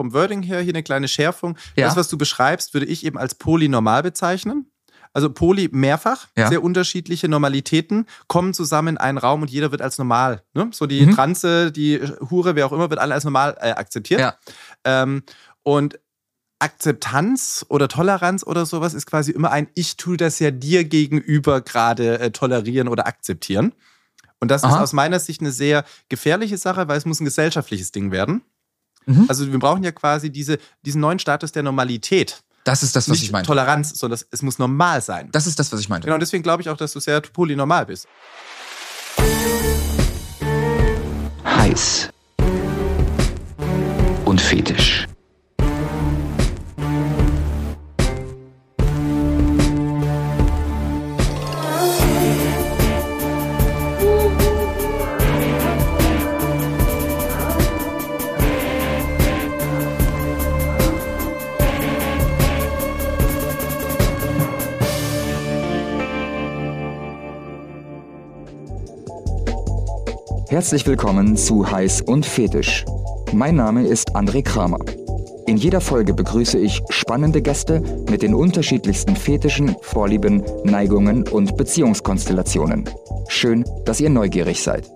vom Wording her hier eine kleine Schärfung. Ja. Das, was du beschreibst, würde ich eben als polynormal bezeichnen. Also poly mehrfach, Ja. sehr unterschiedliche Normalitäten kommen zusammen in einen Raum und jeder wird als normal. Ne? So die Mhm. Transe, die Hure, wer auch immer, wird alle als normal äh, akzeptiert. Ja. Ähm, und Akzeptanz oder Toleranz oder sowas ist quasi immer ein Ich tue das ja dir gegenüber gerade äh, tolerieren oder akzeptieren. Und das ist Aha. aus meiner Sicht eine sehr gefährliche Sache, weil es muss ein gesellschaftliches Ding werden. Mhm. Also wir brauchen ja quasi diese, diesen neuen Status der Normalität. Das ist das, was Nicht ich meinte. Toleranz, sondern es- es muss normal sein. Das ist das, was ich meinte. Genau, und deswegen glaube ich auch, dass du sehr polynormal bist. heiß und fetisch. Herzlich willkommen zu Heiß und Fetisch. Mein Name ist André Kramer. In jeder Folge begrüße ich spannende Gäste mit den unterschiedlichsten Fetischen, Vorlieben, Neigungen und Beziehungskonstellationen. Schön, dass ihr neugierig seid.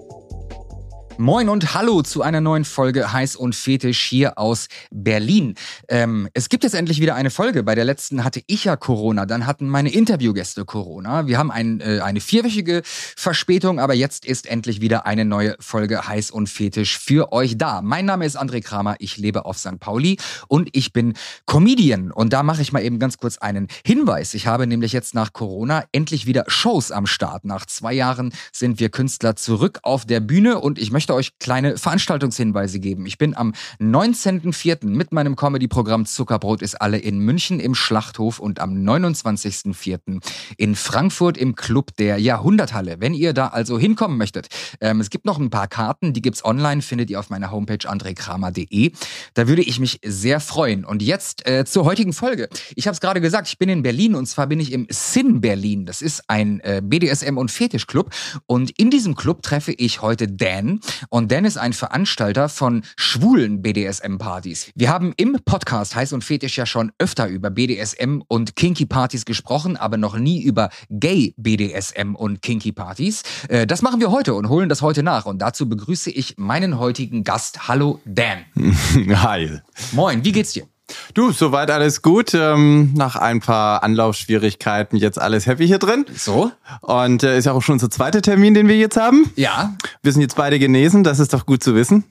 Moin und hallo zu einer neuen Folge Heiß und Fetisch hier aus Berlin. Ähm, es gibt jetzt endlich wieder eine Folge. Bei der letzten hatte ich ja Corona, dann hatten meine Interviewgäste Corona. Wir haben ein, äh, eine vierwöchige Verspätung, aber jetzt ist endlich wieder eine neue Folge Heiß und Fetisch für euch da. Mein Name ist André Kramer, ich lebe auf St. Pauli und ich bin Comedian. Und da mache ich mal eben ganz kurz einen Hinweis. Ich habe nämlich jetzt nach Corona endlich wieder Shows am Start. Nach zwei Jahren sind wir Künstler zurück auf der Bühne und ich möchte euch kleine Veranstaltungshinweise geben. Ich bin am 19.04. mit meinem Comedy-Programm Zuckerbrot ist alle in München im Schlachthof und am 29.04. in Frankfurt im Club der Jahrhunderthalle. Wenn ihr da also hinkommen möchtet, ähm, es gibt noch ein paar Karten, die gibt's online, findet ihr auf meiner Homepage andrekramer.de. Da würde ich mich sehr freuen. Und jetzt äh, zur heutigen Folge. Ich habe es gerade gesagt, ich bin in Berlin und zwar bin ich im Sin Berlin. Das ist ein äh, BDSM- und Fetischclub. Und in diesem Club treffe ich heute Dan. Und Dan ist ein Veranstalter von schwulen BDSM-Partys. Wir haben im Podcast Heiß und Fetisch ja schon öfter über BDSM und Kinky-Partys gesprochen, aber noch nie über Gay BDSM und Kinky-Partys. Äh, das machen wir heute und holen das heute nach. Und dazu begrüße ich meinen heutigen Gast. Hallo Dan. Hi. Moin, wie geht's dir? Du, soweit alles gut. Ähm, nach ein paar Anlaufschwierigkeiten jetzt alles happy hier drin. So? Und äh, ist ja auch schon unser zweiter Termin, den wir jetzt haben. Ja, Wir sind jetzt beide genesen, das ist doch gut zu wissen.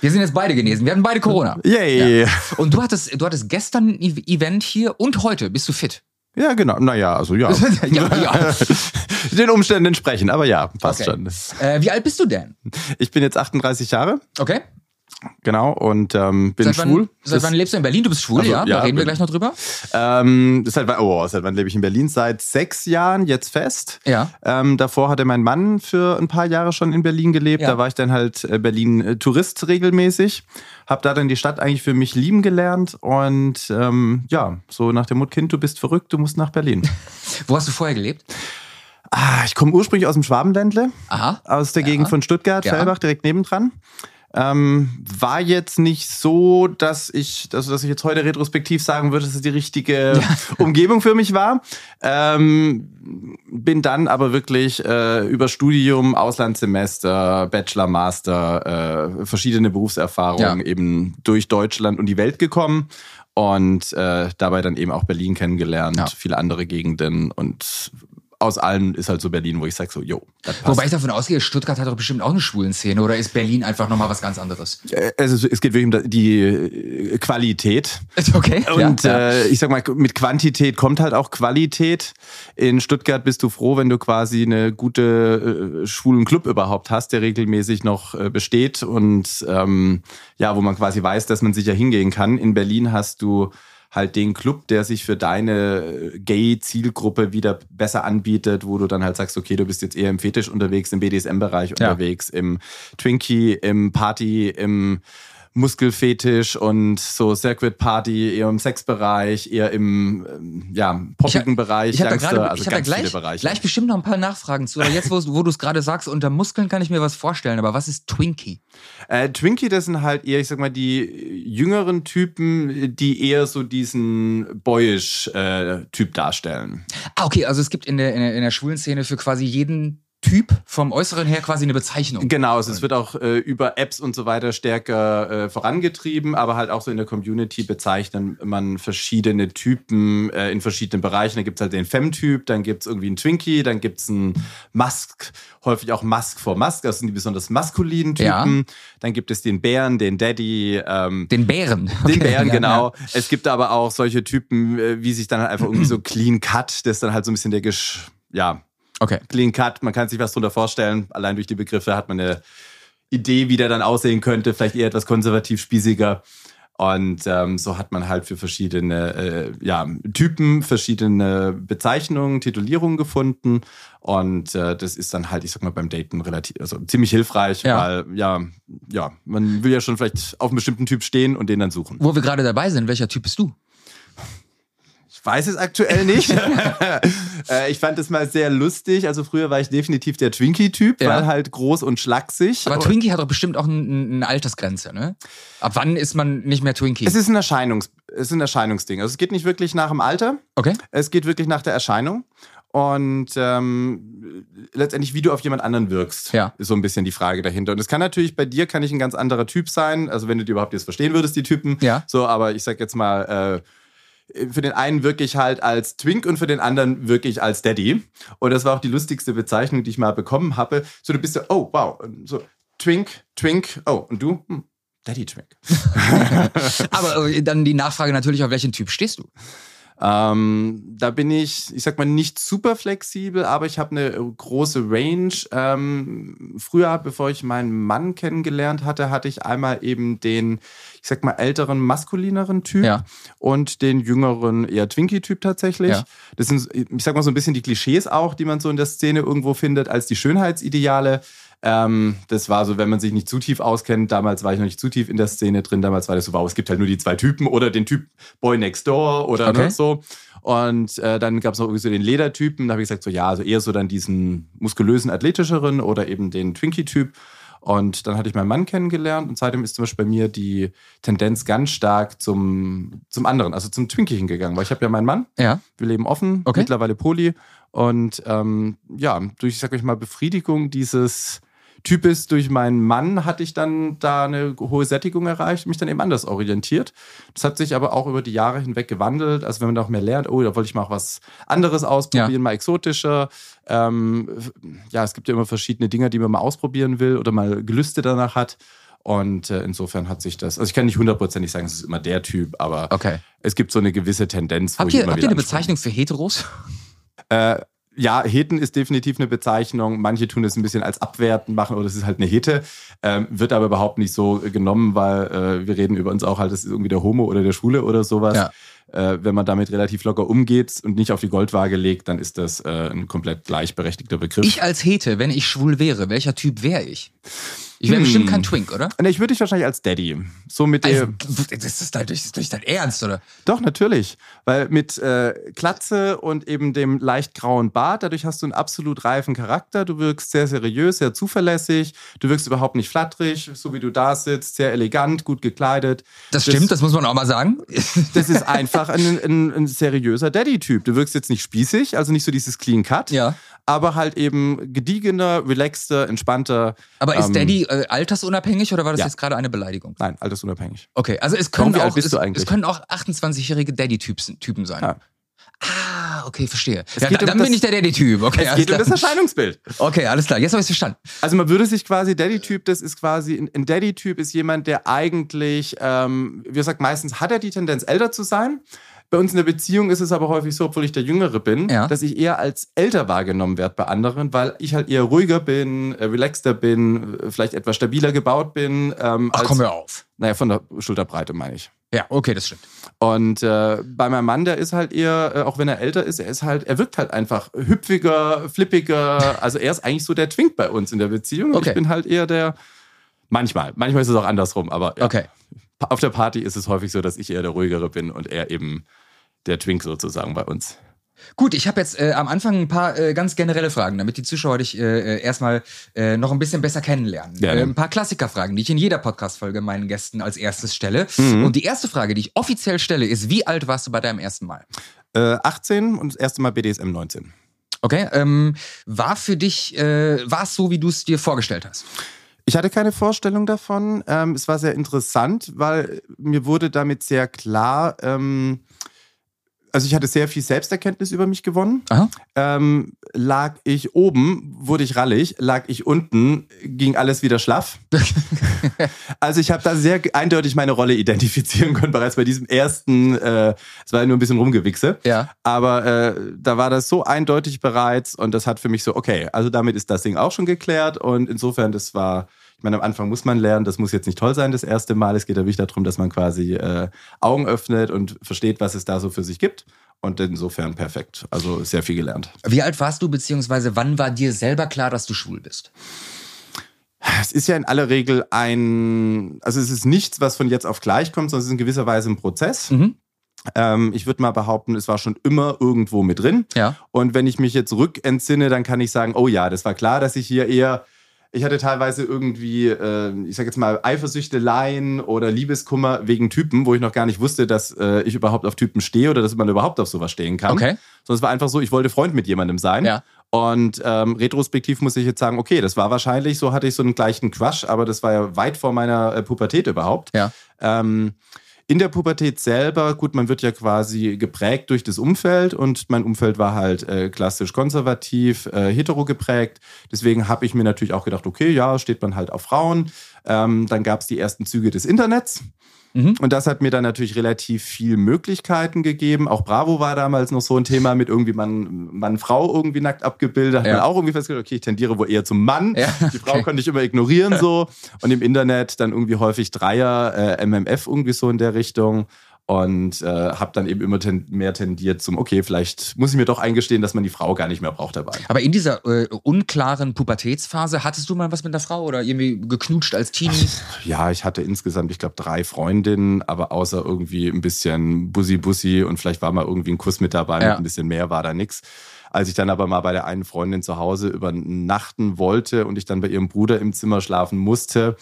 wir sind jetzt beide genesen. Wir hatten beide Corona. Yay. Ja. Und du hattest, du hattest gestern ein E- Event hier und heute. Bist du fit? Ja, genau. Naja, also ja. ja, ja. Den Umständen entsprechend, aber ja, passt Okay. schon. Äh, wie alt bist du denn? Ich bin jetzt 38 Jahre, Okay. Genau, und ähm, bin Seit schwul. wann, seit wann lebst du in Berlin? Du bist schwul, Also, ja? ja, Da reden wir gleich noch drüber. Ähm, seit, wann- oh, seit wann lebe ich in Berlin? Seit sechs Jahren, jetzt fest. Ja. Ähm, davor hatte mein Mann für ein paar Jahre schon in Berlin gelebt. Ja. Da war ich dann halt äh, Berlin-Tourist regelmäßig. Hab da dann die Stadt eigentlich für mich lieben gelernt. Und ähm, ja, so nach dem Motto, Kind, du bist verrückt, du musst nach Berlin. Wo hast du vorher gelebt? ah, ich komme ursprünglich aus dem Schwabenländle. Aha. aus der Gegend von Stuttgart, Ja. Fellbach, direkt nebendran. Ähm, war jetzt nicht so, dass ich, also dass ich jetzt heute retrospektiv sagen würde, dass es die richtige Umgebung für mich war. Ähm, bin dann aber wirklich äh, über Studium, Auslandssemester, Bachelor, Master, äh, verschiedene Berufserfahrungen Ja. eben durch Deutschland und die Welt gekommen und äh, dabei dann eben auch Berlin kennengelernt, Ja. viele andere Gegenden und aus allem ist halt so Berlin, wo ich sage so, jo, das passt. Wobei ich davon ausgehe, Stuttgart hat doch bestimmt auch eine schwulen Szene oder ist Berlin einfach nochmal was ganz anderes? Äh, Also es geht wirklich um die äh, Qualität. Ist okay. Und ja. Äh, ich sag mal, mit Quantität kommt halt auch Qualität. In Stuttgart bist du froh, wenn du quasi eine gute äh, schwulen Club überhaupt hast, der regelmäßig noch äh, besteht und ähm, ja, wo man quasi weiß, dass man sicher hingehen kann. In Berlin hast du halt den Club, der sich für deine äh, Gay-Zielgruppe wieder besser anbietet, wo du dann halt sagst, okay, du bist jetzt eher im Fetisch unterwegs, im BDSM-Bereich Ja. unterwegs, im Twinkie, im Party, im Muskelfetisch und so Circuit Party eher im Sexbereich, eher im ähm, ja, poppigen Ich Bereich, Ich da, gerade- also ich da ganz viele gleich, Bereiche. gleich bestimmt noch ein paar Nachfragen zu. Aber jetzt, wo, wo du es gerade sagst, unter Muskeln kann ich mir was vorstellen. Aber was ist Twinkie? Äh, Twinkie, das sind halt eher, ich sag mal, die jüngeren Typen, die eher so diesen Boyish-Typ darstellen. Ah, okay, also es gibt in der, in der, in der schwulen Szene für quasi jeden Typ vom Äußeren her quasi eine Bezeichnung. Genau, also es wird auch äh, über Apps und so weiter stärker äh, vorangetrieben, aber halt auch so in der Community bezeichnen man verschiedene Typen äh, in verschiedenen Bereichen. Da gibt es halt den Fem-Typ, dann gibt es irgendwie einen Twinkie, dann gibt es einen Musk, häufig auch Musk for Musk, das sind die besonders maskulinen Typen. Ja. Dann gibt es den Bären, den Daddy, ähm, Den Bären. den Okay, Bären, ja, genau. Es gibt aber auch solche Typen, äh, wie sich dann halt einfach irgendwie so Clean Cut, das ist dann halt so ein bisschen der Gesch ja, Okay. Clean Cut, man kann sich was drunter vorstellen. Allein durch die Begriffe hat man eine Idee, wie der dann aussehen könnte. Vielleicht eher etwas konservativ spießiger. Und ähm, so hat man halt für verschiedene äh, ja, Typen verschiedene Bezeichnungen, Titulierungen gefunden. Und äh, das ist dann halt, ich sag mal, beim Daten relativ, also ziemlich hilfreich, Ja. weil ja, ja, man will ja schon vielleicht auf einen bestimmten Typ stehen und den dann suchen. Wo wir gerade dabei sind, welcher Typ bist du? Ich weiß es aktuell nicht. äh, ich fand es mal sehr lustig. Also früher war ich definitiv der Twinkie-Typ, Ja. weil halt groß und schlaksig. Aber Twinkie hat doch bestimmt auch ein- eine Altersgrenze, ne? Ab wann ist man nicht mehr Twinkie? Es ist ein Erscheinungs, es ist ein Erscheinungsding. Also es geht nicht wirklich nach dem Alter, okay. es geht wirklich nach der Erscheinung. Und ähm, letztendlich, wie du auf jemand anderen wirkst, Ja. ist so ein bisschen die Frage dahinter. Und es kann natürlich bei dir kann ich ein ganz anderer Typ sein. Also wenn du die überhaupt jetzt verstehen würdest, die Typen. Ja. So, aber ich sag jetzt mal, äh, für den einen wirklich halt als Twink und für den anderen wirklich als Daddy. Und das war auch die lustigste Bezeichnung, die ich mal bekommen habe. So, du bist so, oh, wow, so Twink, Twink, oh, und du? Hm, Daddy Twink. Aber äh, dann die Nachfrage natürlich, auf welchen Typ stehst du? Ähm, da bin ich, ich sag mal, nicht super flexibel, aber ich habe eine große Range. Ähm, früher, bevor ich meinen Mann kennengelernt hatte, hatte ich einmal eben den, ich sag mal, älteren, maskulineren Typ Ja. und den jüngeren, eher Twinkie-Typ tatsächlich. Ja. Das sind, ich sag mal, so ein bisschen die Klischees auch, die man so in der Szene irgendwo findet, als die Schönheitsideale. Ähm, das war so, wenn man sich nicht zu tief auskennt, damals war ich noch nicht zu tief in der Szene drin, damals war das so, wow, es gibt halt nur die zwei Typen oder den Typ Boy Next Door oder Okay. ne, so. Und äh, dann gab es noch irgendwie so den Ledertypen, da habe ich gesagt, so ja, also eher so dann diesen muskulösen, athletischeren oder eben den Twinkie-Typ. Und dann hatte ich meinen Mann kennengelernt und seitdem ist zum Beispiel bei mir die Tendenz ganz stark zum, zum anderen, also zum Twinkie hingegangen, weil ich habe ja meinen Mann, Ja. wir leben offen, Okay. mittlerweile Poly. Und ähm, ja, durch, sag ich mal, Befriedigung dieses Types durch meinen Mann hatte ich dann da eine hohe Sättigung erreicht und mich dann eben anders orientiert. Das hat sich aber auch über die Jahre hinweg gewandelt. Also wenn man auch mehr lernt, oh, da wollte ich mal auch was anderes ausprobieren, Ja. mal exotischer. Ähm, ja, es gibt ja immer verschiedene Dinge, die man mal ausprobieren will oder mal Gelüste danach hat. Und äh, insofern hat sich das, also ich kann nicht hundertprozentig sagen, es ist immer der Typ, aber Okay. es gibt so eine gewisse Tendenz. wo Habt ich ihr, immer habt ihr eine. Bezeichnung für Heteros? Äh, ja, Heten ist definitiv eine Bezeichnung. Manche tun es ein bisschen als abwertend machen oder es ist halt eine Hete. Ähm, wird aber überhaupt nicht so genommen, weil äh, wir reden über uns auch halt, das ist irgendwie der Homo oder der Schwule oder sowas. Ja. Äh, wenn man damit relativ locker umgeht und nicht auf die Goldwaage legt, dann ist das äh, ein komplett gleichberechtigter Begriff. Ich als Hete, wenn ich schwul wäre, welcher Typ wäre ich? Ich wäre Hm. bestimmt kein Twink, oder? Nee, ich würde dich wahrscheinlich als Daddy. So mit Also, der. das ist das nicht dein Ernst, oder? Doch, natürlich. Weil mit äh, Glatze und eben dem leicht grauen Bart, dadurch hast du einen absolut reifen Charakter. Du wirkst sehr seriös, sehr zuverlässig. Du wirkst überhaupt nicht flatterig, so wie du da sitzt, sehr elegant, gut gekleidet. Das stimmt, das muss man auch mal sagen. Das ist einfach ein, ein, ein seriöser Daddy-Typ. Du wirkst jetzt nicht spießig, also nicht so dieses Clean Cut, Ja. aber halt eben gediegener, relaxter, entspannter. Aber ist ähm, Daddy äh, altersunabhängig oder war das ja. jetzt gerade eine Beleidigung? Nein, altersunabhängig. Okay, also es können Warum, auch, es, es können auch 28-jährige Daddy-Typen Typen sein. Ja. Ah, okay, verstehe. Ja, da, um dann das- bin ich der Daddy-Typ. Okay, Es geht um das klar. Erscheinungsbild. Okay, alles klar. Jetzt habe ich es verstanden. Also man würde sich quasi Daddy-Typ, das ist quasi, ein- ein Daddy-Typ ist jemand, der eigentlich, ähm, wie gesagt, meistens hat er die Tendenz, älter zu sein. Bei uns in der Beziehung ist es aber häufig so, obwohl ich der Jüngere bin, Ja. dass ich eher als älter wahrgenommen werde bei anderen, weil ich halt eher ruhiger bin, äh, relaxter bin, äh, vielleicht etwas stabiler gebaut bin. Ähm, Ach, als, komm hör auf. Naja, von der Schulterbreite meine ich. Ja, okay, das stimmt. Und äh, bei meinem Mann, der ist halt eher, äh, auch wenn er älter ist, er ist halt, er wirkt halt einfach hüpfiger, flippiger. Also er ist eigentlich so der Twink bei uns in der Beziehung. Okay. ich bin halt eher der, Manchmal. Manchmal ist es auch andersrum, aber ja. Okay. Auf der Party ist es häufig so, dass ich eher der ruhigere bin und er eben der Twink sozusagen bei uns. Gut, ich habe jetzt äh, am Anfang ein paar äh, ganz generelle Fragen, damit die Zuschauer dich äh, äh erstmal äh, noch ein bisschen besser kennenlernen. Gerne. Äh, ein paar Klassikerfragen, die ich in jeder Podcast-Folge meinen Gästen als erstes stelle. Mhm. Und die erste Frage, die ich offiziell stelle, ist: Wie alt warst du bei deinem ersten Mal? Äh, 18 und das erste Mal BDSM 19. Okay, ähm, war für dich, war es so, wie du es dir vorgestellt hast? Ich hatte keine Vorstellung davon. Ähm, es war sehr interessant, weil mir wurde damit sehr klar, ähm, also ich hatte sehr viel Selbsterkenntnis über mich gewonnen. Aha. Ähm, lag ich oben, wurde ich rallig, lag ich unten, ging alles wieder schlaff. also ich habe da sehr eindeutig meine Rolle identifizieren können, bereits bei diesem ersten, äh, es war nur ein bisschen rumgewichse. Ja. Aber äh, da war das so eindeutig bereits und das hat für mich so, okay, also damit ist das Ding auch schon geklärt und insofern, das war, ich meine, am Anfang muss man lernen, das muss jetzt nicht toll sein, das erste Mal. Es geht ja wirklich darum, dass man quasi äh, Augen öffnet und versteht, was es da so für sich gibt. Und insofern perfekt. Also sehr viel gelernt. Wie alt warst du, beziehungsweise wann war dir selber klar, dass du schwul bist? Es ist ja in aller Regel ein, also es ist nichts, was von jetzt auf gleich kommt, sondern es ist in gewisser Weise ein Prozess. Mhm. Ähm, ich würde mal behaupten, es war schon immer irgendwo mit drin. Ja. Und wenn ich mich jetzt rückentsinne, dann kann ich sagen, oh ja, das war klar, dass ich hier eher, ich hatte teilweise irgendwie, äh, ich sag jetzt mal, Eifersüchteleien oder Liebeskummer wegen Typen, wo ich noch gar nicht wusste, dass äh, ich überhaupt auf Typen stehe oder dass man überhaupt auf sowas stehen kann. Okay. Sondern es war einfach so, ich wollte Freund mit jemandem sein. Ja. Und ähm, retrospektiv muss ich jetzt sagen, okay, das war wahrscheinlich, so hatte ich so einen gleichen Crush, aber das war ja weit vor meiner äh, Pubertät überhaupt. Ja. Ähm, in der Pubertät selber, gut, man wird ja quasi geprägt durch das Umfeld und mein Umfeld war halt äh, klassisch konservativ, äh, hetero geprägt. Deswegen habe ich mir natürlich auch gedacht, okay, ja, steht man halt auf Frauen. Ähm, dann gab es die ersten Züge des Internets. Mhm. Und das hat mir dann natürlich relativ viel Möglichkeiten gegeben. Auch Bravo war damals noch so ein Thema mit irgendwie Mann, Mann Frau irgendwie nackt abgebildet. Hat Ja. man auch irgendwie festgestellt, okay, ich tendiere wohl eher zum Mann. Ja, Die Frau konnte ich immer ignorieren so. Und im Internet dann irgendwie häufig Dreier, äh, MMF irgendwie so in der Richtung. Und äh, habe dann eben immer ten mehr tendiert zum, okay, vielleicht muss ich mir doch eingestehen, dass man die Frau gar nicht mehr braucht dabei. Aber in dieser äh, unklaren Pubertätsphase, hattest du mal was mit einer Frau oder irgendwie geknutscht als Teenie? Ja, ich hatte insgesamt, ich glaube, drei Freundinnen, aber außer irgendwie ein bisschen Bussi-Bussi und vielleicht war mal irgendwie ein Kuss mit dabei, Ja. mit ein bisschen mehr war da nix. Als ich dann aber mal bei der einen Freundin zu Hause übernachten wollte und ich dann bei ihrem Bruder im Zimmer schlafen musste,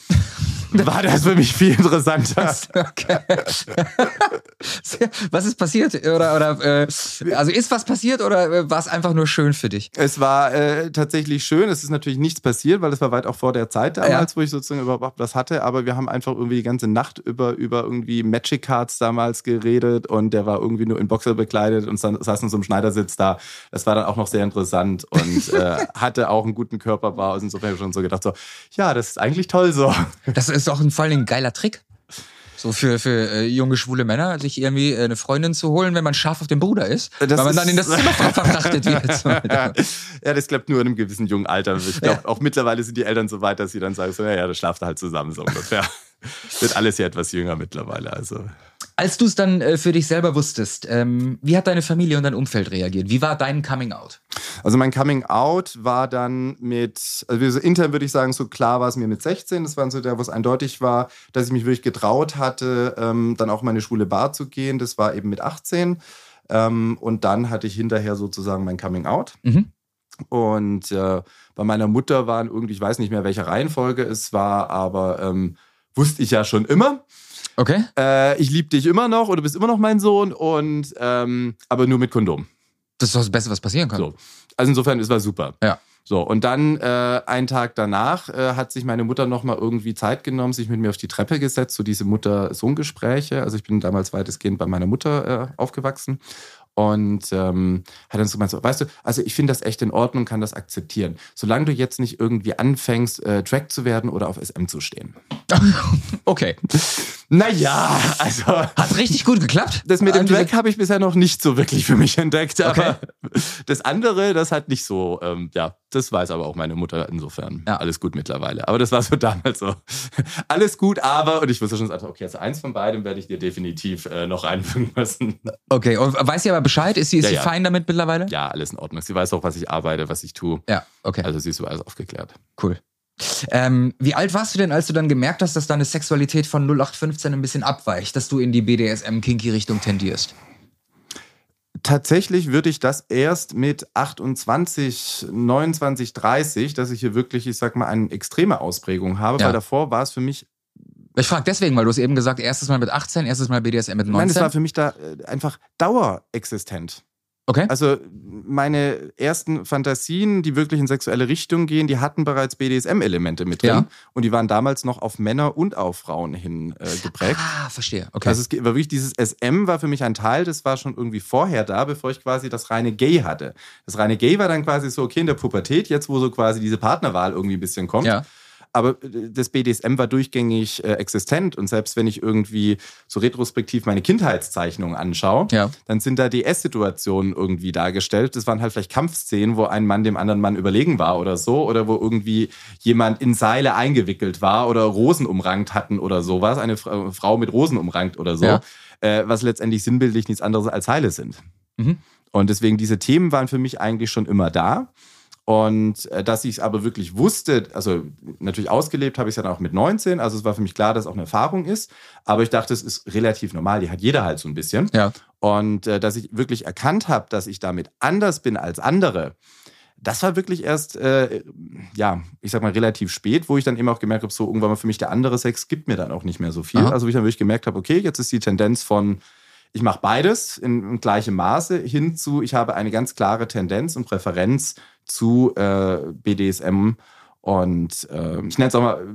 war das für mich viel interessanter. Okay. was ist passiert? Oder, oder äh, also ist was passiert oder äh, war es einfach nur schön für dich? Es war äh, tatsächlich schön. Es ist natürlich nichts passiert, weil es war weit auch vor der Zeit damals, wo ich sozusagen überhaupt was hatte. Aber wir haben einfach irgendwie die ganze Nacht über, über irgendwie Magic Cards damals geredet und der war irgendwie nur in Boxer bekleidet und saß in so einem Schneidersitz da. Das war dann auch noch sehr interessant und äh, hatte auch einen guten Körperbau. Insofern hab ich schon so gedacht, so, ja, das ist eigentlich toll so. Das ist auch ein, vor allem ein geiler Trick. So für, für äh, junge schwule Männer, sich irgendwie äh, eine Freundin zu holen, wenn man scharf auf dem Bruder ist, Das weil man ist- dann in das Zimmer ver- verfrachtet wird. Ja, das klappt nur in einem gewissen jungen Alter. Ich glaube, auch mittlerweile sind die Eltern so weit, dass sie dann sagen, so, ja, ja, das schlaft halt zusammen so ungefähr. Wird alles ja etwas jünger mittlerweile. Also Als du es dann äh, für dich selber wusstest, ähm, wie hat deine Familie und dein Umfeld reagiert? Wie war dein Coming Out? Also mein Coming Out war dann mit, also so intern würde ich sagen, so klar war es mir mit 16. Das war so der, wo es eindeutig war, dass ich mich wirklich getraut hatte, ähm, dann auch in meine schwule Bar zu gehen. Das war eben mit 18. Ähm, und dann hatte ich hinterher sozusagen mein Coming Out. Mhm. Und äh, bei meiner Mutter waren irgendwie, ich weiß nicht mehr, welche Reihenfolge es war, aber ähm, wusste ich ja schon immer. Okay. Äh, ich liebe dich immer noch oder du bist immer noch mein Sohn und ähm, aber nur mit Kondom. Das ist doch das Beste, was passieren kann. So. Also insofern, es war super. Ja. So, und dann äh, einen Tag danach äh, hat sich meine Mutter nochmal irgendwie Zeit genommen, sich mit mir auf die Treppe gesetzt, so diese Mutter-Sohn-Gespräche. Also ich bin damals weitestgehend bei meiner Mutter äh, aufgewachsen. Und ähm, hat dann so gemeint, so, weißt du, also ich finde das echt in Ordnung, kann das akzeptieren. Solange du jetzt nicht irgendwie anfängst, äh, Track zu werden oder auf SM zu stehen. Okay. Naja, also Hat richtig gut geklappt. das mit dem dieser- Drag habe ich bisher noch nicht so wirklich für mich entdeckt. Okay. Aber das andere, das hat nicht so, ähm, ja, das weiß aber auch meine Mutter insofern. Ja. Alles gut mittlerweile. Aber das war so damals so. Alles gut, aber, und ich wusste schon, okay, also eins von beidem werde ich dir definitiv äh, noch einfügen müssen. Okay, und weiß sie aber Bescheid? Ist sie, ist Ja, sie ja. fein damit mittlerweile? Ja, alles in Ordnung. Sie weiß auch, was ich arbeite, was ich tue. Ja, okay, Also sie ist über alles aufgeklärt. cool. Ähm, wie alt warst du denn, als du dann gemerkt hast, dass deine Sexualität von 0815 ein bisschen abweicht, dass du in die BDSM-Kinky-Richtung tendierst? Tatsächlich würde ich das erst mit 28, 29, 30, dass ich hier wirklich, ich sag mal, eine extreme Ausprägung habe, Ja. weil davor war es für mich Ich frage deswegen, weil du es eben gesagt, erstes Mal mit 18, erstes Mal BDSM mit 19. Nein, es war für mich da äh, einfach dauerexistent. Okay. Also meine ersten Fantasien, die wirklich in sexuelle Richtung gehen, die hatten bereits BDSM-Elemente mit drin. Ja. Und die waren damals noch auf Männer und auf Frauen hin äh, geprägt. Ah, verstehe. Okay. Also es war wirklich dieses SM war für mich ein Teil, das war schon irgendwie vorher da, bevor ich quasi das reine Gay hatte. Das reine Gay war dann quasi so, okay, in der Pubertät, jetzt wo so quasi diese Partnerwahl irgendwie ein bisschen kommt. ja. Aber äh, das BDSM war durchgängig äh, existent und selbst wenn ich irgendwie so retrospektiv meine Kindheitszeichnungen anschaue, Ja. dann sind da die Esssituationen irgendwie dargestellt. Das waren halt vielleicht Kampfszenen, wo ein Mann dem anderen Mann überlegen war oder so oder wo irgendwie jemand in Seile eingewickelt war oder Rosen umrankt hatten oder sowas, eine Fra Frau mit Rosen umrankt oder so, Ja. äh, was letztendlich sinnbildlich nichts anderes als Heile sind. Mhm. Und deswegen diese Themen waren für mich eigentlich schon immer da. Und äh, dass ich es aber wirklich wusste, also natürlich ausgelebt habe ich es dann auch mit 19, also es war für mich klar, dass es auch eine Erfahrung ist, aber ich dachte, es ist relativ normal, die hat jeder halt so ein bisschen. Ja. Und äh, dass ich wirklich erkannt habe, dass ich damit anders bin als andere, das war wirklich erst, äh, ja, ich sag mal, relativ spät, wo ich dann eben auch gemerkt habe, so irgendwann mal für mich der andere Sex gibt mir dann auch nicht mehr so viel. Aha. Also wo ich dann wirklich gemerkt habe, okay, jetzt ist die Tendenz von, ich mache beides in, in gleichem Maße hin zu, ich habe eine ganz klare Tendenz und Präferenz zu äh, BDSM und äh, ich nenne es auch mal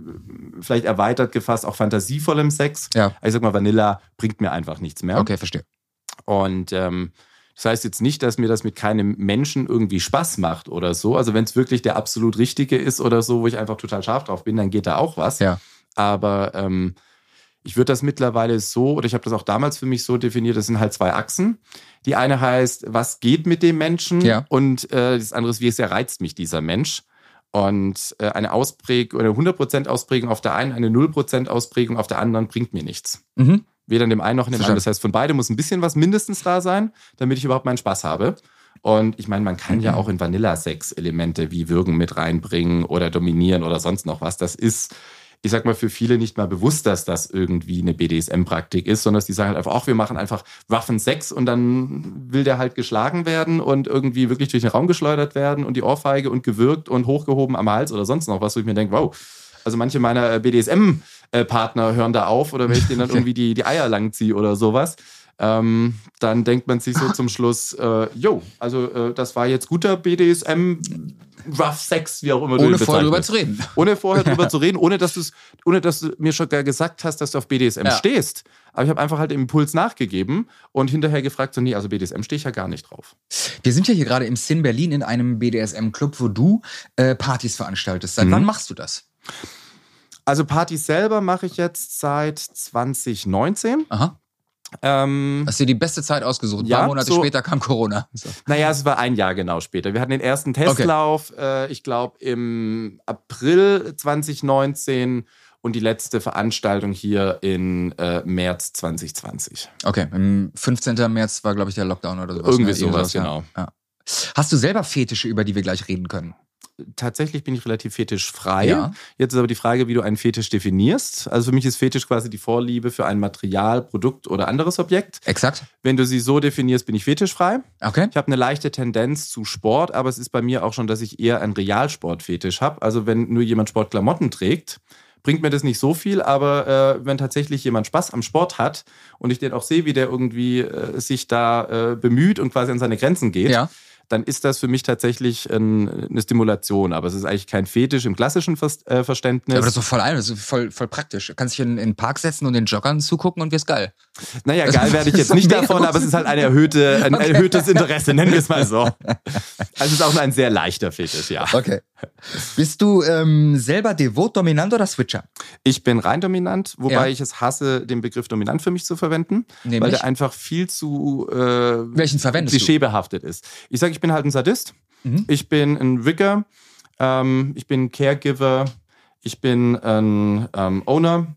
vielleicht erweitert gefasst auch fantasievollem Sex. Ja. Ich sag mal, Vanilla bringt mir einfach nichts mehr. Okay, verstehe. Und ähm, das heißt jetzt nicht, dass mir das mit keinem Menschen irgendwie Spaß macht oder so. Also wenn es wirklich der absolut richtige ist oder so, wo ich einfach total scharf drauf bin, dann geht da auch was. Ja. Aber ähm, ich würde das mittlerweile so, oder ich habe das auch damals für mich so definiert, das sind halt zwei Achsen. Die eine heißt, was geht mit dem Menschen? Ja. Und äh, das andere ist, wie sehr reizt mich dieser Mensch? Und äh, eine Ausprägung, eine 100% Ausprägung auf der einen, eine 0% Ausprägung auf der anderen bringt mir nichts. Mhm. Weder in dem einen noch in dem anderen. Das heißt, von beidem muss ein bisschen was mindestens da sein, damit ich überhaupt meinen Spaß habe. Und ich meine, man kann ja auch in Vanilla-Sex Elemente wie Würgen mit reinbringen oder dominieren oder sonst noch was. Das ist, ich sag mal, für viele nicht mal bewusst, dass das irgendwie eine BDSM-Praktik ist, sondern dass die sagen halt einfach, ach, wir machen einfach Waffensex und dann will der halt geschlagen werden und irgendwie wirklich durch den Raum geschleudert werden und die Ohrfeige und gewürgt und hochgehoben am Hals oder sonst noch was, wo ich mir denke, wow, also manche meiner BDSM-Partner hören da auf oder wenn ich denen dann irgendwie die, die Eier lang ziehe oder sowas, ähm, dann denkt man sich so zum Schluss, äh, jo, also äh, das war jetzt guter BDSM, Rough Sex, wie auch immer du Ohne vorher drüber zu reden. Ohne vorher drüber zu reden, ohne dass, ohne dass du mir schon gar gesagt hast, dass du auf BDSM Ja. stehst. Aber ich habe einfach halt im Impuls nachgegeben und hinterher gefragt, so nee, also BDSM stehe ich ja gar nicht drauf. Wir sind ja hier gerade im Sin Berlin in einem BDSM-Club, wo du äh, Partys veranstaltest. Seit Mhm. wann machst du das? Also Partys selber mache ich jetzt seit 2019. Aha. Ähm, Hast dir die beste Zeit ausgesucht. Ein Ja, paar Monate so- später kam Corona. So. Naja, es war ein Jahr genau später. Wir hatten den ersten Testlauf, äh, ich glaube, im April 2019 und die letzte Veranstaltung hier in äh, März 2020. Okay, im 15. März war, glaube ich, der Lockdown oder sowas. Irgendwie ne? sowas, genau. Ja. Hast du selber Fetische, über die wir gleich reden können? Tatsächlich bin ich relativ fetischfrei. Ja. Jetzt ist aber die Frage, wie du einen Fetisch definierst. Also für mich ist Fetisch quasi die Vorliebe für ein Material, Produkt oder anderes Objekt. Exakt. Wenn du sie so definierst, bin ich fetischfrei. Okay. Ich habe eine leichte Tendenz zu Sport, aber es ist bei mir auch schon, dass ich eher einen Realsportfetisch habe. Also wenn nur jemand Sportklamotten trägt, bringt mir das nicht so viel, aber äh, wenn tatsächlich jemand Spaß am Sport hat und ich den auch sehe, wie der irgendwie äh, sich da äh, bemüht und quasi an seine Grenzen geht, Ja. Dann ist das für mich tatsächlich ein, eine Stimulation. Aber es ist eigentlich kein Fetisch im klassischen äh, Verständnis. Ja, aber das ist doch voll ein, das ist voll, voll praktisch. Du kannst dich in, in den Park setzen und den Joggern zugucken und wirst geil. Naja, geil werde ich jetzt nicht davon, aber es ist halt ein, erhöhte, ein Okay. erhöhtes Interesse, nennen wir es mal so. Also es ist auch ein sehr leichter Fetisch, ja. Okay. Bist du ähm, selber devot, dominant oder Switcher? Ich bin rein dominant, wobei Ja. ich es hasse, den Begriff dominant für mich zu verwenden, weil Nämlich? der einfach viel zu äh, Welchen verwendest du? klischeebehaftet ist. Ich sage, ich bin halt ein Sadist, Mhm. ich bin ein Rigger, ähm, ich bin Caregiver, ich bin ein ähm, Owner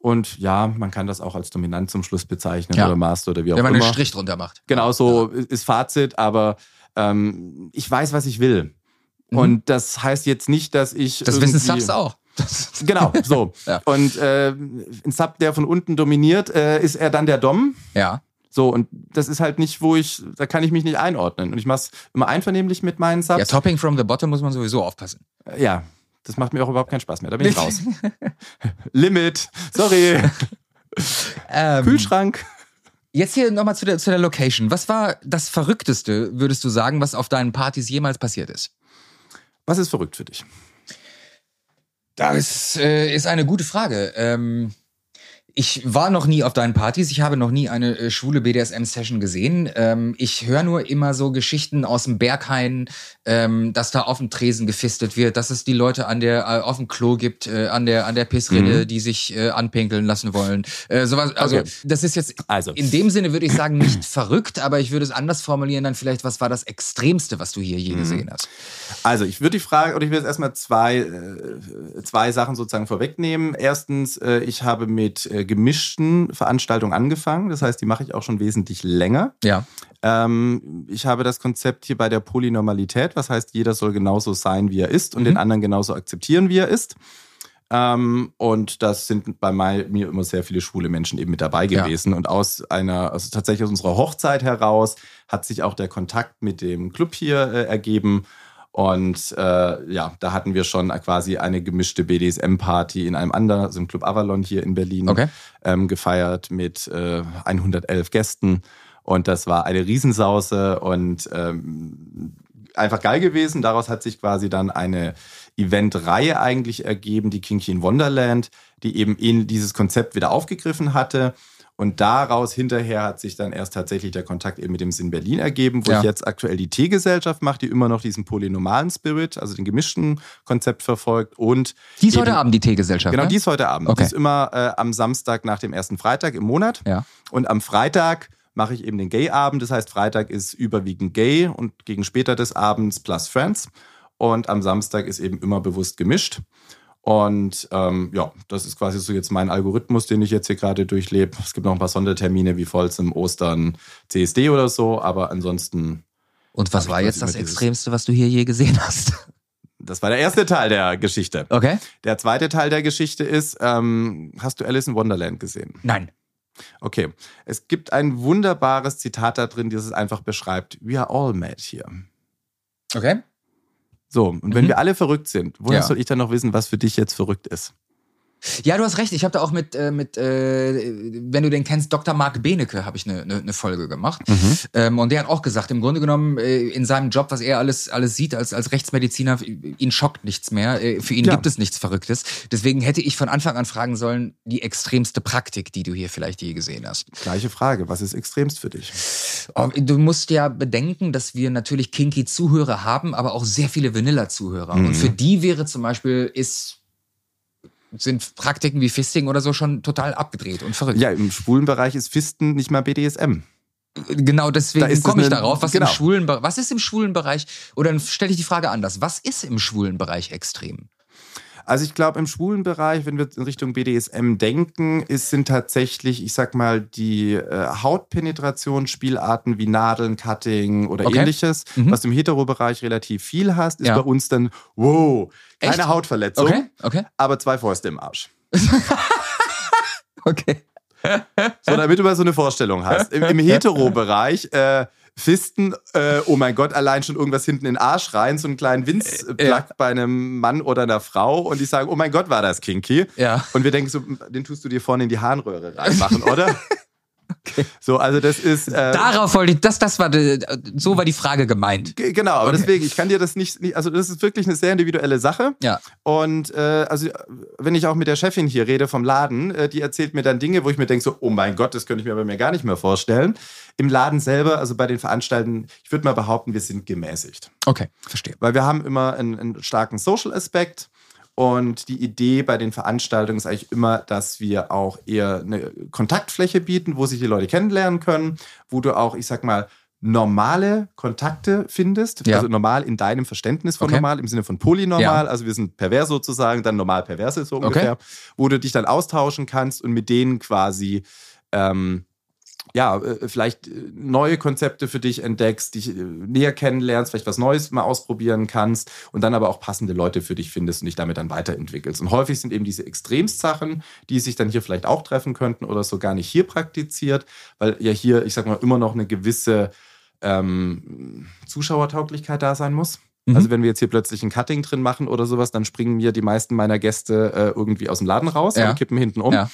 und ja, man kann das auch als dominant zum Schluss bezeichnen Ja. oder Master oder wie auch Wenn man immer. einen Strich drunter macht. Genau so ist Fazit, aber ähm, ich weiß, was ich will. Mhm. Und das heißt jetzt nicht, dass ich. Das wissen Subs auch. Genau, so. Ja. Und äh, ein Sub, der von unten dominiert, äh, ist er dann der Dom. Ja. So, und das ist halt nicht, wo ich, da kann ich mich nicht einordnen. Und ich mach's immer einvernehmlich mit meinen Subs. Ja, Topping from the Bottom muss man sowieso aufpassen. Ja, das macht mir auch überhaupt keinen Spaß mehr. Da bin ich raus. Limit, sorry, Ähm, Kühlschrank. Jetzt hier nochmal zu der, zu der Location. Was war das Verrückteste, würdest du sagen, was auf deinen Partys jemals passiert ist? Was ist verrückt für dich? Das äh, ist eine gute Frage. Ähm, ich war noch nie auf deinen Partys. Ich habe noch nie eine äh, schwule BDSM-Session gesehen. Ähm, ich höre nur immer so Geschichten aus dem Berghain, ähm, dass da auf dem Tresen gefistet wird, dass es die Leute an der äh, auf dem Klo gibt, äh, an der an der Pissrinne, die sich äh, anpinkeln lassen wollen. Äh, sowas. Also Okay. das ist jetzt Also. in dem Sinne würde ich sagen nicht verrückt, aber ich würde es anders formulieren. Dann vielleicht, was war das Extremste, was du hier je gesehen hast? Also, ich würde die Frage, oder ich will jetzt erstmal zwei, äh, zwei Sachen sozusagen vorwegnehmen. Erstens, ich habe mit gemischten Veranstaltungen angefangen. Das heißt, die mache ich auch schon wesentlich länger. Ja. Ähm, ich habe das Konzept hier bei der Polynormalität, was heißt, jeder soll genauso sein, wie er ist und Mhm. den anderen genauso akzeptieren, wie er ist. Ähm, und das sind bei mir immer sehr viele schwule Menschen eben mit dabei Ja. gewesen. Und aus einer, also tatsächlich aus unserer Hochzeit heraus hat sich auch der Kontakt mit dem Club hier äh, ergeben. Und äh, ja, da hatten wir schon quasi eine gemischte BDSM-Party in einem anderen, also im Club Avalon hier in Berlin, Okay. ähm, gefeiert mit äh, 111 Gästen. Und das war eine Riesensause und ähm, einfach geil gewesen. Daraus hat sich quasi dann eine Eventreihe eigentlich ergeben, die Kinky in Wonderland, die eben in dieses Konzept wieder aufgegriffen hatte. Und daraus hinterher hat sich dann erst tatsächlich der Kontakt eben mit dem Sinn Berlin ergeben, wo Ja. ich jetzt aktuell die T-Gesellschaft mache, die immer noch diesen polynomalen Spirit, also den gemischten Konzept verfolgt. Und Die ist heute Abend die Teegesellschaft. Genau, ne? die ist heute Abend. Okay. Die ist immer äh, am Samstag nach dem ersten Freitag im Monat. Ja. Und am Freitag mache ich eben den Gay-Abend. Das heißt, Freitag ist überwiegend Gay und gegen später des Abends plus Friends. Und am Samstag ist eben immer bewusst gemischt. Und ähm, ja, das ist quasi so jetzt mein Algorithmus, den ich jetzt hier gerade durchlebe. Es gibt noch ein paar Sondertermine wie Folzim, Ostern, CSD oder so, aber ansonsten, Und was war jetzt das Extremste, was du hier je gesehen hast? das war der erste Teil der Geschichte. Okay. Der zweite Teil der Geschichte ist, ähm, hast du Alice in Wonderland gesehen? Nein. Okay. Es gibt ein wunderbares Zitat da drin, das es einfach beschreibt. We are all mad here. Okay. So, und wenn Mhm. wir alle verrückt sind, woher Ja. soll ich dann noch wissen, was für dich jetzt verrückt ist? Ja, du hast recht. Ich habe da auch mit, äh, mit äh, wenn du den kennst, Dr. Marc Benecke, habe ich eine ne, ne Folge gemacht. Ähm, und der hat auch gesagt, im Grunde genommen, äh, in seinem Job, was er alles, alles sieht als, als Rechtsmediziner, ihn schockt nichts mehr. Äh, für ihn Ja. gibt es nichts Verrücktes. Deswegen hätte ich von Anfang an fragen sollen, die extremste Praktik, die du hier vielleicht je gesehen hast. Gleiche Frage, was ist extremst für dich? Oh, Du musst ja bedenken, dass wir natürlich kinky Zuhörer haben, aber auch sehr viele Vanilla-Zuhörer. Mhm. Und für die wäre zum Beispiel, ist, sind Praktiken wie Fisting oder so schon total abgedreht und verrückt. Ja, im schwulen Bereich ist Fisten nicht mal BDSM. Genau Da deswegen ist komme ich darauf. Was, genau. im schwulen, was ist im schwulen Bereich? Oder dann stelle ich die Frage anders. Was ist im schwulen Bereich extrem? Also ich glaube, im schwulen Bereich, wenn wir in Richtung BDSM denken, ist, sind tatsächlich, ich sag mal, die äh, Hautpenetrationsspielarten wie Nadeln, Cutting oder Okay. ähnliches, Mhm. was du im Hetero-Bereich relativ viel hast, ist Ja. bei uns dann, wow, keine Echt? Hautverletzung, Okay, okay, aber zwei Fäuste im Arsch. okay. So, damit du mal so eine Vorstellung hast. Im, im Hetero-Bereich, äh, Fisten, äh, oh mein Gott, allein schon irgendwas hinten in den Arsch rein, so einen kleinen Winzplug Ja. bei einem Mann oder einer Frau und die sagen, oh mein Gott, war das kinky. Ja. Und wir denken so, den tust du dir vorne in die Harnröhre reinmachen, oder? So, also das ist. Äh, Darauf wollte ich, das, das war, die- so war die Frage gemeint. Genau, aber Okay. deswegen, ich kann dir das nicht, nicht, also das ist wirklich eine sehr individuelle Sache. Ja. Und äh, also wenn ich auch mit der Chefin hier rede vom Laden, äh, die erzählt mir dann Dinge, wo ich mir denke so, oh mein Gott, das könnte ich mir bei mir gar nicht mehr vorstellen. Im Laden selber, also bei den Veranstaltungen, ich würde mal behaupten, wir sind gemäßigt. Okay, verstehe. Weil wir haben immer einen, einen starken Social-Aspekt. Und die Idee bei den Veranstaltungen ist eigentlich immer, dass wir auch eher eine Kontaktfläche bieten, wo sich die Leute kennenlernen können, wo du auch, ich sag mal, normale Kontakte findest. Ja. Also normal in deinem Verständnis von Okay. normal, im Sinne von polynormal. Ja. Also wir sind pervers sozusagen, dann normal perverse so Okay. ungefähr, wo du dich dann austauschen kannst und mit denen quasi ähm, ja, äh, vielleicht äh, neue Konzepte für dich entdeckst, dich äh, näher kennenlernst, vielleicht was Neues mal ausprobieren kannst und dann aber auch passende Leute für dich findest und dich damit dann weiterentwickelst. Und häufig sind eben diese Extremsachen, die sich dann hier vielleicht auch treffen könnten oder so gar nicht hier praktiziert, weil ja hier, ich sag mal, immer noch eine gewisse ähm, Zuschauertauglichkeit da sein muss. Mhm. Also wenn wir jetzt hier plötzlich ein Cutting drin machen oder sowas, dann springen mir die meisten meiner Gäste äh, irgendwie aus dem Laden raus ja. und kippen hinten um. Ja.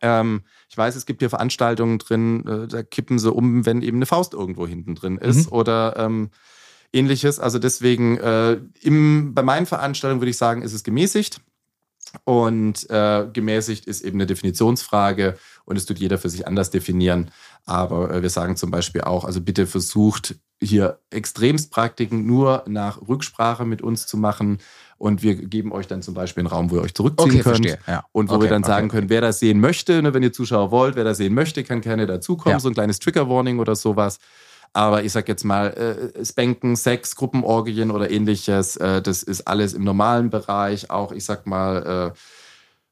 Ähm, ich weiß, es gibt hier Veranstaltungen drin, äh, da kippen sie um, wenn eben eine Faust irgendwo hinten drin ist mhm. oder ähm, ähnliches. Also deswegen, äh, im, bei meinen Veranstaltungen würde ich sagen, ist es gemäßigt. Und äh, gemäßigt ist eben eine Definitionsfrage und es tut jeder für sich anders definieren. Aber äh, wir sagen zum Beispiel auch, also bitte versucht hier Extremspraktiken nur nach Rücksprache mit uns zu machen. Und wir geben euch dann zum Beispiel einen Raum, wo ihr euch zurückziehen okay, könnt. Ja. Und wo okay, wir dann okay, sagen können, wer das sehen möchte, ne, wenn ihr Zuschauer wollt, wer das sehen möchte, kann gerne dazukommen. Ja. So ein kleines Trigger-Warning oder sowas. Aber ich sag jetzt mal, äh, Spanken, Sex, Gruppenorgien oder ähnliches, äh, das ist alles im normalen Bereich. Auch, ich sag mal, äh,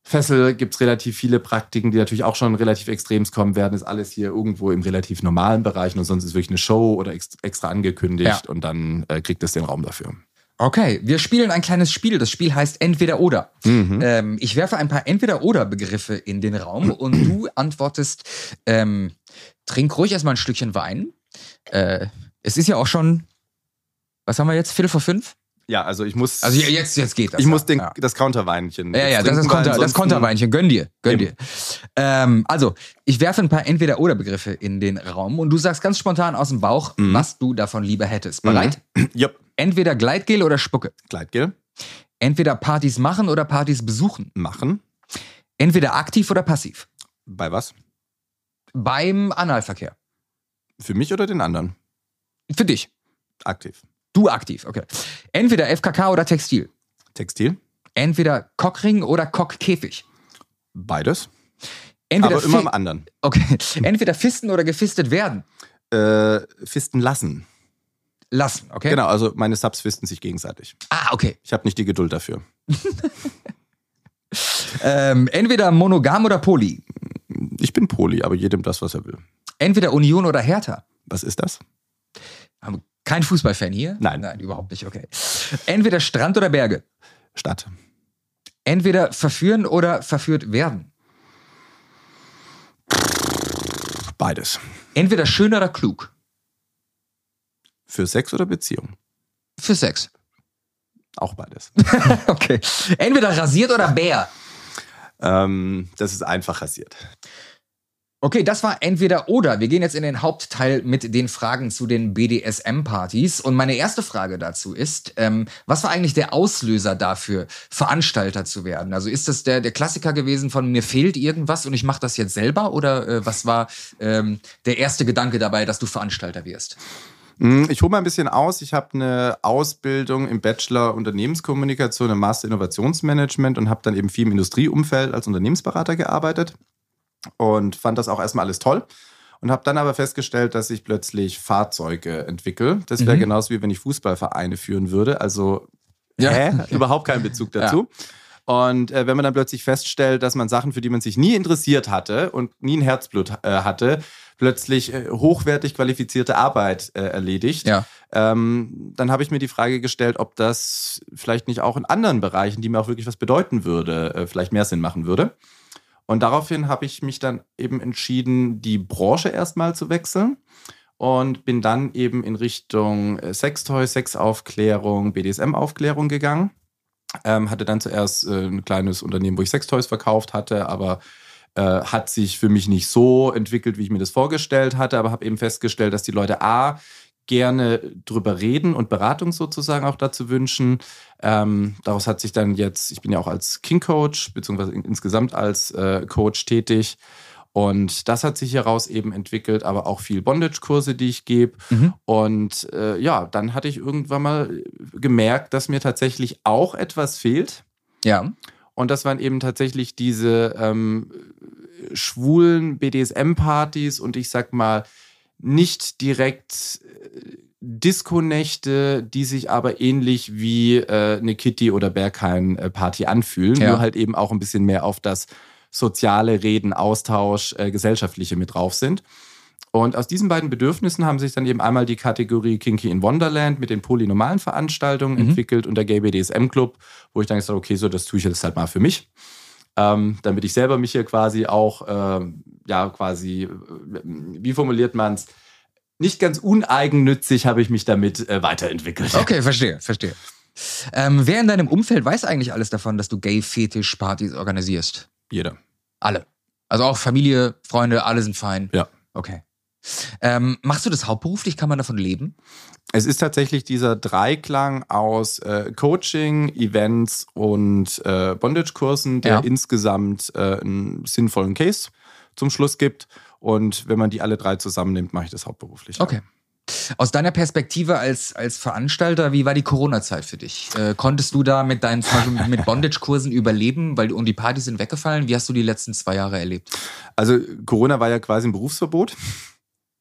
Fessel gibt es relativ viele Praktiken, die natürlich auch schon relativ extremst kommen werden. Ist alles hier irgendwo im relativ normalen Bereich und sonst ist wirklich eine Show oder ex extra angekündigt ja. und dann äh, kriegt es den Raum dafür. Okay, wir spielen ein kleines Spiel. Das Spiel heißt Entweder oder. Mhm. Ähm, ich werfe ein paar Entweder oder Begriffe in den Raum und du antwortest, ähm, trink ruhig erstmal ein Stückchen Wein. Äh, es ist ja auch schon, was haben wir jetzt, Viertel vor fünf? Ja, also ich muss. Also jetzt, jetzt geht das. Ich ja. muss den, ja. das Counterweinchen. Ja, ja, das ist Konter, das Konterweinchen. Gönn dir, gönn Eben. dir. Ähm, also, ich werfe ein paar Entweder-Oder-Begriffe in den Raum und du sagst ganz spontan aus dem Bauch, mhm. was du davon lieber hättest. Bereit? Mhm. Yep. Entweder Gleitgel oder Spucke. Gleitgel. Entweder Partys machen oder Partys besuchen. Machen. Entweder aktiv oder passiv. Bei was? Beim Analverkehr. Für mich oder den anderen? Für dich. Aktiv. Du aktiv, okay. Entweder FKK oder Textil. Textil. Entweder Cockring oder Cockkäfig. Beides. Entweder Aber immer am anderen. Okay. Entweder fisten oder gefistet werden. Äh, fisten lassen. Lassen, okay. Genau, also meine Subs fisten sich gegenseitig. Ah, okay. Ich habe nicht die Geduld dafür. ähm, entweder monogam oder poly. Ich bin poly, aber jedem das, was er will. Entweder Union oder Hertha. Was ist das? Kein Fußballfan hier? Nein. Nein, überhaupt nicht, okay. Entweder Strand oder Berge? Stadt. Entweder verführen oder verführt werden? Beides. Entweder schön oder klug? Für Sex oder Beziehung? Für Sex. Auch beides. okay. Entweder rasiert oder Bär? Ähm, das ist einfach rasiert. Okay, das war entweder oder. Wir gehen jetzt in den Hauptteil mit den Fragen zu den BDSM-Partys. Und meine erste Frage dazu ist, ähm, was war eigentlich der Auslöser dafür, Veranstalter zu werden? Also ist das der, der Klassiker gewesen von mir fehlt irgendwas und ich mache das jetzt selber? Oder äh, was war ähm, der erste Gedanke dabei, dass du Veranstalter wirst? Hm, ich hole mal ein bisschen aus. Ich habe eine Ausbildung im Bachelor Unternehmenskommunikation, im Master Innovationsmanagement und habe dann eben viel im Industrieumfeld als Unternehmensberater gearbeitet und fand das auch erstmal alles toll. Und habe dann aber festgestellt, dass ich plötzlich Fahrzeuge entwickle. Das wäre mhm. genauso wie wenn ich Fußballvereine führen würde. Also ja. hä? überhaupt keinen Bezug dazu. Ja. Und äh, wenn man dann plötzlich feststellt, dass man Sachen, für die man sich nie interessiert hatte und nie ein Herzblut äh, hatte, plötzlich äh, hochwertig qualifizierte Arbeit äh, erledigt, ja. ähm, dann habe ich mir die Frage gestellt, ob das vielleicht nicht auch in anderen Bereichen, die mir auch wirklich was bedeuten würde, äh, vielleicht mehr Sinn machen würde. Und daraufhin habe ich mich dann eben entschieden, die Branche erstmal zu wechseln und bin dann eben in Richtung äh, Sextoy, Sexaufklärung, BDSM-Aufklärung gegangen. Ähm, hatte dann zuerst äh, ein kleines Unternehmen, wo ich Sextoys verkauft hatte, aber äh, hat sich für mich nicht so entwickelt, wie ich mir das vorgestellt hatte, aber habe eben festgestellt, dass die Leute A gerne drüber reden und Beratung sozusagen auch dazu wünschen. Ähm, daraus hat sich dann jetzt, ich bin ja auch als King Coach, beziehungsweise insgesamt als äh, Coach tätig. Und das hat sich heraus eben entwickelt, aber auch viel Bondage-Kurse, die ich gebe. Mhm. Und äh, ja, dann hatte ich irgendwann mal gemerkt, dass mir tatsächlich auch etwas fehlt. Ja. Und das waren eben tatsächlich diese ähm, schwulen BDSM-Partys und ich sag mal, nicht direkt äh, Disco-Nächte, die sich aber ähnlich wie äh, eine Kitty- oder Berghain-Party anfühlen, ja. nur halt eben auch ein bisschen mehr auf das soziale Reden, Austausch, äh, gesellschaftliche mit drauf sind. Und aus diesen beiden Bedürfnissen haben sich dann eben einmal die Kategorie Kinky in Wonderland mit den polynomalen Veranstaltungen mhm. entwickelt und der Gay BDSM Club, wo ich dann gesagt habe, okay, so das tue ich jetzt halt mal für mich. Ähm, damit ich selber mich hier quasi auch, ähm, ja, quasi, äh, wie formuliert man es, nicht ganz uneigennützig habe ich mich damit äh, weiterentwickelt. Okay, verstehe, verstehe. Ähm, wer in deinem Umfeld weiß eigentlich alles davon, dass du Gay-Fetisch-Partys organisierst? Jeder. Alle. Also auch Familie, Freunde, alle sind fein. Ja. Okay. Ähm, machst du das hauptberuflich? Kann man davon leben? Es ist tatsächlich dieser Dreiklang aus äh, Coaching, Events und äh, Bondage-Kursen, der ja. insgesamt äh, einen sinnvollen Case zum Schluss gibt. Und wenn man die alle drei zusammennimmt, mache ich das hauptberuflich. Okay. Aus deiner Perspektive als, als Veranstalter, wie war die Corona-Zeit für dich? Äh, konntest du da mit deinen mit Bondage-Kursen überleben, weil und die Partys sind weggefallen? Wie hast du die letzten zwei Jahre erlebt? Also Corona war ja quasi ein Berufsverbot.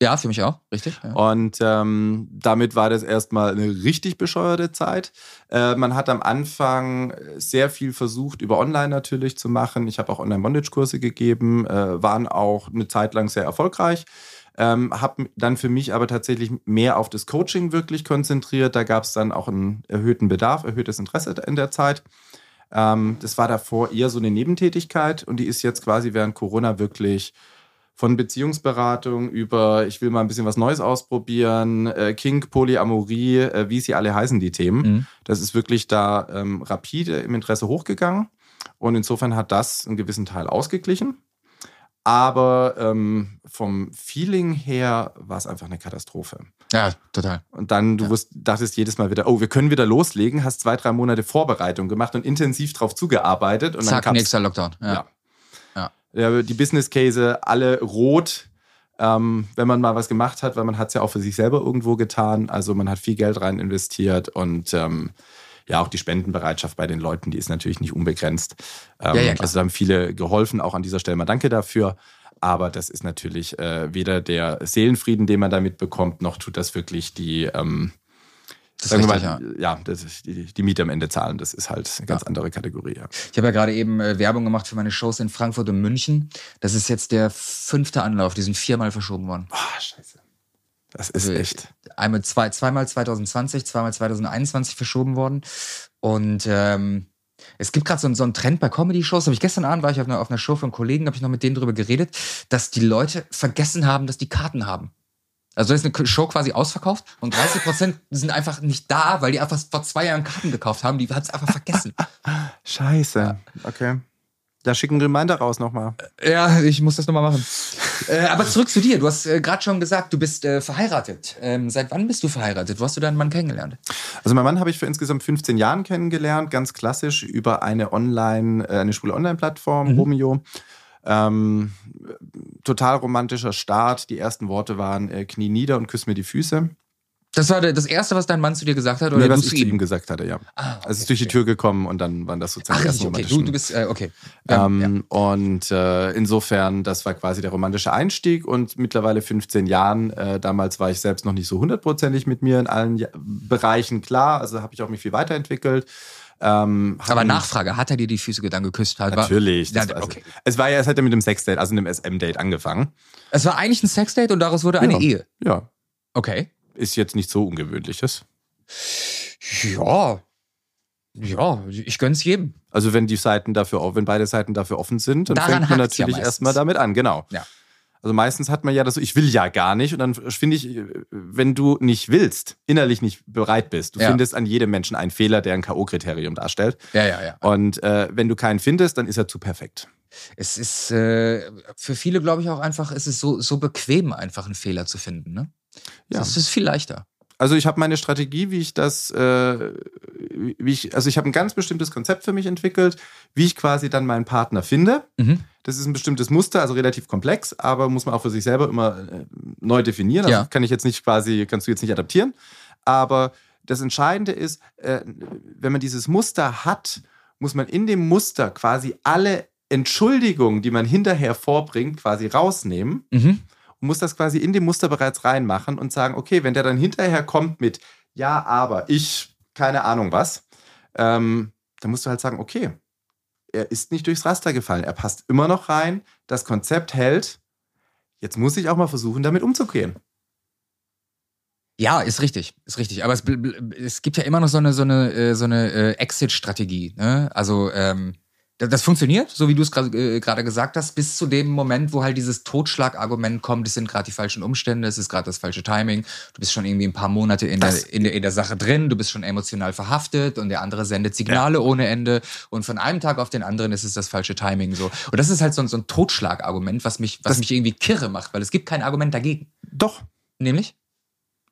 Ja, für mich auch, richtig. Ja. Und ähm, damit war das erstmal eine richtig bescheuerte Zeit. Äh, man hat am Anfang sehr viel versucht, über Online natürlich zu machen. Ich habe auch Online-Bondage-Kurse gegeben, äh, waren auch eine Zeit lang sehr erfolgreich. Ähm, habe dann für mich aber tatsächlich mehr auf das Coaching wirklich konzentriert. Da gab es dann auch einen erhöhten Bedarf, erhöhtes Interesse in der Zeit. Ähm, das war davor eher so eine Nebentätigkeit und die ist jetzt quasi während Corona wirklich von Beziehungsberatung über, ich will mal ein bisschen was Neues ausprobieren, äh, Kink, Polyamorie, äh, wie sie alle heißen, die Themen. Mhm. Das ist wirklich da ähm, rapide im Interesse hochgegangen. Und insofern hat das einen gewissen Teil ausgeglichen. Aber ähm, vom Feeling her war es einfach eine Katastrophe. Ja, total. Und dann, du ja. wusst, dachtest jedes Mal wieder, oh, wir können wieder loslegen, hast zwei, drei Monate Vorbereitung gemacht und intensiv drauf zugearbeitet. Und Zack, dann nächster Lockdown. Ja. ja die Business Case alle rot, ähm, wenn man mal was gemacht hat, weil man hat es ja auch für sich selber irgendwo getan. Also man hat viel Geld rein investiert und ähm, ja, auch die Spendenbereitschaft bei den Leuten, die ist natürlich nicht unbegrenzt. Ähm, ja, ja, also da haben viele geholfen, auch an dieser Stelle mal danke dafür. Aber das ist natürlich äh, weder der Seelenfrieden, den man damit bekommt, noch tut das wirklich die, ähm, Sagen richtig, wir mal, ja, ja das die, die, Miete am Ende zahlen, das ist halt eine ganz ja. andere Kategorie. Ja. Ich habe ja gerade eben äh, Werbung gemacht für meine Shows in Frankfurt und München. Das ist jetzt der fünfte Anlauf, die sind viermal verschoben worden. Ah, scheiße. Das ist also, echt. Einmal zwei, zweimal 2020, zweimal 2021 verschoben worden. Und ähm, es gibt gerade so, so, einen Trend bei Comedy-Shows. Habe ich gestern Abend war ich auf einer, auf einer Show von Kollegen, habe ich noch mit denen darüber geredet, dass die Leute vergessen haben, dass die Karten haben. Also ist eine Show quasi ausverkauft und 30 Prozent sind einfach nicht da, weil die einfach vor zwei Jahren Karten gekauft haben. Die hat es einfach vergessen. Scheiße. Okay. Da schicken Reminder raus nochmal. Ja, ich muss das nochmal machen. äh, aber zurück zu dir. Du hast äh, gerade schon gesagt, du bist äh, verheiratet. Ähm, seit wann bist du verheiratet? Wo hast du deinen Mann kennengelernt? Also meinen Mann habe ich für insgesamt 15 Jahren kennengelernt, ganz klassisch über eine Online, äh, eine schwule Online-Plattform, mhm. Romeo. Ähm, total romantischer Start. Die ersten Worte waren äh, Knie nieder und küss mir die Füße. Das war das Erste, was dein Mann zu dir gesagt hat? Oder nee, was ich zu ihm gesagt hatte, ja. Ah, okay, also ist durch die Tür gekommen und dann waren das sozusagen Ach, erste okay. Du, du bist, äh, okay. Ähm, ja. Und äh, insofern, das war quasi der romantische Einstieg und mittlerweile 15 Jahren. Äh, damals war ich selbst noch nicht so hundertprozentig mit mir in allen ja Bereichen klar. Also habe ich auch mich viel weiterentwickelt. Ähm, Aber Nachfrage, hat er dir die Füße dann geküsst? Halt, natürlich. War, ja, also, okay. Es war ja, es hat ja mit einem Sexdate, also einem SM-Date angefangen. Es war eigentlich ein Sexdate und daraus wurde eine ja. Ehe. Ja. Okay. Ist jetzt nicht so ungewöhnliches. Ja. Ja, ich gönn's jedem. Also wenn die Seiten dafür, wenn beide Seiten dafür offen sind, dann Daran fängt man natürlich ja erstmal damit an, genau. Ja. Also meistens hat man ja das so, ich will ja gar nicht. Und dann finde ich, wenn du nicht willst, innerlich nicht bereit bist, du ja. findest an jedem Menschen einen Fehler, der ein K.O.-Kriterium darstellt. Ja, ja, ja. Und äh, wenn du keinen findest, dann ist er zu perfekt. Es ist äh, für viele, glaube ich, auch einfach, es ist so, so bequem, einfach einen Fehler zu finden. Ne? Ja. Es ist viel leichter. Also ich habe meine Strategie, wie ich das, äh, wie ich, also ich habe ein ganz bestimmtes Konzept für mich entwickelt, wie ich quasi dann meinen Partner finde. Mhm. Das ist ein bestimmtes Muster, also relativ komplex, aber muss man auch für sich selber immer äh, neu definieren. Also ja. kann ich jetzt nicht quasi, kannst du jetzt nicht adaptieren. Aber das Entscheidende ist, äh, wenn man dieses Muster hat, muss man in dem Muster quasi alle Entschuldigungen, die man hinterher vorbringt, quasi rausnehmen. Mhm. Muss das quasi in dem Muster bereits reinmachen und sagen, okay, wenn der dann hinterher kommt mit, ja, aber ich, keine Ahnung was, ähm, dann musst du halt sagen, okay, er ist nicht durchs Raster gefallen. Er passt immer noch rein. Das Konzept hält. Jetzt muss ich auch mal versuchen, damit umzugehen. Ja, ist richtig, ist richtig. Aber es, es gibt ja immer noch so eine, so eine, äh, so eine äh, Exit-Strategie. Ne? Also ähm, das funktioniert, so wie du es äh, gerade gesagt hast, bis zu dem Moment, wo halt dieses Totschlagargument kommt, es sind gerade die falschen Umstände, es ist gerade das falsche Timing, du bist schon irgendwie ein paar Monate in der, in, der, in der Sache drin, du bist schon emotional verhaftet und der andere sendet Signale ja. ohne Ende und von einem Tag auf den anderen ist es das falsche Timing so. Und das ist halt so, so ein Totschlagargument, was mich, was das mich irgendwie kirre macht, weil es gibt kein Argument dagegen. Doch. Nämlich?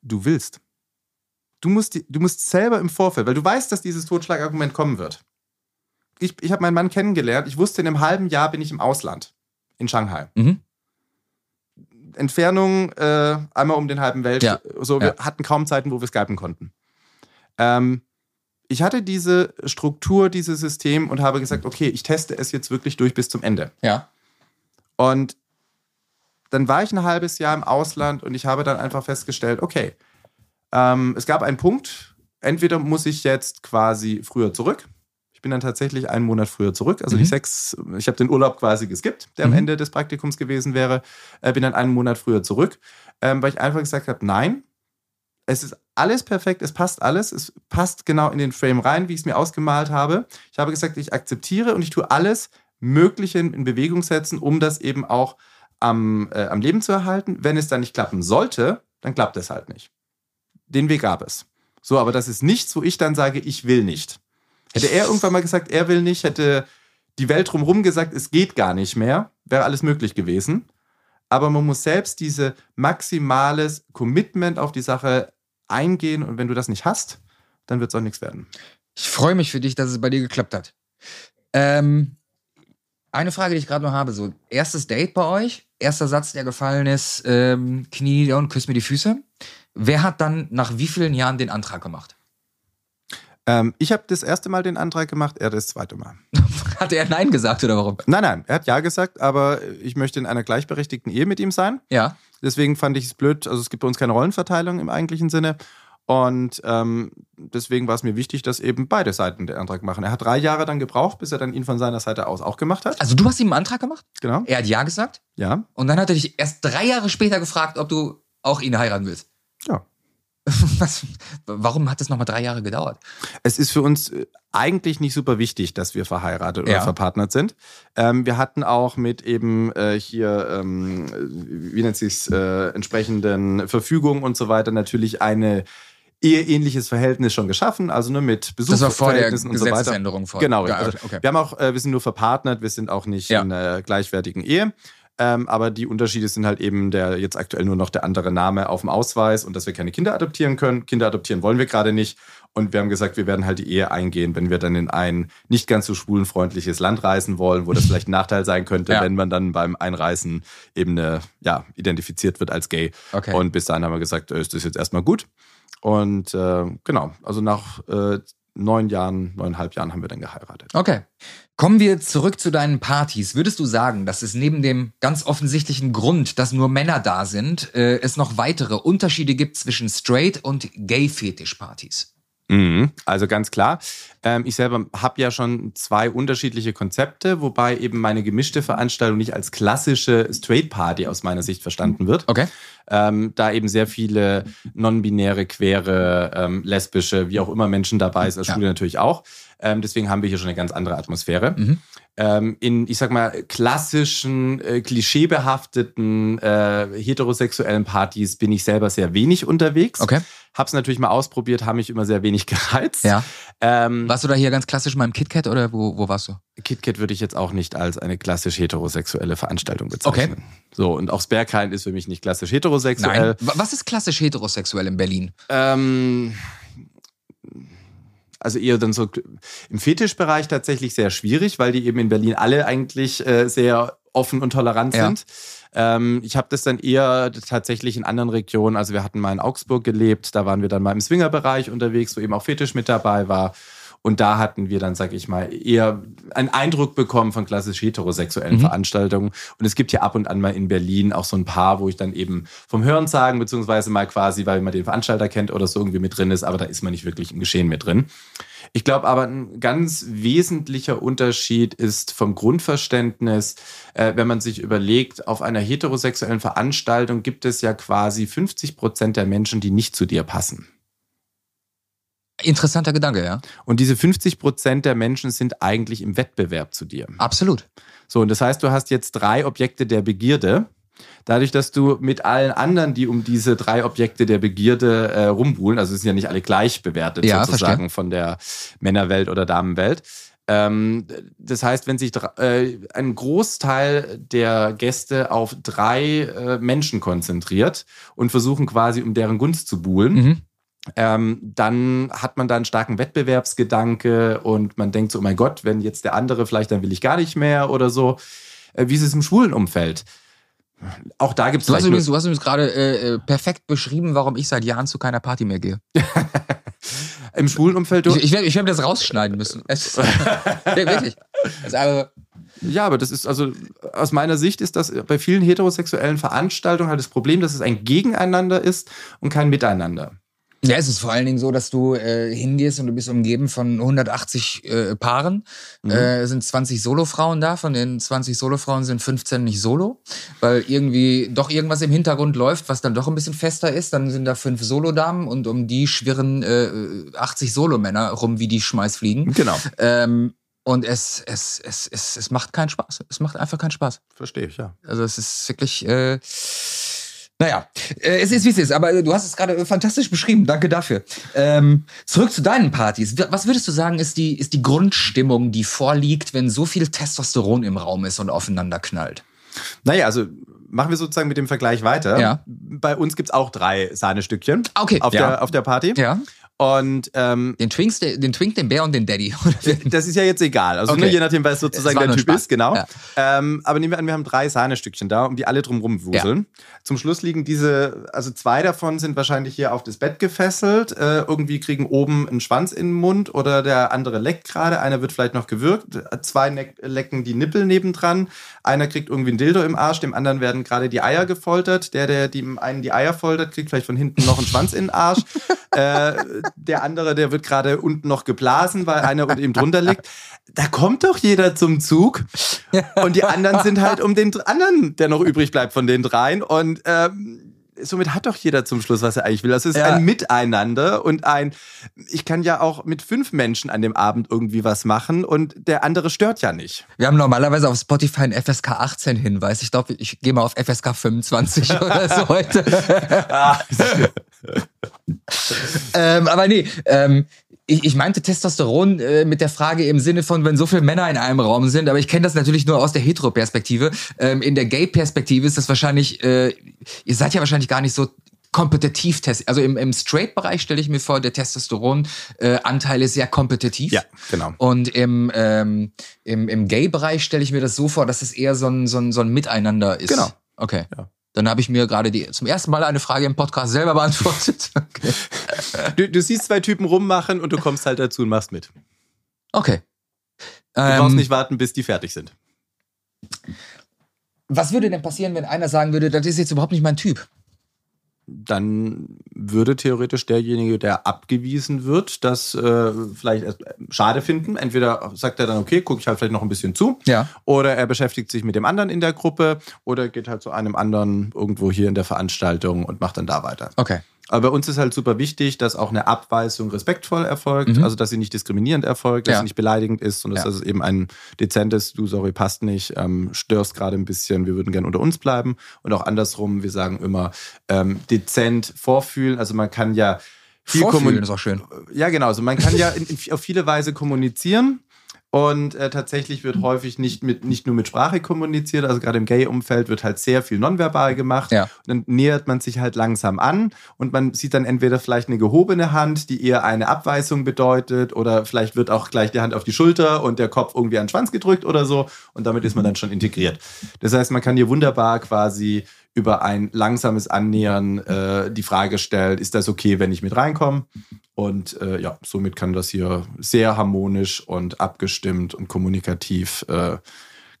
Du willst. Du musst, du musst selber im Vorfeld, weil du weißt, dass dieses Totschlagargument kommen wird ich, ich habe meinen Mann kennengelernt. Ich wusste, in einem halben Jahr bin ich im Ausland. In Shanghai. Mhm. Entfernung äh, einmal um den halben Welt. Ja. So, wir ja. hatten kaum Zeiten, wo wir skypen konnten. Ähm, ich hatte diese Struktur, dieses System und habe gesagt, okay, ich teste es jetzt wirklich durch bis zum Ende. Ja. Und dann war ich ein halbes Jahr im Ausland und ich habe dann einfach festgestellt, okay, ähm, es gab einen Punkt, entweder muss ich jetzt quasi früher zurück, bin dann tatsächlich einen Monat früher zurück. Also mhm. die sechs, ich habe den Urlaub quasi geskippt, der mhm. am Ende des Praktikums gewesen wäre. Äh, bin dann einen Monat früher zurück, ähm, weil ich einfach gesagt habe, nein, es ist alles perfekt, es passt alles, es passt genau in den Frame rein, wie ich es mir ausgemalt habe. Ich habe gesagt, ich akzeptiere und ich tue alles Mögliche in Bewegung setzen, um das eben auch am, äh, am Leben zu erhalten. Wenn es dann nicht klappen sollte, dann klappt es halt nicht. Den Weg gab es. So, aber das ist nichts, wo ich dann sage, ich will nicht. Hätte er irgendwann mal gesagt, er will nicht, hätte die Welt drumherum gesagt, es geht gar nicht mehr, wäre alles möglich gewesen. Aber man muss selbst diese maximales Commitment auf die Sache eingehen und wenn du das nicht hast, dann wird es auch nichts werden. Ich freue mich für dich, dass es bei dir geklappt hat. Ähm, eine Frage, die ich gerade noch habe: so, erstes Date bei euch, erster Satz, der gefallen ist, ähm, Knie und küss mir die Füße. Wer hat dann nach wie vielen Jahren den Antrag gemacht? Ähm, ich habe das erste Mal den Antrag gemacht, er das zweite Mal. hat er Nein gesagt oder warum? Nein, nein, er hat Ja gesagt, aber ich möchte in einer gleichberechtigten Ehe mit ihm sein. Ja. Deswegen fand ich es blöd, also es gibt bei uns keine Rollenverteilung im eigentlichen Sinne. Und ähm, deswegen war es mir wichtig, dass eben beide Seiten den Antrag machen. Er hat drei Jahre dann gebraucht, bis er dann ihn von seiner Seite aus auch gemacht hat. Also du hast ihm einen Antrag gemacht? Genau. Er hat Ja gesagt? Ja. Und dann hat er dich erst drei Jahre später gefragt, ob du auch ihn heiraten willst. Was, warum hat es nochmal drei Jahre gedauert? Es ist für uns äh, eigentlich nicht super wichtig, dass wir verheiratet oder ja. verpartnert sind. Ähm, wir hatten auch mit eben äh, hier, ähm, wie nennt sich äh, entsprechenden Verfügungen und so weiter natürlich eine eheähnliches Verhältnis schon geschaffen, also nur mit Besuchsverhältnissen und so weiter. Vor. Genau, ja, also, okay. wir haben auch, äh, wir sind nur verpartnert, wir sind auch nicht ja. in einer gleichwertigen Ehe. Ähm, aber die Unterschiede sind halt eben der jetzt aktuell nur noch der andere Name auf dem Ausweis und dass wir keine Kinder adoptieren können. Kinder adoptieren wollen wir gerade nicht. Und wir haben gesagt, wir werden halt die Ehe eingehen, wenn wir dann in ein nicht ganz so schwulenfreundliches Land reisen wollen, wo das vielleicht ein Nachteil sein könnte, ja. wenn man dann beim Einreisen eben eine, ja, identifiziert wird als gay. Okay. Und bis dahin haben wir gesagt, äh, ist das jetzt erstmal gut. Und äh, genau, also nach äh, neun Jahren, neuneinhalb Jahren haben wir dann geheiratet. Okay. Kommen wir zurück zu deinen Partys. Würdest du sagen, dass es neben dem ganz offensichtlichen Grund, dass nur Männer da sind, äh, es noch weitere Unterschiede gibt zwischen Straight- und Gay-Fetisch-Partys? Mhm. Also ganz klar. Ähm, ich selber habe ja schon zwei unterschiedliche Konzepte, wobei eben meine gemischte Veranstaltung nicht als klassische Straight Party aus meiner Sicht verstanden wird. Okay. Ähm, da eben sehr viele non-binäre, queere, ähm, lesbische, wie auch immer Menschen dabei sind, als ja. Schule natürlich auch. Deswegen haben wir hier schon eine ganz andere Atmosphäre. Mhm. In, ich sag mal, klassischen, äh, klischeebehafteten, äh, heterosexuellen Partys bin ich selber sehr wenig unterwegs. Okay. Hab's natürlich mal ausprobiert, habe mich immer sehr wenig gereizt. Ja. Ähm, warst du da hier ganz klassisch mal im KitKat oder wo, wo warst du? KitKat würde ich jetzt auch nicht als eine klassisch heterosexuelle Veranstaltung bezeichnen. Okay. So, und auch Sperrkein ist für mich nicht klassisch heterosexuell. Nein. Was ist klassisch heterosexuell in Berlin? Ähm also eher dann so im Fetischbereich tatsächlich sehr schwierig, weil die eben in Berlin alle eigentlich äh, sehr offen und tolerant ja. sind. Ähm, ich habe das dann eher tatsächlich in anderen Regionen, also wir hatten mal in Augsburg gelebt, da waren wir dann mal im Swingerbereich unterwegs, wo eben auch Fetisch mit dabei war. Und da hatten wir dann, sag ich mal, eher einen Eindruck bekommen von klassisch heterosexuellen mhm. Veranstaltungen. Und es gibt ja ab und an mal in Berlin auch so ein paar, wo ich dann eben vom Hören sagen, beziehungsweise mal quasi, weil man den Veranstalter kennt oder so irgendwie mit drin ist, aber da ist man nicht wirklich im Geschehen mit drin. Ich glaube aber, ein ganz wesentlicher Unterschied ist vom Grundverständnis, äh, wenn man sich überlegt, auf einer heterosexuellen Veranstaltung gibt es ja quasi 50 Prozent der Menschen, die nicht zu dir passen. Interessanter Gedanke, ja. Und diese 50 Prozent der Menschen sind eigentlich im Wettbewerb zu dir. Absolut. So, und das heißt, du hast jetzt drei Objekte der Begierde. Dadurch, dass du mit allen anderen, die um diese drei Objekte der Begierde äh, rumbuhlen, also sind ja nicht alle gleich bewertet Ja, sozusagen verstehe. von der Männerwelt oder Damenwelt. Ähm, das heißt, wenn sich äh, ein Großteil der Gäste auf drei äh, Menschen konzentriert und versuchen quasi um deren Gunst zu buhlen, Mhm. ähm, dann hat man da einen starken Wettbewerbsgedanke und man denkt so, oh mein Gott, wenn jetzt der andere vielleicht, dann will ich gar nicht mehr oder so. Äh, wie ist es im schwulen Umfeld? Auch da gibt es Du hast übrigens, übrigens gerade äh, äh, perfekt beschrieben, warum ich seit Jahren zu keiner Party mehr gehe. im schwulen Umfeld. Ich, ich werde ich werd das rausschneiden müssen. Es, ja, wirklich. Also, aber, Ja, aber das ist also aus meiner Sicht ist das bei vielen heterosexuellen Veranstaltungen halt das Problem, dass es ein Gegeneinander ist und kein Miteinander. Ja, es ist vor allen Dingen so, dass du äh, hingehst und du bist umgeben von 180 äh, Paaren. Äh, es sind 20 Solofrauen da. Von den 20 Solofrauen sind 15 nicht Solo, weil irgendwie doch irgendwas im Hintergrund läuft, was dann doch ein bisschen fester ist. Dann sind da fünf Solodamen und um die schwirren äh, 80 Solomänner rum wie die Schmeißfliegen. Genau, Ähm, und es, es, es, es, es macht keinen Spaß. Es macht einfach keinen Spaß. verstehe ich, ja. Also es ist wirklich, äh, naja, äh, es ist wie es ist, aber du hast es gerade fantastisch beschrieben. Danke dafür. Ähm, zurück zu deinen Partys. Was würdest du sagen, ist die, ist die Grundstimmung, die vorliegt, wenn so viel Testosteron im Raum ist und aufeinander knallt? Naja, also machen wir sozusagen mit dem Vergleich weiter. Ja. Bei uns gibt es auch drei Sahnestückchen Okay, auf, ja. der, auf der Party. Ja. Und ähm, Den, Twinks, den Twink, den Bär und den Daddy. Das ist ja jetzt egal. Also Okay. ne, je nachdem, was sozusagen der nur Typ Spaß. ist, genau. Ja. Ähm, aber nehmen wir an, wir haben drei Sahnestückchen da, um die alle drumrum wuseln. Zum Schluss liegen diese, also zwei davon sind wahrscheinlich hier auf das Bett gefesselt. Äh, irgendwie kriegen oben einen Schwanz in den Mund oder der andere leckt gerade. Einer wird vielleicht noch gewürgt. Zwei neck- lecken die Nippel nebendran. Einer kriegt irgendwie ein Dildo im Arsch. Dem anderen werden gerade die Eier gefoltert. Der, der dem einen die Eier foltert, kriegt vielleicht von hinten noch einen Schwanz in den Arsch. äh, der andere, der wird gerade unten noch geblasen, weil einer unter ihm drunter liegt. Da kommt doch jeder zum Zug. Und die anderen sind halt um den anderen, der noch übrig bleibt von den dreien. Und ähm, somit hat doch jeder zum Schluss, was er eigentlich will. Das ist Ja. ein Miteinander und ein, ich kann ja auch mit fünf Menschen an dem Abend irgendwie was machen und der andere stört ja nicht. Wir haben normalerweise auf Spotify einen FSK 18 Hinweis. Ich glaube, ich gehe mal auf FSK 25 oder so heute. ähm, aber nee, ähm, ich, ich meinte Testosteron äh, mit der Frage im Sinne von, wenn so viele Männer in einem Raum sind, aber ich kenne das natürlich nur aus der Hetero-Perspektive. Ähm, in der Gay-Perspektive ist das wahrscheinlich, äh, ihr seid ja wahrscheinlich gar nicht so kompetitiv test. Also im, im Straight-Bereich stelle ich mir vor, der Testosteron-Anteil ist sehr kompetitiv. Ja, genau. Und im, ähm, im, im Gay-Bereich stelle ich mir das so vor, dass es eher so ein, so ein, so ein Miteinander ist. Genau. Okay. Ja. Dann habe ich mir gerade die zum ersten Mal eine Frage im Podcast selber beantwortet. Okay. Du, du siehst zwei Typen rummachen und du kommst halt dazu und machst mit. okay. Du Ähm, brauchst nicht warten, bis die fertig sind. was würde denn passieren, wenn einer sagen würde, das ist jetzt überhaupt nicht mein Typ? Dann würde theoretisch derjenige, der abgewiesen wird, das äh, vielleicht erst schade finden. Entweder sagt er dann, okay, gucke ich halt vielleicht noch ein bisschen zu. Ja. Oder er beschäftigt sich mit dem anderen in der Gruppe oder geht halt zu einem anderen irgendwo hier in der Veranstaltung und macht dann da weiter. Okay. Aber bei uns ist halt super wichtig, dass auch eine Abweisung respektvoll erfolgt, Mhm. also dass sie nicht diskriminierend erfolgt, dass Ja. sie nicht beleidigend ist und dass Ja. das eben ein dezentes, du sorry, passt nicht, ähm, störst gerade ein bisschen, wir würden gern unter uns bleiben. Und auch andersrum, wir sagen immer ähm, dezent vorfühlen. Also man kann ja viel Vorfühlen kommun- ist auch schön. ja, genau. Also man kann ja in, in, auf viele Weise kommunizieren. Und äh, tatsächlich wird häufig nicht, mit, nicht nur mit Sprache kommuniziert, also gerade im Gay-Umfeld wird halt sehr viel nonverbal gemacht. Ja. Und dann nähert man sich halt langsam an und man sieht dann entweder vielleicht eine gehobene Hand, die eher eine Abweisung bedeutet, oder vielleicht wird auch gleich die Hand auf die Schulter und der Kopf irgendwie an den Schwanz gedrückt oder so. Und damit ist man dann schon integriert. Das heißt, man kann hier wunderbar quasi über ein langsames Annähern äh, die Frage stellen, ist das okay, wenn ich mit reinkomme? Und äh, ja, somit kann das hier sehr harmonisch und abgestimmt und kommunikativ äh,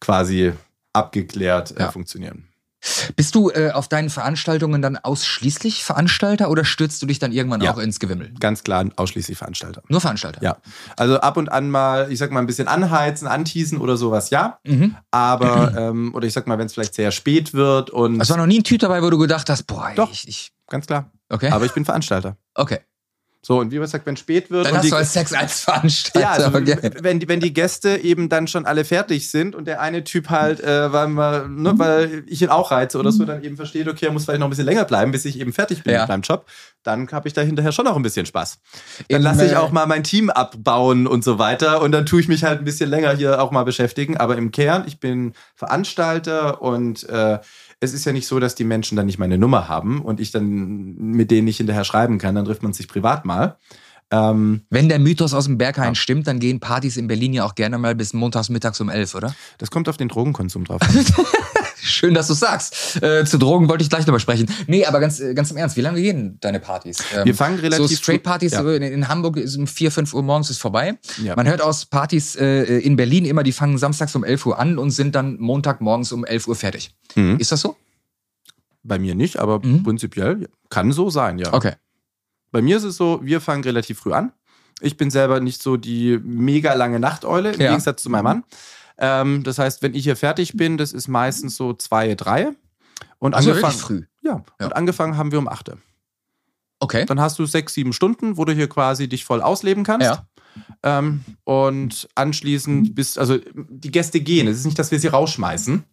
quasi abgeklärt äh, Ja. funktionieren. Bist du äh, auf deinen Veranstaltungen dann ausschließlich Veranstalter oder stürzt du dich dann irgendwann Ja. auch ins Gewimmel? Ganz klar ausschließlich Veranstalter. Nur Veranstalter? Ja. Also ab und an mal, ich sag mal, ein bisschen anheizen, anteasen oder sowas, ja. Mhm. Aber, ähm, oder ich sag mal, wenn es vielleicht sehr spät wird und. Es war noch nie ein Typ dabei, wo du gedacht hast, boah, Doch. ich, ich ganz klar. okay. Aber ich bin Veranstalter. okay. So, und wie man sagt, wenn spät wird Dann und hast die, du als Sex als Veranstalter. ja, also, wenn, die, wenn die Gäste eben dann schon alle fertig sind und der eine Typ halt, äh, weil, wir, ne, weil ich ihn auch reize oder so, dann eben versteht, okay, er muss vielleicht noch ein bisschen länger bleiben, bis ich eben fertig bin Ja. mit meinem Job, dann habe ich da hinterher schon noch ein bisschen Spaß. Dann lasse ich äh, auch mal mein Team abbauen und so weiter und dann tue ich mich halt ein bisschen länger hier auch mal beschäftigen. Aber im Kern, ich bin Veranstalter und äh, es ist ja nicht so, dass die Menschen dann nicht meine Nummer haben und ich dann mit denen nicht hinterher schreiben kann, dann trifft man sich privat mal. Ähm, Wenn der Mythos aus dem Berghain stimmt, dann gehen Partys in Berlin ja auch gerne mal bis montags mittags um elf, oder? das kommt auf den Drogenkonsum drauf an. Schön, dass du sagst. Äh, zu Drogen wollte ich gleich drüber sprechen. Nee, aber ganz, äh, ganz im Ernst, wie lange gehen deine Partys? Ähm, Wir fangen relativ So Straight-Partys ja. so in, in Hamburg ist um 4, 5 Uhr morgens ist vorbei. Ja. Man hört aus Partys äh, in Berlin immer, die fangen samstags um 11 Uhr an und sind dann Montagmorgens um 11 Uhr fertig. Mhm. Ist das so? Bei mir nicht, aber Mhm. prinzipiell kann so sein, ja. Okay. Bei mir ist es so, wir fangen relativ früh an. Ich bin selber nicht so die mega lange Nachteule, im Ja. Gegensatz zu meinem Mann. Ähm, das heißt, wenn ich hier fertig bin, das ist meistens so zwei, drei. Und Also angefangen, früh. Ja, Ja. und angefangen haben wir um achte. Okay. Dann hast du sechs, sieben Stunden, wo du hier quasi dich voll ausleben kannst. Ja. Ähm, und anschließend bist, also die Gäste gehen. Es ist nicht, dass wir sie rausschmeißen.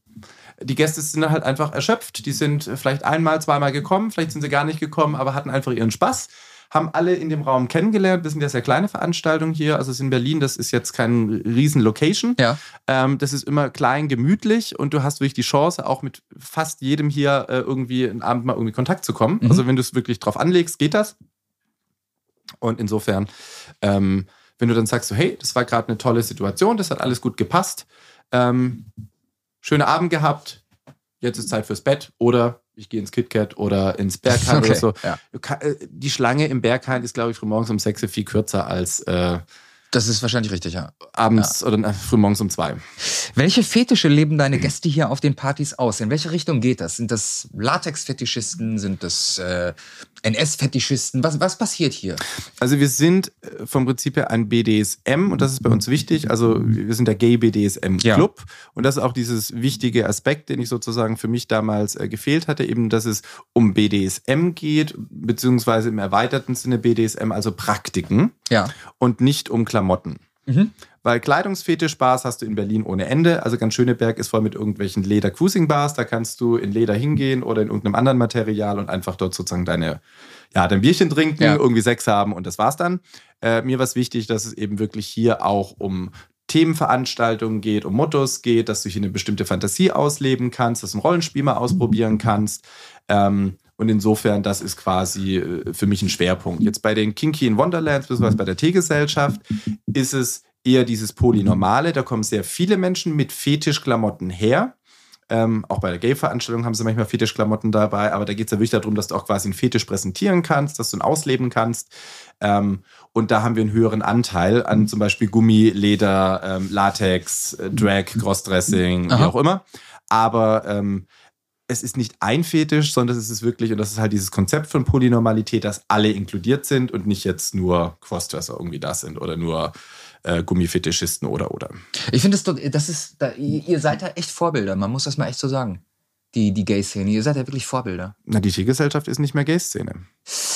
Die Gäste sind halt einfach erschöpft. Die sind vielleicht einmal, zweimal gekommen, vielleicht sind sie gar nicht gekommen, aber hatten einfach ihren Spaß. Haben alle in dem Raum kennengelernt. Wir sind ja sehr kleine Veranstaltung hier. Also es ist in Berlin, das ist jetzt kein riesen Location. Ja. Ähm, das ist immer klein, gemütlich und du hast wirklich die Chance, auch mit fast jedem hier äh, irgendwie einen Abend mal irgendwie in Kontakt zu kommen. Mhm. Also wenn du es wirklich drauf anlegst, geht das. Und insofern, ähm, wenn du dann sagst, so, hey, das war gerade eine tolle Situation, das hat alles gut gepasst, ähm, schöner Abend gehabt, jetzt ist Zeit fürs Bett oder ich gehe ins KitKat oder ins Berghain Okay, oder so. ja. Äh, Die Schlange im Berghain ist, glaube ich, frühmorgens um 6 Uhr viel kürzer als äh, Das ist wahrscheinlich richtig, ja. abends oder äh, frühmorgens um 2. Welche Fetische leben deine Gäste hier auf den Partys aus? In welche Richtung geht das? Sind das Latex-Fetischisten? Sind das äh, NS-Fetischisten? Was, was passiert hier? Also wir sind äh, vom Prinzip her ein BDSM und das ist bei uns wichtig. Also wir sind der Gay BDSM Ja. Club und das ist auch dieses wichtige Aspekt, den ich sozusagen für mich damals äh, gefehlt hatte, eben, dass es um BDSM geht, beziehungsweise im erweiterten Sinne BDSM, also Praktiken Ja. und nicht um Klamotten. Mhm. Weil Kleidungsfetisch-Bars hast du in Berlin ohne Ende. Also ganz Schöneberg ist voll mit irgendwelchen Leder-Cruising-Bars. Da kannst du in Leder hingehen oder in irgendeinem anderen Material und einfach dort sozusagen deine, ja, dein Bierchen trinken, Ja. irgendwie Sex haben und das war's dann. Äh, mir war es wichtig, dass es eben wirklich hier auch um Themenveranstaltungen geht, um Mottos geht, dass du hier eine bestimmte Fantasie ausleben kannst, dass du ein Rollenspiel mal ausprobieren kannst. Ähm, und insofern, das ist quasi äh, für mich ein Schwerpunkt. Jetzt bei den Kinky in Wonderlands, beziehungsweise bei der T-Gesellschaft, ist es eher dieses Polynormale. Da kommen sehr viele Menschen mit Fetischklamotten her. Ähm, auch bei der Gay-Veranstaltung haben sie manchmal Fetischklamotten dabei, aber da geht es ja wirklich darum, dass du auch quasi einen Fetisch präsentieren kannst, dass du ihn ausleben kannst. Ähm, und da haben wir einen höheren Anteil an zum Beispiel Gummi, Leder, ähm, Latex, äh, Drag, Crossdressing, wie Aha. auch immer. Aber ähm, es ist nicht ein Fetisch, sondern es ist wirklich, und das ist halt dieses Konzept von Polynormalität, dass alle inkludiert sind und nicht jetzt nur Crossdresser irgendwie da sind oder nur äh, Gummifetischisten oder oder. Ich finde, das, das ist, da, ihr seid da echt Vorbilder. Man muss das mal echt so sagen. Die, die Gay-Szene. Ihr seid ja wirklich Vorbilder. Na, die Tiergesellschaft ist nicht mehr Gay-Szene.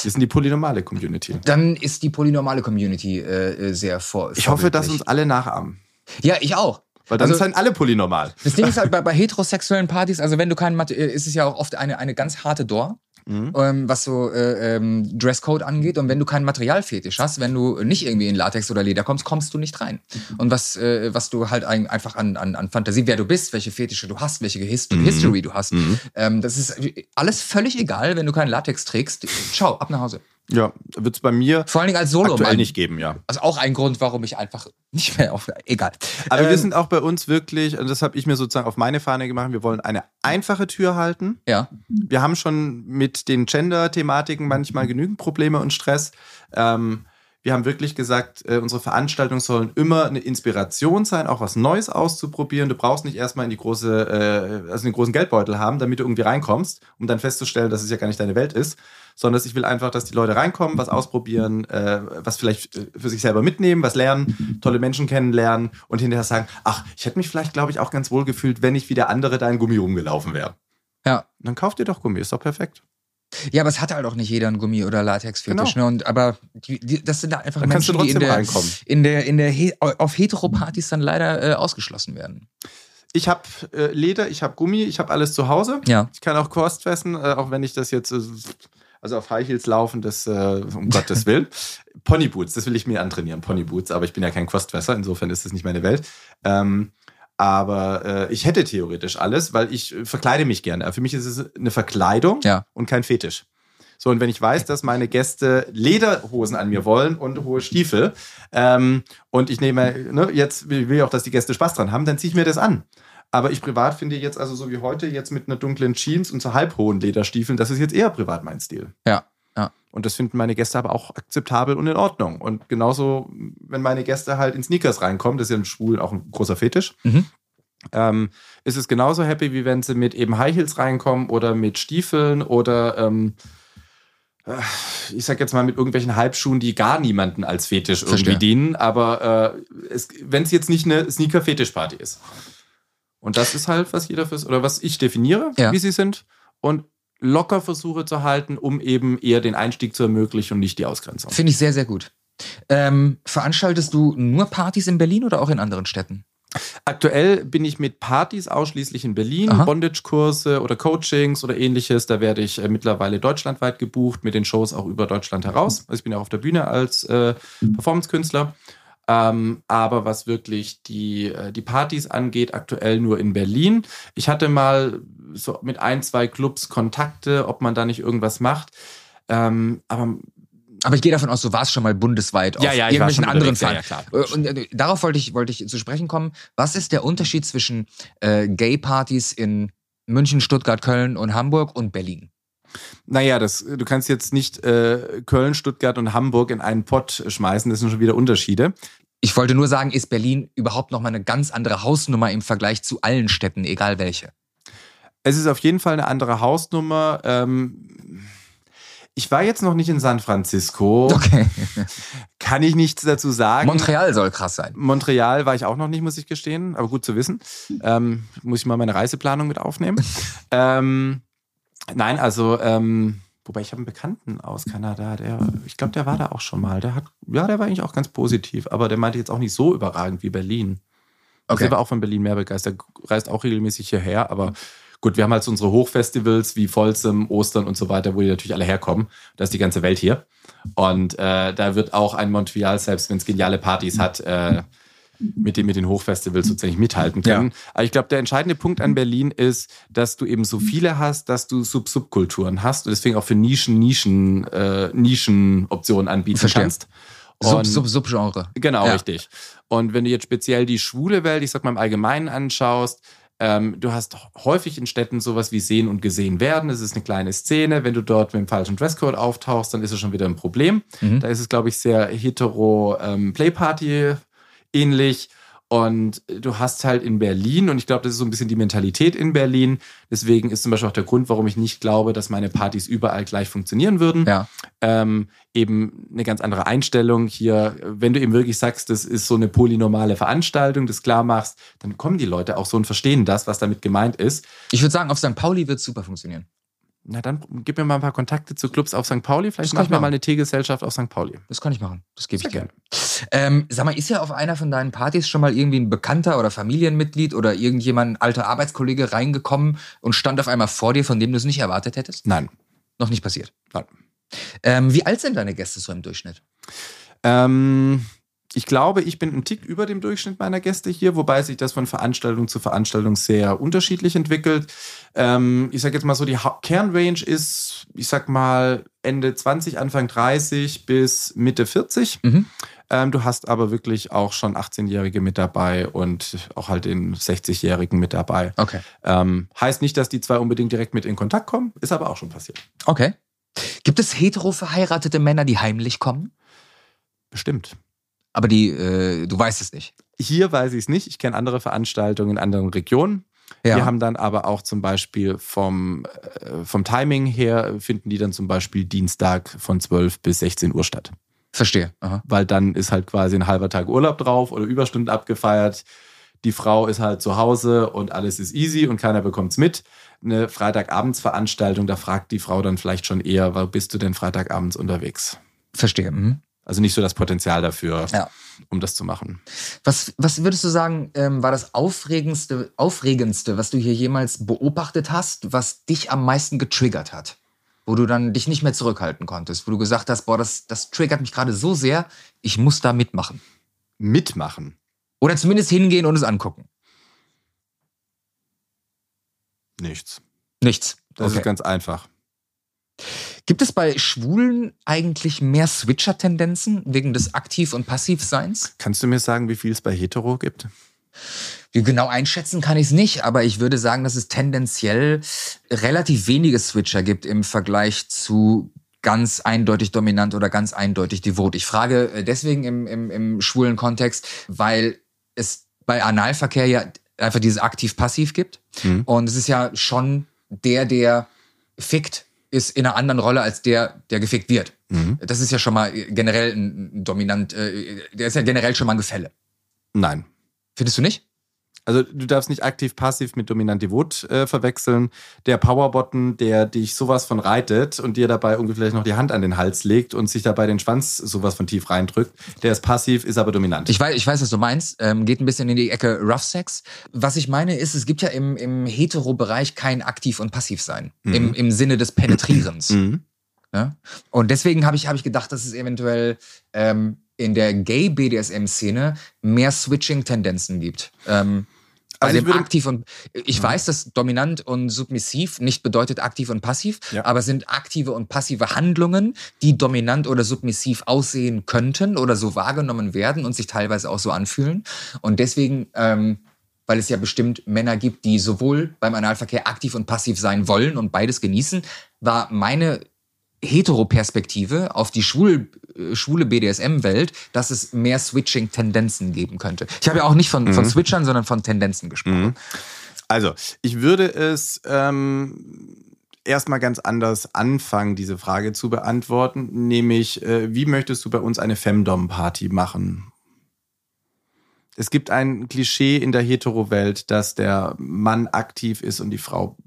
Wir sind die polynormale Community. Dann ist die polynormale Community äh, äh, sehr vor. Ich hoffe, dass uns alle nachahmen. Ja, ich auch. Weil dann Also- sind alle polynormal. Das Ding ist halt bei, bei heterosexuellen Partys, also wenn du keinen Mat äh, ist es ja auch oft eine, eine ganz harte Door, Mhm. ähm, was so äh, ähm, Dresscode angeht. Und wenn du keinen Materialfetisch hast, wenn du nicht irgendwie in Latex oder Leder kommst, kommst du nicht rein. Und was, äh, was du halt ein, einfach an, an, an Fantasie, wer du bist, welche Fetische du hast, welche Hist Mhm. History du hast, ähm, das ist alles völlig egal, wenn du keinen Latex trägst. Ciao, ab nach Hause. Ja, wird es bei mir Vor allen Dingen als Solo. aktuell nicht geben, ja. Also auch ein Grund, warum ich einfach nicht mehr auf. Egal. Aber wir Ähm, sind auch bei uns wirklich, und das habe ich mir sozusagen auf meine Fahne gemacht, wir wollen eine einfache Tür halten. Ja. Wir haben schon mit den Gender-Thematiken manchmal genügend Probleme und Stress. Ähm, Wir haben wirklich gesagt, äh, unsere Veranstaltungen sollen immer eine Inspiration sein, auch was Neues auszuprobieren. Du brauchst nicht erstmal in die große, äh, also den großen Geldbeutel haben, damit du irgendwie reinkommst, um dann festzustellen, dass es ja gar nicht deine Welt ist, sondern ich will einfach, dass die Leute reinkommen, was ausprobieren, äh, was vielleicht äh, für sich selber mitnehmen, was lernen, tolle Menschen kennenlernen und hinterher sagen, ach, ich hätte mich vielleicht, glaube ich, auch ganz wohl gefühlt, wenn ich wie der andere da in Gummi rumgelaufen wäre. Ja. Dann kauft ihr doch Gummi, ist doch perfekt. Ja, aber es hat halt auch nicht jeder einen Gummi- oder Latexfetisch. Genau. Ne? Und, aber die, die, das sind da einfach Dann Menschen, die in trotzdem der, reinkommen. in der, in der He auf Heteropartys dann leider äh, ausgeschlossen werden. Ich habe äh, Leder, ich habe Gummi, ich habe alles zu Hause. Ja. Ich kann auch Kost fressen, äh, auch wenn ich das jetzt, äh, also auf High Heels laufen, das, äh, um Gottes Willen. Ponyboots, das will ich mir antrainieren, Ponyboots, aber ich bin ja kein Kostfresser, insofern ist das nicht meine Welt. Ähm, aber äh, ich hätte theoretisch alles, weil ich äh, verkleide mich gerne. Für mich ist es eine Verkleidung Ja. und kein Fetisch. So, und wenn ich weiß, dass meine Gäste Lederhosen an mir wollen und hohe Stiefel, ähm, und ich nehme, ne, jetzt will ich auch, dass die Gäste Spaß dran haben, dann ziehe ich mir das an. Aber ich privat finde jetzt, also so wie heute, jetzt mit einer dunklen Jeans und so halbhohen Lederstiefeln, das ist jetzt eher privat mein Stil. Ja. Ja. Und das finden meine Gäste aber auch akzeptabel und in Ordnung. Und genauso, wenn meine Gäste halt in Sneakers reinkommen, das ist ja in Schwulen auch ein großer Fetisch, Mhm. ähm, ist es genauso happy, wie wenn sie mit eben High Heels reinkommen oder mit Stiefeln oder ähm, äh, ich sag jetzt mal mit irgendwelchen Halbschuhen, die gar niemanden als Fetisch irgendwie Verstehe. dienen, aber äh, wenn es jetzt nicht eine Sneaker-Fetisch-Party ist. Und das ist halt, was jeder fürs, oder was ich definiere, Ja. wie sie sind. Und locker versuche zu halten, um eben eher den Einstieg zu ermöglichen und nicht die Ausgrenzung. Finde ich sehr, sehr gut. Ähm, veranstaltest du nur Partys in Berlin oder auch in anderen Städten? Aktuell bin ich mit Partys ausschließlich in Berlin. Bondage-Kurse oder Coachings oder ähnliches. Da werde ich äh, mittlerweile deutschlandweit gebucht, mit den Shows auch über Deutschland heraus. Also ich bin ja auch auf der Bühne als äh, Performance-Künstler. Ähm, aber was wirklich die, äh, die Partys angeht, aktuell nur in Berlin. Ich hatte mal so mit ein, zwei Clubs Kontakte, ob man da nicht irgendwas macht. Ähm, aber Aber ich gehe davon aus, du warst schon mal bundesweit auf Ja, ja, irgendwelchen anderen Feiern. ja. Äh, Und äh, darauf wollte ich, wollte ich zu sprechen kommen. Was ist der Unterschied zwischen äh, Gay-Partys in München, Stuttgart, Köln und Hamburg und Berlin? Naja, das, du kannst jetzt nicht äh, Köln, Stuttgart und Hamburg in einen Pott schmeißen. Das sind schon wieder Unterschiede. Ich wollte nur sagen, ist Berlin überhaupt noch mal eine ganz andere Hausnummer im Vergleich zu allen Städten, egal welche? Es ist auf jeden Fall eine andere Hausnummer. Ähm, ich war jetzt noch nicht in San Francisco. Okay. Kann ich nichts dazu sagen. Montreal soll krass sein. Montreal war ich auch noch nicht, muss ich gestehen. Aber gut zu wissen. Ähm, muss ich mal meine Reiseplanung mit aufnehmen. ähm, nein, also, ähm, wobei ich habe einen Bekannten aus Kanada, der, ich glaube, der war da auch schon mal. Der hat, ja, der war eigentlich auch ganz positiv, aber der meinte jetzt auch nicht so überragend wie Berlin. Also Okay. Der war auch von Berlin mehr begeistert, reist auch regelmäßig hierher, aber gut, wir haben halt so unsere Hochfestivals wie Folsem, Ostern und so weiter, wo die natürlich alle herkommen. Da ist die ganze Welt hier. Und äh, da wird auch ein Montreal, selbst wenn es geniale Partys hat, äh, mit, den, mit den Hochfestivals sozusagen mithalten können. Aber ich glaube, der entscheidende Punkt an Berlin ist, dass du eben so viele hast, dass du Sub-Subkulturen hast und deswegen auch für Nischen, Nischen, äh, Nischen-Optionen anbieten Verstehe. kannst. Sub, Sub, Subgenre. Genau, Ja. richtig. Und wenn du jetzt speziell die schwule Welt, ich sag mal im Allgemeinen anschaust, ähm, du hast häufig in Städten sowas wie sehen und gesehen werden. Es ist eine kleine Szene. Wenn du dort mit dem falschen Dresscode auftauchst, dann ist es schon wieder ein Problem. Mhm. Da ist es, glaube ich, sehr hetero ähm, Playparty ähnlich. Und du hast halt in Berlin, und ich glaube, das ist so ein bisschen die Mentalität in Berlin. Deswegen ist zum Beispiel auch der Grund, warum ich nicht glaube, dass meine Partys überall gleich funktionieren würden Ja. ähm, eben eine ganz andere Einstellung hier. Wenn du eben wirklich sagst, das ist so eine polynormale Veranstaltung, das klar machst, dann kommen die Leute auch so und verstehen das, was damit gemeint ist. Ich würde sagen, auf St. Pauli wird super funktionieren. Na dann gib mir mal ein paar Kontakte zu Clubs auf St. Pauli. Vielleicht machen wir machen. mal eine Teegesellschaft auf St. Pauli. Das kann ich machen. Das gebe ich gerne. Ähm, sag mal, ist ja auf einer von deinen Partys schon mal irgendwie ein Bekannter oder Familienmitglied oder irgendjemand, ein alter Arbeitskollege reingekommen und stand auf einmal vor dir, von dem du es nicht erwartet hättest? Nein. Noch nicht passiert. Nein. Ähm, wie alt sind deine Gäste so im Durchschnitt? Ähm, ich glaube, ich bin einen Tick über dem Durchschnitt meiner Gäste hier, wobei sich das von Veranstaltung zu Veranstaltung sehr unterschiedlich entwickelt. Ähm, ich sage jetzt mal so, die Kernrange ist, ich sag mal, Ende 20, Anfang 30 bis Mitte 40. Mhm. Ähm, du hast aber wirklich auch schon 18-Jährige mit dabei und auch halt den 60-Jährigen mit dabei. Okay. Ähm, heißt nicht, dass die zwei unbedingt direkt mit in Kontakt kommen, ist aber auch schon passiert. Okay. Gibt es hetero verheiratete Männer, die heimlich kommen? Bestimmt. Aber die, äh, du weißt es nicht. Hier weiß ich es nicht. Ich kenne andere Veranstaltungen in anderen Regionen. Ja. Wir haben dann aber auch zum Beispiel vom, äh, vom Timing her, finden die dann zum Beispiel Dienstag von 12 bis 16 Uhr statt. Verstehe. Aha. Weil dann ist halt quasi ein halber Tag Urlaub drauf oder Überstunden abgefeiert. Die Frau ist halt zu Hause und alles ist easy und keiner bekommt's mit. Eine Freitagabendsveranstaltung, da fragt die Frau dann vielleicht schon eher, wo bist du denn Freitagabends unterwegs? Verstehe. Mhm. Also nicht so das Potenzial dafür, Ja. um das zu machen. Was, was würdest du sagen, ähm, war das Aufregendste, Aufregendste, was du hier jemals beobachtet hast, was dich am meisten getriggert hat? Wo du dann dich nicht mehr zurückhalten konntest, wo du gesagt hast, boah, das, das triggert mich gerade so sehr, ich muss da mitmachen. Mitmachen. Oder zumindest hingehen und es angucken. Nichts. Nichts. Das Okay. ist ganz einfach. Gibt es bei Schwulen eigentlich mehr Switcher-Tendenzen wegen des Aktiv- und Passivseins? Kannst du mir sagen, wie viel es bei Hetero gibt? Wie genau einschätzen kann ich es nicht, aber ich würde sagen, dass es tendenziell relativ wenige Switcher gibt im Vergleich zu ganz eindeutig dominant oder ganz eindeutig devot. Ich frage äh, deswegen im, im, im schwulen Kontext, weil es bei Analverkehr ja einfach dieses Aktiv-Passiv gibt. Mhm. Und es ist ja schon der, der fickt, ist in einer anderen Rolle als der, der gefickt wird. Mhm. Das ist ja schon mal generell ein dominant, äh, der ist ja generell schon mal ein Gefälle. Nein. Findest du nicht? Also du darfst nicht aktiv-passiv mit dominant-devot äh, verwechseln. Der Powerbutton, der dich sowas von reitet und dir dabei irgendwie vielleicht noch die Hand an den Hals legt und sich dabei den Schwanz sowas von tief reindrückt, der ist passiv, ist aber dominant. Ich weiß, ich weiß, was du meinst. Ähm, geht ein bisschen in die Ecke Rough Sex. Was ich meine ist, es gibt ja im, im Hetero-Bereich kein Aktiv- und Passivsein. Im, Im Sinne des Penetrierens. mhm. ne? Und deswegen habe ich, hab ich gedacht, dass es eventuell ähm, in der Gay-BDSM-Szene mehr Switching-Tendenzen gibt. Ähm, bei Also ich dem würde- aktiv und ich weiß, dass dominant und submissiv nicht bedeutet aktiv und passiv, Ja. aber sind aktive und passive Handlungen, die dominant oder submissiv aussehen könnten oder so wahrgenommen werden und sich teilweise auch so anfühlen. Und deswegen, ähm, weil es ja bestimmt Männer gibt, die sowohl beim Analverkehr aktiv und passiv sein wollen und beides genießen, war meine Heteroperspektive auf die schwul, äh, schwule BDSM-Welt, dass es mehr Switching-Tendenzen geben könnte. Ich habe ja auch nicht von, von Switchern, sondern von Tendenzen gesprochen. Also, ich würde es ähm, erstmal ganz anders anfangen, diese Frage zu beantworten, nämlich, äh, wie möchtest du bei uns eine Femdom-Party machen? Es gibt ein Klischee in der Hetero-Welt, dass der Mann aktiv ist und die Frau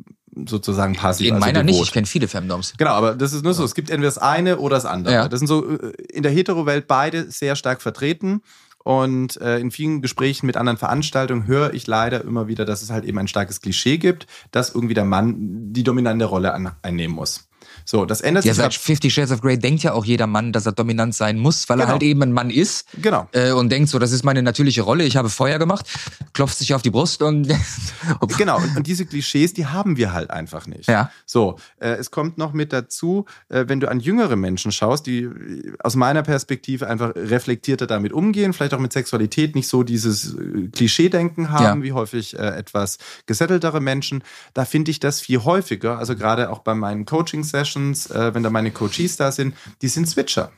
sozusagen passiv. In also meiner nicht, devot. ich kenne viele Femdoms. Genau, aber das ist nur so. Es gibt entweder das eine oder das andere. Ja. Das sind so äh, in der Hetero-Welt beide sehr stark vertreten. Und äh, in vielen Gesprächen mit anderen Veranstaltungen höre ich leider immer wieder, dass es halt eben ein starkes Klischee gibt, dass irgendwie der Mann die dominante Rolle an, einnehmen muss. So, das ändert Ja, sich. seit Fifty Shades of Grey denkt ja auch jeder Mann, dass er dominant sein muss, weil er Genau. halt eben ein Mann ist. Genau. Äh, und denkt so, das ist meine natürliche Rolle, ich habe Feuer gemacht, klopft sich auf die Brust und Genau, und, und diese Klischees, die haben wir halt einfach nicht. Ja. So, äh, es kommt noch mit dazu, äh, wenn du an jüngere Menschen schaust, die äh, aus meiner Perspektive einfach reflektierter damit umgehen, vielleicht auch mit Sexualität nicht so dieses äh, Klischee-Denken haben, Ja. wie häufig äh, etwas gesetteltere Menschen, da finde ich das viel häufiger. Also gerade auch bei meinen Coaching-Sessions, äh, wenn da meine Coaches da sind, die sind Switcher.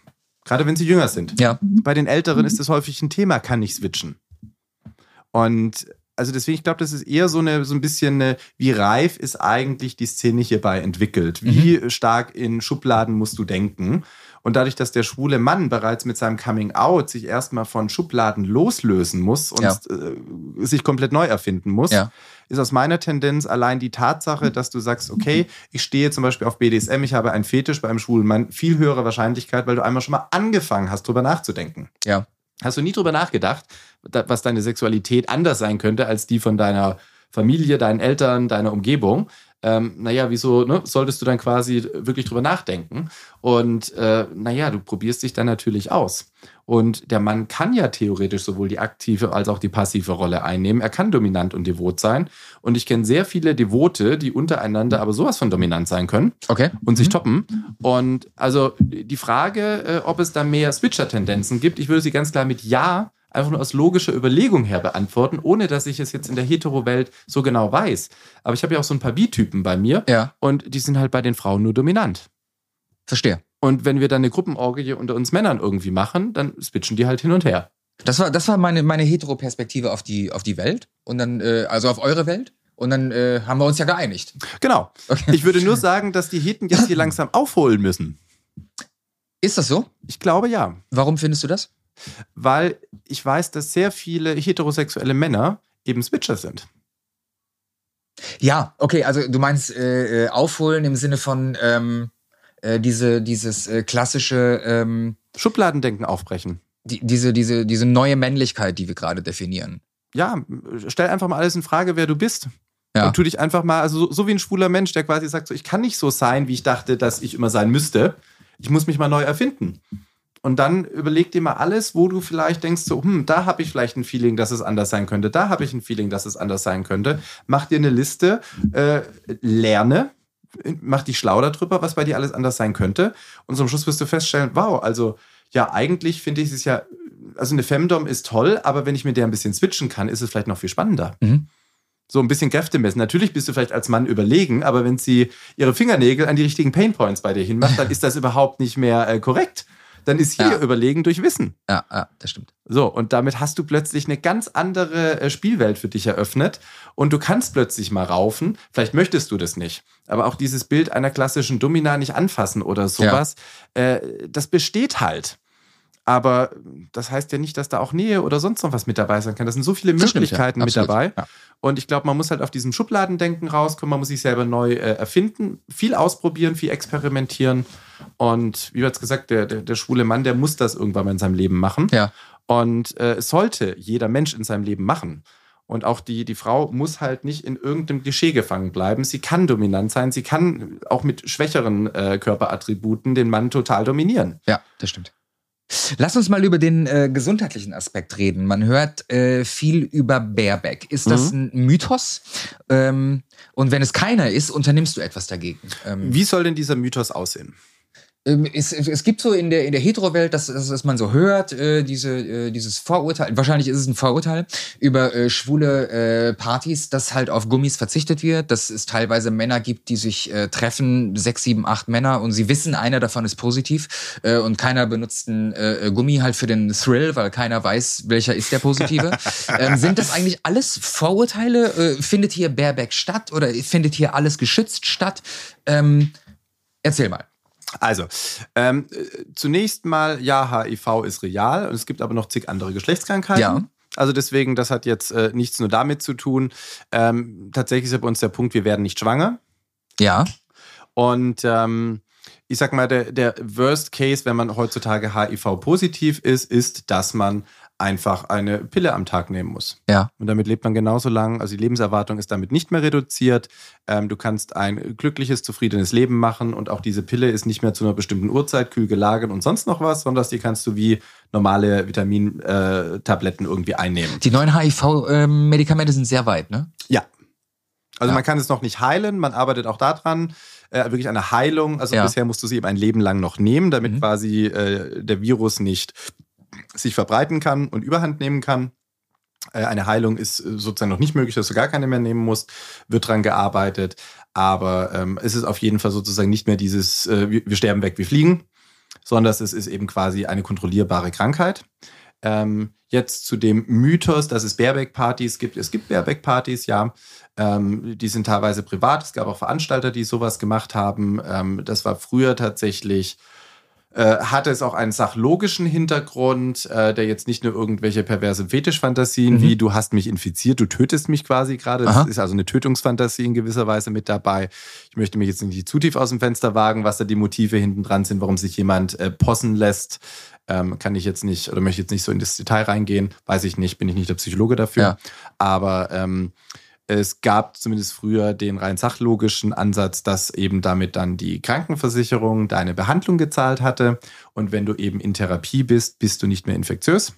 Gerade wenn sie jünger sind. ja. Bei den Älteren ist das häufig ein Thema, kann ich switchen. Und also deswegen, ich glaube, das ist eher so eine so ein bisschen eine, wie reif ist eigentlich die Szene hierbei entwickelt? Wie stark in Schubladen musst du denken? Und dadurch, dass der schwule Mann bereits mit seinem Coming Out sich erstmal von Schubladen loslösen muss und Ja. äh, sich komplett neu erfinden muss, Ja. ist aus meiner Tendenz allein die Tatsache, dass du sagst, okay, ich stehe zum Beispiel auf BDSM, ich habe einen Fetisch bei einem schwulen Mann, viel höhere Wahrscheinlichkeit, weil du einmal schon mal angefangen hast, drüber nachzudenken. Ja. Hast du nie drüber nachgedacht, da- was deine Sexualität anders sein könnte als die von deiner Familie, deinen Eltern, deiner Umgebung? Ähm, naja, wieso ne, solltest du dann quasi wirklich drüber nachdenken? Und äh, naja, du probierst dich dann natürlich aus. Und der Mann kann ja theoretisch sowohl die aktive als auch die passive Rolle einnehmen. Er kann dominant und devot sein. Und ich kenne sehr viele Devote, die untereinander aber sowas von dominant sein können Okay. und sich toppen. Und also die Frage, äh, ob es da mehr Switcher-Tendenzen gibt, ich würde sie ganz klar mit Ja einfach nur aus logischer Überlegung her beantworten, ohne dass ich es jetzt in der Hetero-Welt so genau weiß. Aber ich habe ja auch so ein paar Bi-Typen bei mir Ja. und die sind halt bei den Frauen nur dominant. Verstehe. Und wenn wir dann eine Gruppenorgie unter uns Männern irgendwie machen, dann switchen die halt hin und her. Das war, das war meine, meine Hetero-Perspektive auf die, auf die Welt und dann, äh, also auf eure Welt. Und dann äh, haben wir uns ja geeinigt. Genau. Okay. Ich würde nur sagen, dass die Heten jetzt hier langsam aufholen müssen. Ist das so? Ich glaube ja. Warum findest du das? Weil ich weiß, dass sehr viele heterosexuelle Männer eben Switcher sind. Ja, okay, also du meinst äh, äh aufholen im Sinne von ähm, äh, diese, dieses äh, klassische ähm, Schubladendenken aufbrechen. Die, diese, diese, diese neue Männlichkeit, die wir gerade definieren. Ja, stell einfach mal alles in Frage, wer du bist. Ja. Und tu dich einfach mal, also so, so, wie ein schwuler Mensch, der quasi sagt, so, ich kann nicht so sein, wie ich dachte, dass ich immer sein müsste. Ich muss mich mal neu erfinden. Und dann überleg dir mal alles, wo du vielleicht denkst, so, hm, da habe ich vielleicht ein Feeling, dass es anders sein könnte, da habe ich ein Feeling, dass es anders sein könnte. Mach dir eine Liste, äh, lerne, mach dich schlau darüber, was bei dir alles anders sein könnte. Und zum Schluss wirst du feststellen, wow, also ja, eigentlich finde ich es ja, also eine Femdom ist toll, aber wenn ich mit der ein bisschen switchen kann, ist es vielleicht noch viel spannender. Mhm. So ein bisschen Kräfte messen. Natürlich bist du vielleicht als Mann überlegen, aber wenn sie ihre Fingernägel an die richtigen Painpoints bei dir hinmacht, dann ist das überhaupt nicht mehr äh, korrekt dann ist hier ja. Überlegen durch Wissen. Ja, ja, das stimmt. So, und damit hast du plötzlich eine ganz andere äh, Spielwelt für dich eröffnet und du kannst plötzlich mal raufen. Vielleicht möchtest du das nicht, aber auch dieses Bild einer klassischen Domina nicht anfassen oder sowas, ja. äh, das besteht halt. Aber das heißt ja nicht, dass da auch Nähe oder sonst noch was mit dabei sein kann. Das sind so viele das Möglichkeiten stimmt, ja. mit dabei. Ja. Und ich glaube, man muss halt auf diesem Schubladendenken rauskommen. Man muss sich selber neu äh, erfinden, viel ausprobieren, viel experimentieren. Und wie bereits gesagt, der, der, der, schwule Mann, der muss das irgendwann mal in seinem Leben machen. Ja. Und äh, es sollte jeder Mensch in seinem Leben machen. Und auch die, die Frau muss halt nicht in irgendeinem Klischee gefangen bleiben. Sie kann dominant sein. Sie kann auch mit schwächeren äh, Körperattributen den Mann total dominieren. Ja, das stimmt. Lass uns mal über den äh, gesundheitlichen Aspekt reden. Man hört äh, viel über Baerbeck. Ist das mhm. ein Mythos? Ähm, und wenn es keiner ist, unternimmst du etwas dagegen? Ähm, Wie soll denn dieser Mythos aussehen? Ähm, es, es, gibt so in der, in der Hetero-Welt, dass, dass, man so hört, äh, diese, äh, dieses Vorurteil, wahrscheinlich ist es ein Vorurteil, über äh, schwule äh, Partys, dass halt auf Gummis verzichtet wird, dass es teilweise Männer gibt, die sich äh, treffen, sechs, sieben, acht Männer und sie wissen, einer davon ist positiv äh, und keiner benutzt einen Gummi halt für den Thrill, weil keiner weiß, welcher ist der positive. ähm, sind das eigentlich alles Vorurteile? Findet hier Baerbeck statt oder findet hier alles geschützt statt? Ähm, erzähl mal. Also, ähm, zunächst mal, ja, HIV ist real und es gibt aber noch zig andere Geschlechtskrankheiten. Ja. Also deswegen, das hat jetzt äh, nichts nur damit zu tun. Ähm, tatsächlich ist bei uns der Punkt, wir werden nicht schwanger. Ja. Und ähm, ich sag mal, der, der Worst Case, wenn man heutzutage HIV-positiv ist, ist, dass man einfach eine Pille am Tag nehmen muss. Ja. Und damit lebt man genauso lang. Also die Lebenserwartung ist damit nicht mehr reduziert. Ähm, du kannst ein glückliches, zufriedenes Leben machen und auch diese Pille ist nicht mehr zu einer bestimmten Uhrzeit kühl gelagert und sonst noch was, sondern die kannst du wie normale Vitamintabletten äh, irgendwie einnehmen. Die neuen HIV-Medikamente sind sehr weit, ne? Ja. Also ja. man kann es noch nicht heilen, man arbeitet auch daran. Äh, wirklich eine Heilung. Also ja. bisher musst du sie eben ein Leben lang noch nehmen, damit mhm. quasi äh, der Virus nicht sich verbreiten kann und überhand nehmen kann. Äh, eine Heilung ist äh, sozusagen noch nicht möglich, dass du gar keine mehr nehmen musst, wird dran gearbeitet. Aber ähm, es ist auf jeden Fall sozusagen nicht mehr dieses, äh, wir, sterben weg, wir fliegen, sondern es ist eben quasi eine kontrollierbare Krankheit. Ähm, jetzt zu dem Mythos, dass es Baerbeck-Partys gibt. Es gibt Baerbeck-Partys, ja. Ähm, die sind teilweise privat. Es gab auch Veranstalter, die sowas gemacht haben. Ähm, das war früher tatsächlich hatte es auch einen sachlogischen Hintergrund, äh, der jetzt nicht nur irgendwelche perverse Fetischfantasien mhm. wie du hast mich infiziert, du tötest mich quasi gerade. Das ist also eine Tötungsfantasie in gewisser Weise mit dabei. Ich möchte mich jetzt nicht zu tief aus dem Fenster wagen, was da die Motive hinten dran sind, warum sich jemand äh, possen lässt. Ähm, kann ich jetzt nicht oder möchte jetzt nicht so in das Detail reingehen. Weiß ich nicht, bin ich nicht der Psychologe dafür. Ja. Aber ähm, es gab zumindest früher den rein sachlogischen Ansatz, dass eben damit dann die Krankenversicherung deine Behandlung gezahlt hatte. Und wenn du eben in Therapie bist, bist du nicht mehr infektiös.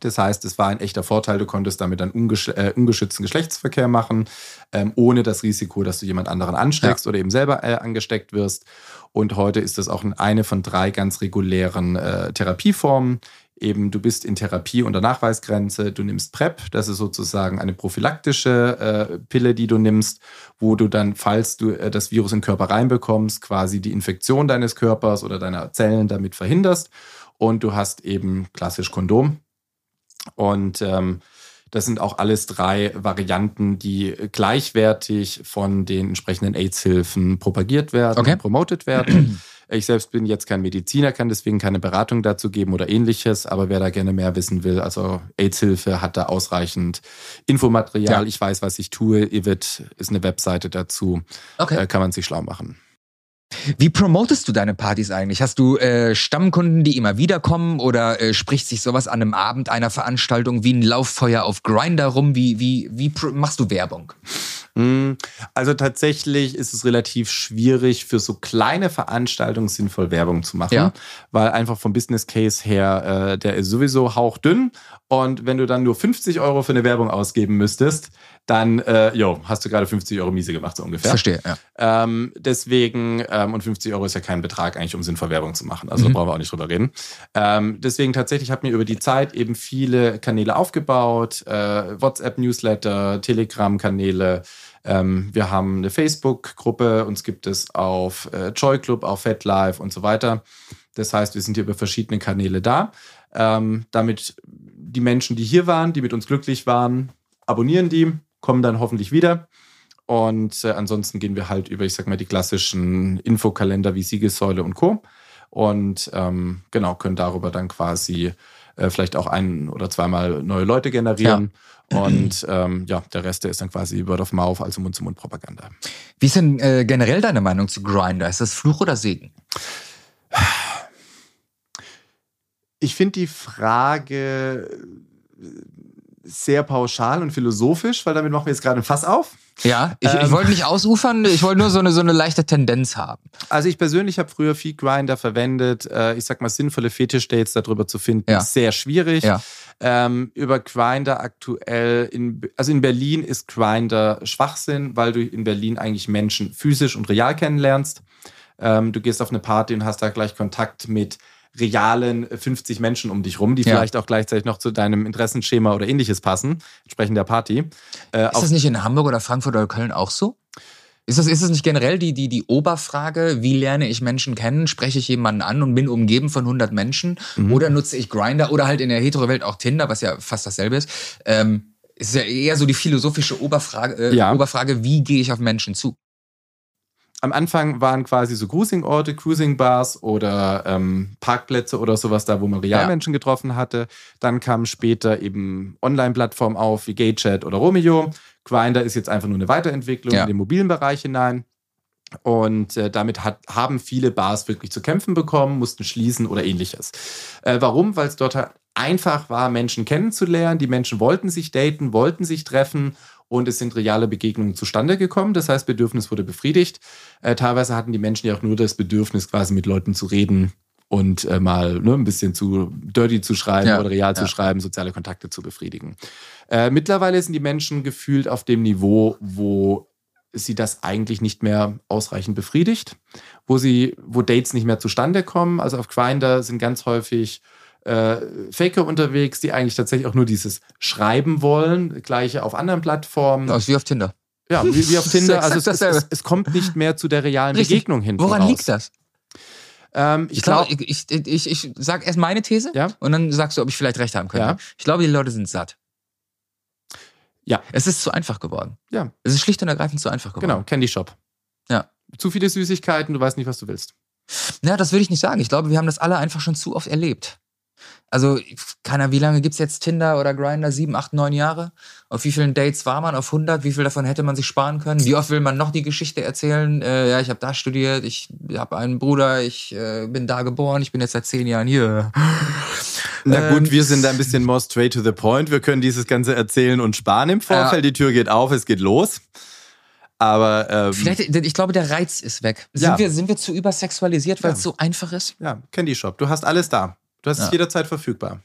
Das heißt, es war ein echter Vorteil, du konntest damit dann ungesch äh, ungeschützten Geschlechtsverkehr machen, ähm, ohne das Risiko, dass du jemand anderen ansteckst ja. oder eben selber äh, angesteckt wirst. Und heute ist das auch eine von drei ganz regulären äh, Therapieformen, eben du bist in Therapie unter Nachweisgrenze, du nimmst PrEP, das ist sozusagen eine prophylaktische äh, Pille, die du nimmst, wo du dann, falls du äh, das Virus in den Körper reinbekommst, quasi die Infektion deines Körpers oder deiner Zellen damit verhinderst. Und du hast eben klassisch Kondom. Und ähm, das sind auch alles drei Varianten, die gleichwertig von den entsprechenden AIDS-Hilfen propagiert werden Okay. und promotet werden. Ich selbst bin jetzt kein Mediziner, kann deswegen keine Beratung dazu geben oder ähnliches, aber wer da gerne mehr wissen will, also AIDS-Hilfe hat da ausreichend Infomaterial. Ja. Ich weiß, was ich tue. Ivid ist eine Webseite dazu. Okay. Äh, kann man sich schlau machen. Wie promotest du deine Partys eigentlich? Hast du äh, Stammkunden, die immer wieder kommen oder äh, spricht sich sowas an einem Abend einer Veranstaltung wie ein Lauffeuer auf Grinder rum? Wie, wie, wie machst du Werbung? Mm, Also tatsächlich ist es relativ schwierig, für so kleine Veranstaltungen sinnvoll Werbung zu machen, Ja. weil einfach vom Business Case her, äh, der ist sowieso hauchdünn. Und wenn du dann nur 50 Euro für eine Werbung ausgeben müsstest, dann, äh, jo, hast du gerade 50 Euro miese gemacht, so ungefähr. Verstehe, ja. Ähm, deswegen, ähm, und 50 Euro ist ja kein Betrag eigentlich, um sinnvoll Werbung zu machen. Also Mhm. da brauchen wir auch nicht drüber reden. Ähm, deswegen tatsächlich hat mir über die Zeit eben viele Kanäle aufgebaut, äh, WhatsApp-Newsletter, Telegram-Kanäle. Ähm, wir haben eine Facebook-Gruppe, uns gibt es auf äh, Joy Club, auf FetLife und so weiter. Das heißt, wir sind hier über verschiedene Kanäle da. Ähm, damit die Menschen, die hier waren, die mit uns glücklich waren, abonnieren die, kommen dann hoffentlich wieder. Und äh, ansonsten gehen wir halt über, ich sag mal, die klassischen Infokalender wie Siegessäule und Co. Und ähm, genau, können darüber dann quasi äh, vielleicht auch ein oder zweimal neue Leute generieren. Und ähm, ja, der Rest der ist dann quasi Word of Mouth, also Mund-zu-Mund-Propaganda. Wie ist denn äh, generell deine Meinung zu Grinder? Ist das Fluch oder Segen? Ich finde die Frage äh, sehr pauschal und philosophisch, weil damit machen wir jetzt gerade ein Fass auf. Ja, ich, ich Ähm. wollte nicht ausufern, ich wollte nur so eine, so eine leichte Tendenz haben. Also ich persönlich habe früher viel Grinder verwendet. Äh, ich sag mal, sinnvolle Fetisch-Dates darüber zu finden, Ja. ist sehr schwierig. Ja. Ähm, über Grinder aktuell, in, also in Berlin ist Grinder Schwachsinn, weil du in Berlin eigentlich Menschen physisch und real kennenlernst. Ähm, du gehst auf eine Party und hast da gleich Kontakt mit realen 50 Menschen um dich rum, die Ja. vielleicht auch gleichzeitig noch zu deinem Interessenschema oder ähnliches passen, entsprechend der Party. Äh, Ist das nicht in Hamburg oder Frankfurt oder Köln auch so? Ist das, ist das nicht generell die, die, die Oberfrage, wie lerne ich Menschen kennen? Spreche ich jemanden an und bin umgeben von 100 Menschen? Mhm. Oder nutze ich Grinder oder halt in der Hetero-Welt auch Tinder, was ja fast dasselbe ist? Ähm, ist ja eher so die philosophische Oberfrage, äh, Ja. Oberfrage wie gehe ich auf Menschen zu? Am Anfang waren quasi so Cruising-Orte, Cruising-Bars oder ähm, Parkplätze oder sowas da, wo man Realmenschen getroffen hatte. Dann kamen später eben Online-Plattformen auf wie GayChat oder Romeo. Grindr ist jetzt einfach nur eine Weiterentwicklung Ja. in den mobilen Bereich hinein. Und äh, damit hat, haben viele Bars wirklich zu kämpfen bekommen, mussten schließen oder ähnliches. Äh, warum? Weil es dort einfach war, Menschen kennenzulernen. Die Menschen wollten sich daten, wollten sich treffen und es sind reale Begegnungen zustande gekommen. Das heißt, Bedürfnis wurde befriedigt. Äh, teilweise hatten die Menschen ja auch nur das Bedürfnis, quasi mit Leuten zu reden und äh, mal ne, ein bisschen zu dirty zu schreiben Ja, oder real zu ja. schreiben, soziale Kontakte zu befriedigen. Äh, mittlerweile sind die Menschen gefühlt auf dem Niveau, wo sie das eigentlich nicht mehr ausreichend befriedigt, wo sie, wo Dates nicht mehr zustande kommen. Also auf Grindr sind ganz häufig äh, Faker unterwegs, die eigentlich tatsächlich auch nur dieses Schreiben wollen. Gleiche auf anderen Plattformen. Das ist wie auf Tinder. Ja, wie, wie auf Tinder. Also es, es, es, kommt nicht mehr zu der realen Richtig. Begegnung hin. Woran voraus. liegt das? Ähm, ich Ich glaube, glaube, ich, ich, ich, sag erst meine These Ja. und dann sagst du, ob ich vielleicht recht haben könnte. Ja. Ich glaube, die Leute sind satt. Ja. Es ist zu einfach geworden. Ja. Es ist schlicht und ergreifend zu einfach geworden. genau, Candy Shop. Ja. Zu viele Süßigkeiten, du weißt nicht, was du willst. Ja, das würde ich nicht sagen. Ich glaube, wir haben das alle einfach schon zu oft erlebt. Also, keiner, wie lange gibt's jetzt Tinder oder Grinder? Sieben, acht, neun Jahre? Auf wie vielen Dates war man? Auf 100? Wie viel davon hätte man sich sparen können? Wie oft will man noch die Geschichte erzählen? Äh, ja, ich habe da studiert, ich habe einen Bruder, ich äh, bin da geboren, ich bin jetzt seit zehn Jahren hier. Na gut, Ähm, wir sind da ein bisschen more straight to the point. Wir können dieses Ganze erzählen und sparen im Vorfeld. Die Tür geht auf, es geht los. Aber ähm, Vielleicht, ich glaube, der Reiz ist weg. Sind, Ja. wir, sind wir zu übersexualisiert, weil Ja. es so einfach ist? ja, Candy Shop, du hast alles da. Du hast es Ja. jederzeit verfügbar.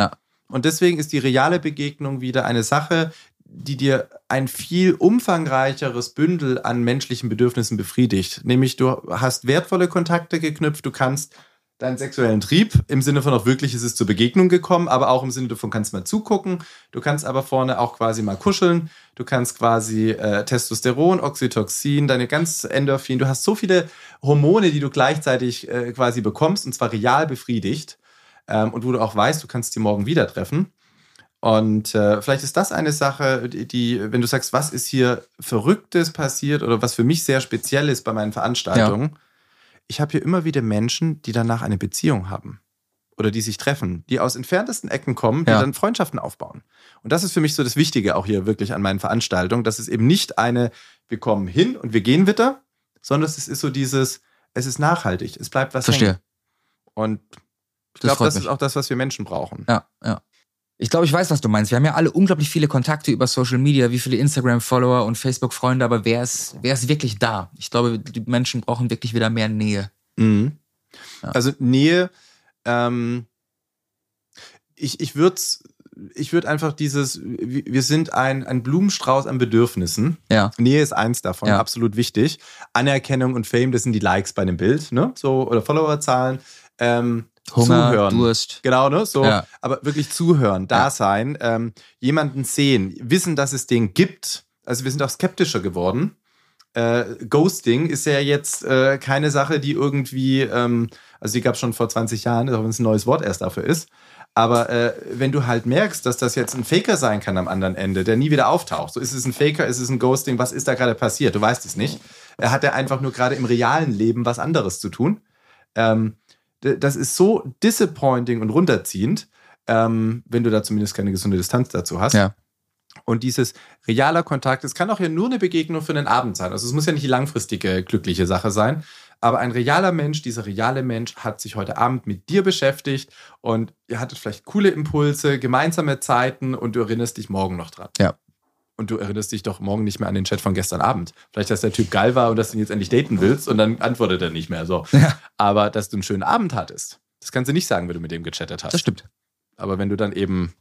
Ja. Und deswegen ist die reale Begegnung wieder eine Sache, die dir ein viel umfangreicheres Bündel an menschlichen Bedürfnissen befriedigt. Nämlich du hast wertvolle Kontakte geknüpft, du kannst deinen sexuellen Trieb im Sinne von auch wirklich ist es zur Begegnung gekommen, aber auch im Sinne davon kannst mal zugucken. Du kannst aber vorne auch quasi mal kuscheln. Du kannst quasi äh, Testosteron, Oxytocin, deine ganz Endorphin. Du hast so viele Hormone, die du gleichzeitig äh, quasi bekommst und zwar real befriedigt ähm, und wo du auch weißt, du kannst die morgen wieder treffen. Und äh, vielleicht ist das eine Sache, die, die, wenn du sagst, was ist hier Verrücktes passiert oder was für mich sehr speziell ist bei meinen Veranstaltungen, ja. ich habe hier immer wieder Menschen, die danach eine Beziehung haben oder die sich treffen, die aus entferntesten Ecken kommen, die ja. dann Freundschaften aufbauen. Und das ist für mich so das Wichtige auch hier wirklich an meinen Veranstaltungen, dass es eben nicht eine, wir kommen hin und wir gehen wieder, sondern es ist so dieses, es ist nachhaltig, es bleibt was Verstehe. hängen. Und ich glaube, das mich. ist auch das, was wir Menschen brauchen. Ja, ja. Ich glaube, ich weiß, was du meinst. Wir haben ja alle unglaublich viele Kontakte über Social Media, wie viele Instagram-Follower und Facebook-Freunde, aber wer ist, wer ist wirklich da? Ich glaube, die Menschen brauchen wirklich wieder mehr Nähe. Mhm. Ja. Also Nähe, ähm, ich, ich würde ich würde einfach dieses, wir sind ein, ein Blumenstrauß an Bedürfnissen. Ja. Nähe ist eins davon, ja. absolut wichtig. Anerkennung und Fame, das sind die Likes bei einem Bild, ne? So, oder Followerzahlen. Ähm, Hunger, zuhören. Durst. Genau, ne? So, ja. aber wirklich zuhören, da ja. sein, ähm, jemanden sehen, wissen, dass es den gibt. Also wir sind auch skeptischer geworden. Äh, Ghosting ist ja jetzt äh, keine Sache, die irgendwie, ähm, also die gab es schon vor 20 Jahren, auch wenn es ein neues Wort erst dafür ist. Aber äh, wenn du halt merkst, dass das jetzt ein Faker sein kann am anderen Ende, der nie wieder auftaucht, so ist es ein Faker, ist es ein Ghosting, was ist da gerade passiert? Du weißt es nicht. Er hat ja einfach nur gerade im realen Leben was anderes zu tun. Ähm, das ist so disappointing und runterziehend, ähm, wenn du da zumindest keine gesunde Distanz dazu hast. Ja. Und dieses realer Kontakt, es kann auch ja nur eine Begegnung für einen Abend sein. Also es muss ja nicht die langfristige glückliche Sache sein. Aber ein realer Mensch, dieser reale Mensch hat sich heute Abend mit dir beschäftigt und ihr hattet vielleicht coole Impulse, gemeinsame Zeiten und du erinnerst dich morgen noch dran. Ja. Und du erinnerst dich doch morgen nicht mehr an den Chat von gestern Abend. Vielleicht, dass der Typ geil war und dass du ihn jetzt endlich daten willst und dann antwortet er nicht mehr so. Ja. Aber dass du einen schönen Abend hattest, das kannst du nicht sagen, wenn du mit dem gechattet hast. Das stimmt. Aber wenn du dann eben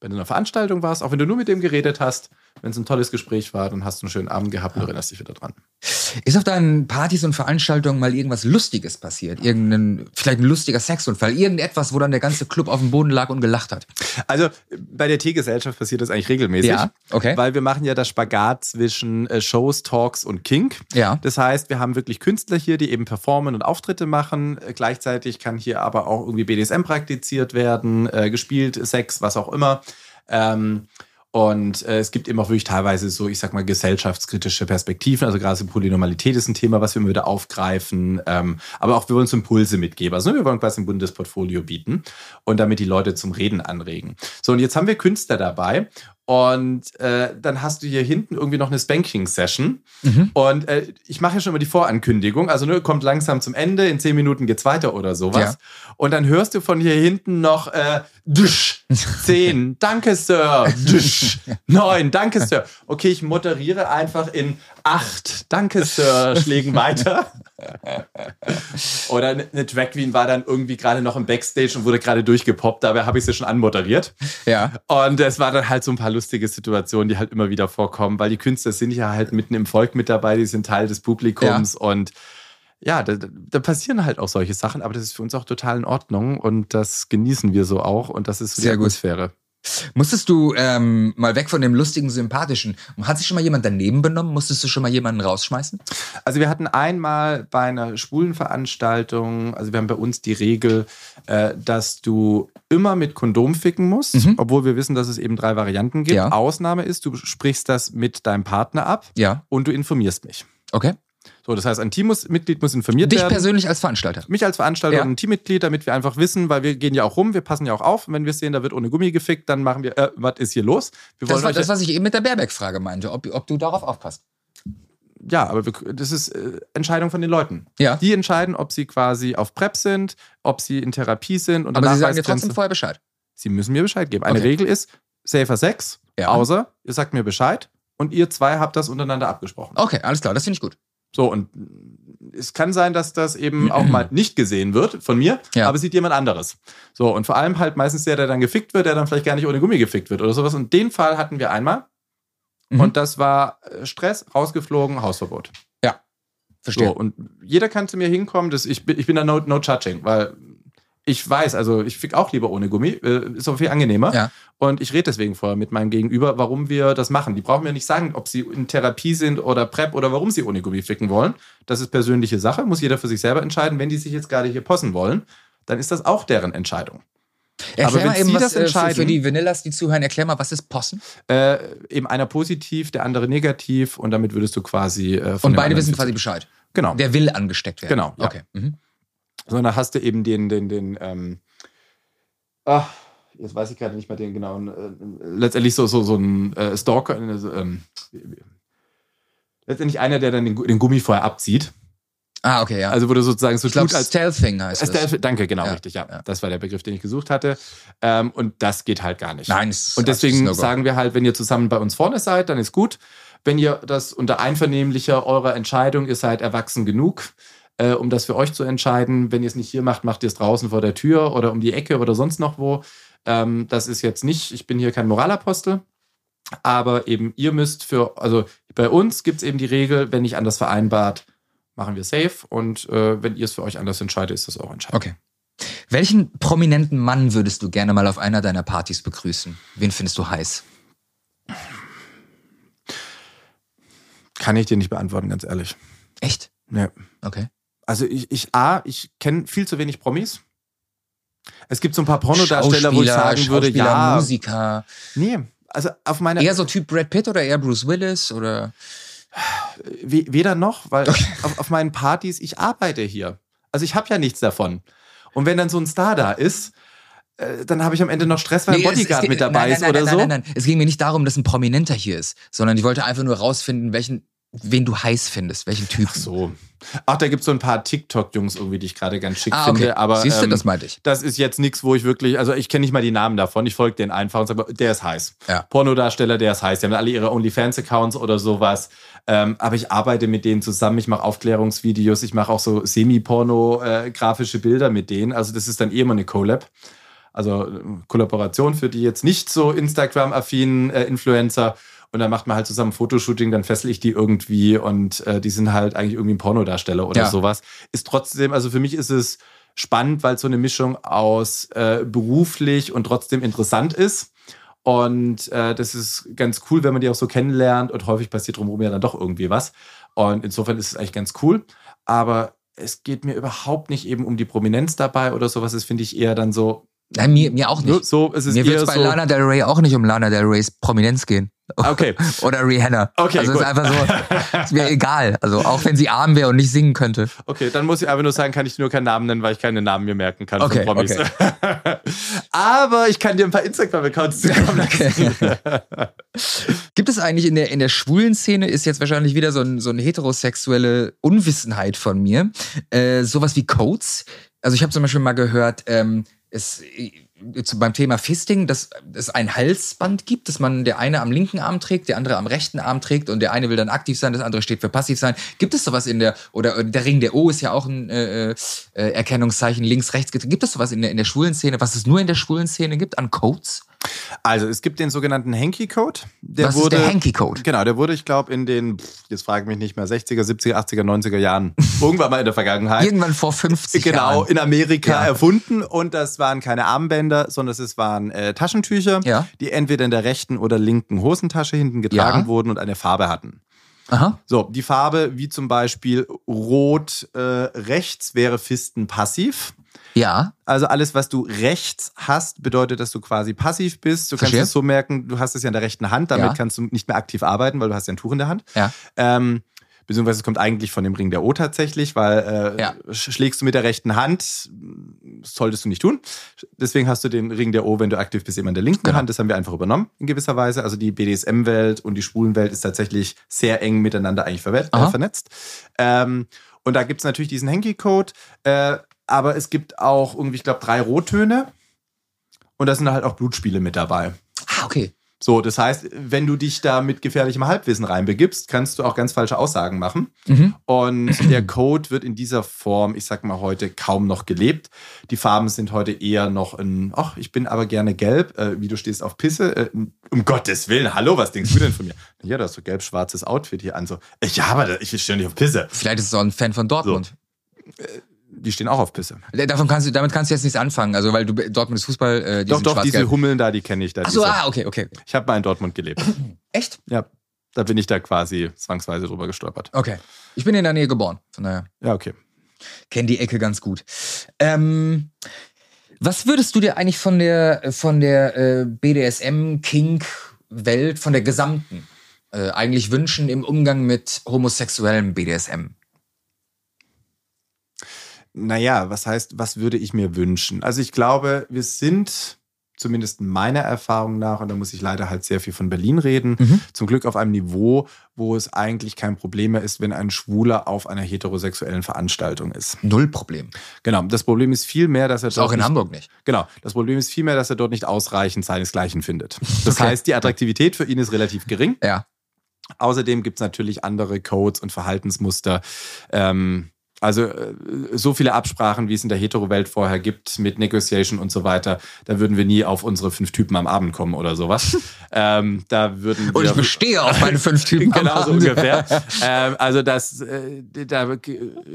wenn du in einer Veranstaltung warst, auch wenn du nur mit dem geredet hast, wenn es ein tolles Gespräch war, dann hast du einen schönen Abend gehabt und erinnerst dich wieder dran. Ist auf deinen Partys und Veranstaltungen mal irgendwas Lustiges passiert? Irgendein, vielleicht ein lustiger Sexunfall? Irgendetwas, wo dann der ganze Club auf dem Boden lag und gelacht hat? Also bei der T-Gesellschaft passiert das eigentlich regelmäßig. Ja, okay. Weil wir machen ja das Spagat zwischen äh, Shows, Talks und Kink. Ja. Das heißt, wir haben wirklich Künstler hier, die eben performen und Auftritte machen. Äh, gleichzeitig kann hier aber auch irgendwie BDSM praktiziert werden, äh, gespielt, Sex, was auch immer. Ähm, und äh, es gibt eben auch wirklich teilweise so, ich sag mal, gesellschaftskritische Perspektiven. Also gerade so Polynormalität ist ein Thema, was wir immer wieder aufgreifen. Ähm, aber auch wir wollen uns Impulse mitgeben. Also ne, wir wollen quasi ein buntes Portfolio bieten und damit die Leute zum Reden anregen. So, und jetzt haben wir Künstler dabei und äh, dann hast du hier hinten irgendwie noch eine Spanking-Session. Mhm. Und äh, ich mache ja schon immer die Vorankündigung. Also ne, kommt langsam zum Ende, in zehn Minuten geht's weiter oder sowas. Ja. Und dann hörst du von hier hinten noch äh, Dusch, zehn, danke Sir, Dusch, neun, danke Sir. Okay, ich moderiere einfach in acht, danke Sir, Schlägen weiter. Oder eine Drag Queen war dann irgendwie gerade noch im Backstage und wurde gerade durchgepoppt, dabei habe ich sie schon anmoderiert. Ja. Und es war dann halt so ein paar lustige Situationen, die halt immer wieder vorkommen, weil die Künstler sind ja halt mitten im Volk mit dabei, die sind Teil des Publikums ja. und ja, da, da, passieren halt auch solche Sachen, aber das ist für uns auch total in Ordnung und das genießen wir so auch und das ist so Sehr die Atmosphäre. Gut. Musstest du ähm, mal weg von dem lustigen, sympathischen, hat sich schon mal jemand daneben benommen? Musstest du schon mal jemanden rausschmeißen? Also wir hatten einmal bei einer schwulen Veranstaltung, also wir haben bei uns die Regel, äh, dass du immer mit Kondom ficken musst, mhm. obwohl wir wissen, dass es eben drei Varianten gibt. Ja. Ausnahme ist, du sprichst das mit deinem Partner ab ja. und du informierst mich. Okay. So, das heißt, ein Teammitglied muss informiert Dich werden. Dich persönlich als Veranstalter? Mich als Veranstalter ja. und ein Teammitglied, damit wir einfach wissen, weil wir gehen ja auch rum, wir passen ja auch auf. Und wenn wir sehen, da wird ohne Gummi gefickt, dann machen wir, äh, was ist hier los? Wir das war das, was ich eben mit der Baerbeck-Frage meinte, ob, ob du darauf aufpasst. Ja, aber das ist äh, Entscheidung von den Leuten. Ja. Die entscheiden, ob sie quasi auf PrEP sind, ob sie in Therapie sind. Und aber sie sagen dir trotzdem vorher Bescheid. Sie müssen mir Bescheid geben. Eine okay. Regel ist, safer Sex, ja. außer ihr sagt mir Bescheid und ihr zwei habt das untereinander abgesprochen. Okay, alles klar, das finde ich gut. So, und es kann sein, dass das eben auch mal nicht gesehen wird von mir, ja. aber sieht jemand anderes. So, und vor allem halt meistens der, der dann gefickt wird, der dann vielleicht gar nicht ohne Gummi gefickt wird oder sowas. Und den Fall hatten wir einmal. Mhm. Und das war äh, Stress, rausgeflogen, Hausverbot. Ja. Verstehe. So, und jeder kann zu mir hinkommen. Das, ich, bin, ich bin da no, no judging, weil Ich weiß, also ich fick auch lieber ohne Gummi, äh, ist auch viel angenehmer. Ja. Und ich rede deswegen vorher mit meinem Gegenüber, warum wir das machen. Die brauchen mir nicht sagen, ob sie in Therapie sind oder PrEP oder warum sie ohne Gummi ficken wollen. Das ist persönliche Sache, muss jeder für sich selber entscheiden. Wenn die sich jetzt gerade hier possen wollen, dann ist das auch deren Entscheidung. Erklär Aber wenn mal eben, Sie was, das äh, für, entscheiden- für die Vanillas, die zuhören, erklär mal, was ist Possen? Äh, eben einer positiv, der andere negativ und damit würdest du quasi äh, von Und beide wissen quasi Bescheid. Genau. Der will angesteckt werden. Genau, ja. Okay. Mhm. Sondern hast du eben den, den, den, ähm, ach, jetzt weiß ich gerade nicht mehr den genauen, äh, letztendlich so, so, so ein äh, Stalker, äh, ähm, letztendlich einer, der dann den, den Gummi vorher abzieht. Ah, okay, ja. Also du sozusagen so ich glaube, tut, als Stealthing heißt Äh, das. Stealth- Danke, genau, Ja, richtig, ja. ja. Das war der Begriff, den ich gesucht hatte. Ähm, und das geht halt gar nicht. Nein, es ist Und deswegen No-Go. sagen wir halt, wenn ihr zusammen bei uns vorne seid, dann ist gut. Wenn ihr das unter einvernehmlicher eurer Entscheidung, ihr seid erwachsen genug, äh, um das für euch zu entscheiden. Wenn ihr es nicht hier macht, macht ihr es draußen vor der Tür oder um die Ecke oder sonst noch wo. Ähm, das ist jetzt nicht, ich bin hier kein Moralapostel. Aber eben, ihr müsst für, also bei uns gibt es eben die Regel, wenn nicht anders vereinbart, machen wir safe. Und äh, wenn ihr es für euch anders entscheidet, ist das auch entscheidend. Okay. Welchen prominenten Mann würdest du gerne mal auf einer deiner Partys begrüßen? Wen findest du heiß? Kann ich dir nicht beantworten, ganz ehrlich. Echt? Nee. Okay. Also ich, ich A, ich kenne viel zu wenig Promis. Es gibt so ein paar Pornodarsteller, wo ich sagen würde, ja, Musiker. nee, also auf meiner Eher so Typ Brad Pitt oder eher Bruce Willis oder we- weder noch, weil auf, auf meinen Partys ich arbeite hier. Also ich habe ja nichts davon. Und wenn dann so ein Star da ist, äh, dann habe ich am Ende noch Stress, weil ein Nee, es- Bodyguard es, mit nein, dabei nein, ist nein, oder nein, so. Nein, nein, nein. Es ging mir nicht darum, dass ein Prominenter hier ist, sondern ich wollte einfach nur rausfinden, welchen, wen du heiß findest, welchen Typen. Ach so. Ach, da gibt es so ein paar TikTok-Jungs irgendwie, die ich gerade ganz schick Ah, okay. finde. Aber Siehst du, ähm, das meinte ich. das ist jetzt nichts, wo ich wirklich, also ich kenne nicht mal die Namen davon. Ich folge denen einfach und sage, der ist heiß. Ja. Pornodarsteller, der ist heiß. Die haben alle ihre OnlyFans-Accounts oder sowas. Ähm, aber ich arbeite mit denen zusammen. Ich mache Aufklärungsvideos. Ich mache auch so semi-porno-grafische Bilder mit denen. Also das ist dann eh immer eine Collab. Also äh, Kollaboration für die jetzt nicht so Instagram-affinen äh, Influencer. Und dann macht man halt zusammen ein Fotoshooting, dann fessel ich die irgendwie und äh, die sind halt eigentlich irgendwie ein Pornodarsteller oder Ja. sowas. Ist trotzdem, also für mich ist es spannend, weil es so eine Mischung aus äh, beruflich und trotzdem interessant ist. Und äh, das ist ganz cool, wenn man die auch so kennenlernt und häufig passiert drumherum ja dann doch irgendwie was. Und insofern ist es eigentlich ganz cool. Aber es geht mir überhaupt nicht eben um die Prominenz dabei oder sowas. Das finde ich eher dann so. Nein, mir, mir auch nicht. So, es ist Mir wird es bei so. Lana Del Rey auch nicht um Lana Del Reys Prominenz gehen. Okay. Oder Rihanna. Okay, also gut. ist einfach so, ist mir egal. Also auch wenn sie arm wäre und nicht singen könnte. Okay, dann muss ich einfach nur sagen, kann ich nur keinen Namen nennen, weil ich keine Namen mir merken kann Okay, von Promis. okay. Aber ich kann dir ein paar Instagram-Accounts zukommen lassen. Gibt es eigentlich in der, in der schwulen Szene, ist jetzt wahrscheinlich wieder so, ein, so eine heterosexuelle Unwissenheit von mir, äh, sowas wie Codes? Also ich habe zum Beispiel mal gehört, ähm, es, beim Thema Fisting, dass es ein Halsband gibt, dass man der eine am linken Arm trägt, der andere am rechten Arm trägt und der eine will dann aktiv sein, das andere steht für passiv sein. Gibt es sowas in der, oder äh, der Ring der O ist ja auch ein äh, äh, Erkennungszeichen links, rechts. Gibt es sowas in der, in der schwulen Szene, was es nur in der schwulen Szene gibt an Codes? Also, es gibt den sogenannten Hanky-Code. Der was wurde, ist der Hanky-Code? Genau, der wurde, ich glaube, in den, jetzt frage ich mich nicht mehr, 60er, 70er, 80er, 90er Jahren, irgendwann mal in der Vergangenheit. Irgendwann vor 50 Genau, Jahren. in Amerika Ja. erfunden und das waren keine Armbänder, sondern es waren äh, Taschentücher, Ja. die entweder in der rechten oder linken Hosentasche hinten getragen Ja. wurden und eine Farbe hatten. Aha. So, die Farbe, wie zum Beispiel Rot äh, rechts, wäre Fisten passiv. Ja. Also alles, was du rechts hast, bedeutet, dass du quasi passiv bist. Du Verstehe. kannst es so merken, du hast es ja in der rechten Hand, damit Ja. kannst du nicht mehr aktiv arbeiten, weil du hast ja ein Tuch in der Hand. Ja. Ähm, beziehungsweise es kommt eigentlich von dem Ring der O tatsächlich, weil äh, Ja. sch- schlägst du mit der rechten Hand, solltest du nicht tun. Deswegen hast du den Ring der O, wenn du aktiv bist, immer in der linken Genau. Hand. Das haben wir einfach übernommen in gewisser Weise. Also die BDSM-Welt und die Schwulenwelt ist tatsächlich sehr eng miteinander eigentlich verwe- äh, Aha. vernetzt. Ähm, und da gibt es natürlich diesen Hanky-Code, äh, aber es gibt auch irgendwie, ich glaube, drei Rottöne. Und da sind halt auch Blutspiele mit dabei. Ah, okay. So, das heißt, wenn du dich da mit gefährlichem Halbwissen reinbegibst, kannst du auch ganz falsche Aussagen machen. Mhm. Und der Code wird in dieser Form, ich sag mal heute, kaum noch gelebt. Die Farben sind heute eher noch in, ach, ich bin aber gerne gelb, äh, wie du stehst auf Pisse. Äh, um Gottes Willen, hallo, was denkst du denn von mir? Ja, du hast so gelb-schwarzes Outfit hier an. So, äh, ja, aber ich stehe nicht auf Pisse. Vielleicht ist es auch ein Fan von Dortmund. Die stehen auch auf Pisse. Davon kannst du, damit kannst du jetzt nichts anfangen, also weil du Dortmund ist Fußball, äh, die Doch, doch, diese. Hummeln da, die kenne ich da. Ach so, diese- ah, okay, okay. Ich habe mal in Dortmund gelebt. Echt? ja, da bin ich da quasi zwangsweise drüber gestolpert. Okay. Ich bin in der Nähe geboren, von daher Ja, okay. kenne die Ecke ganz gut. Ähm, was würdest du dir eigentlich von der von der äh, BDSM Kink Welt, von der gesamten äh, eigentlich wünschen im Umgang mit homosexuellem BDSM? Naja, was heißt, was würde ich mir wünschen? Also ich glaube, wir sind zumindest meiner Erfahrung nach, und da muss ich leider halt sehr viel von Berlin reden, Mhm. zum Glück auf einem Niveau, wo es eigentlich kein Problem mehr ist, wenn ein Schwuler auf einer heterosexuellen Veranstaltung ist. Null Problem. Genau. Das Problem ist vielmehr, dass er Ist auch in nicht, Hamburg nicht. Genau. Das Problem ist vielmehr, dass er dort nicht ausreichend seinesgleichen findet. Das Okay. heißt, die Attraktivität für ihn ist relativ gering. Ja. Außerdem gibt es natürlich andere Codes und Verhaltensmuster. Ähm, also äh, so viele Absprachen, wie es in der Hetero-Welt vorher gibt, mit Negotiation und so weiter, da würden wir nie auf unsere fünf Typen am Abend kommen oder sowas. ähm, da würden wir Und ich bestehe auf meine fünf Typen. am Genau so Abend. ungefähr. ähm, also das, äh, da,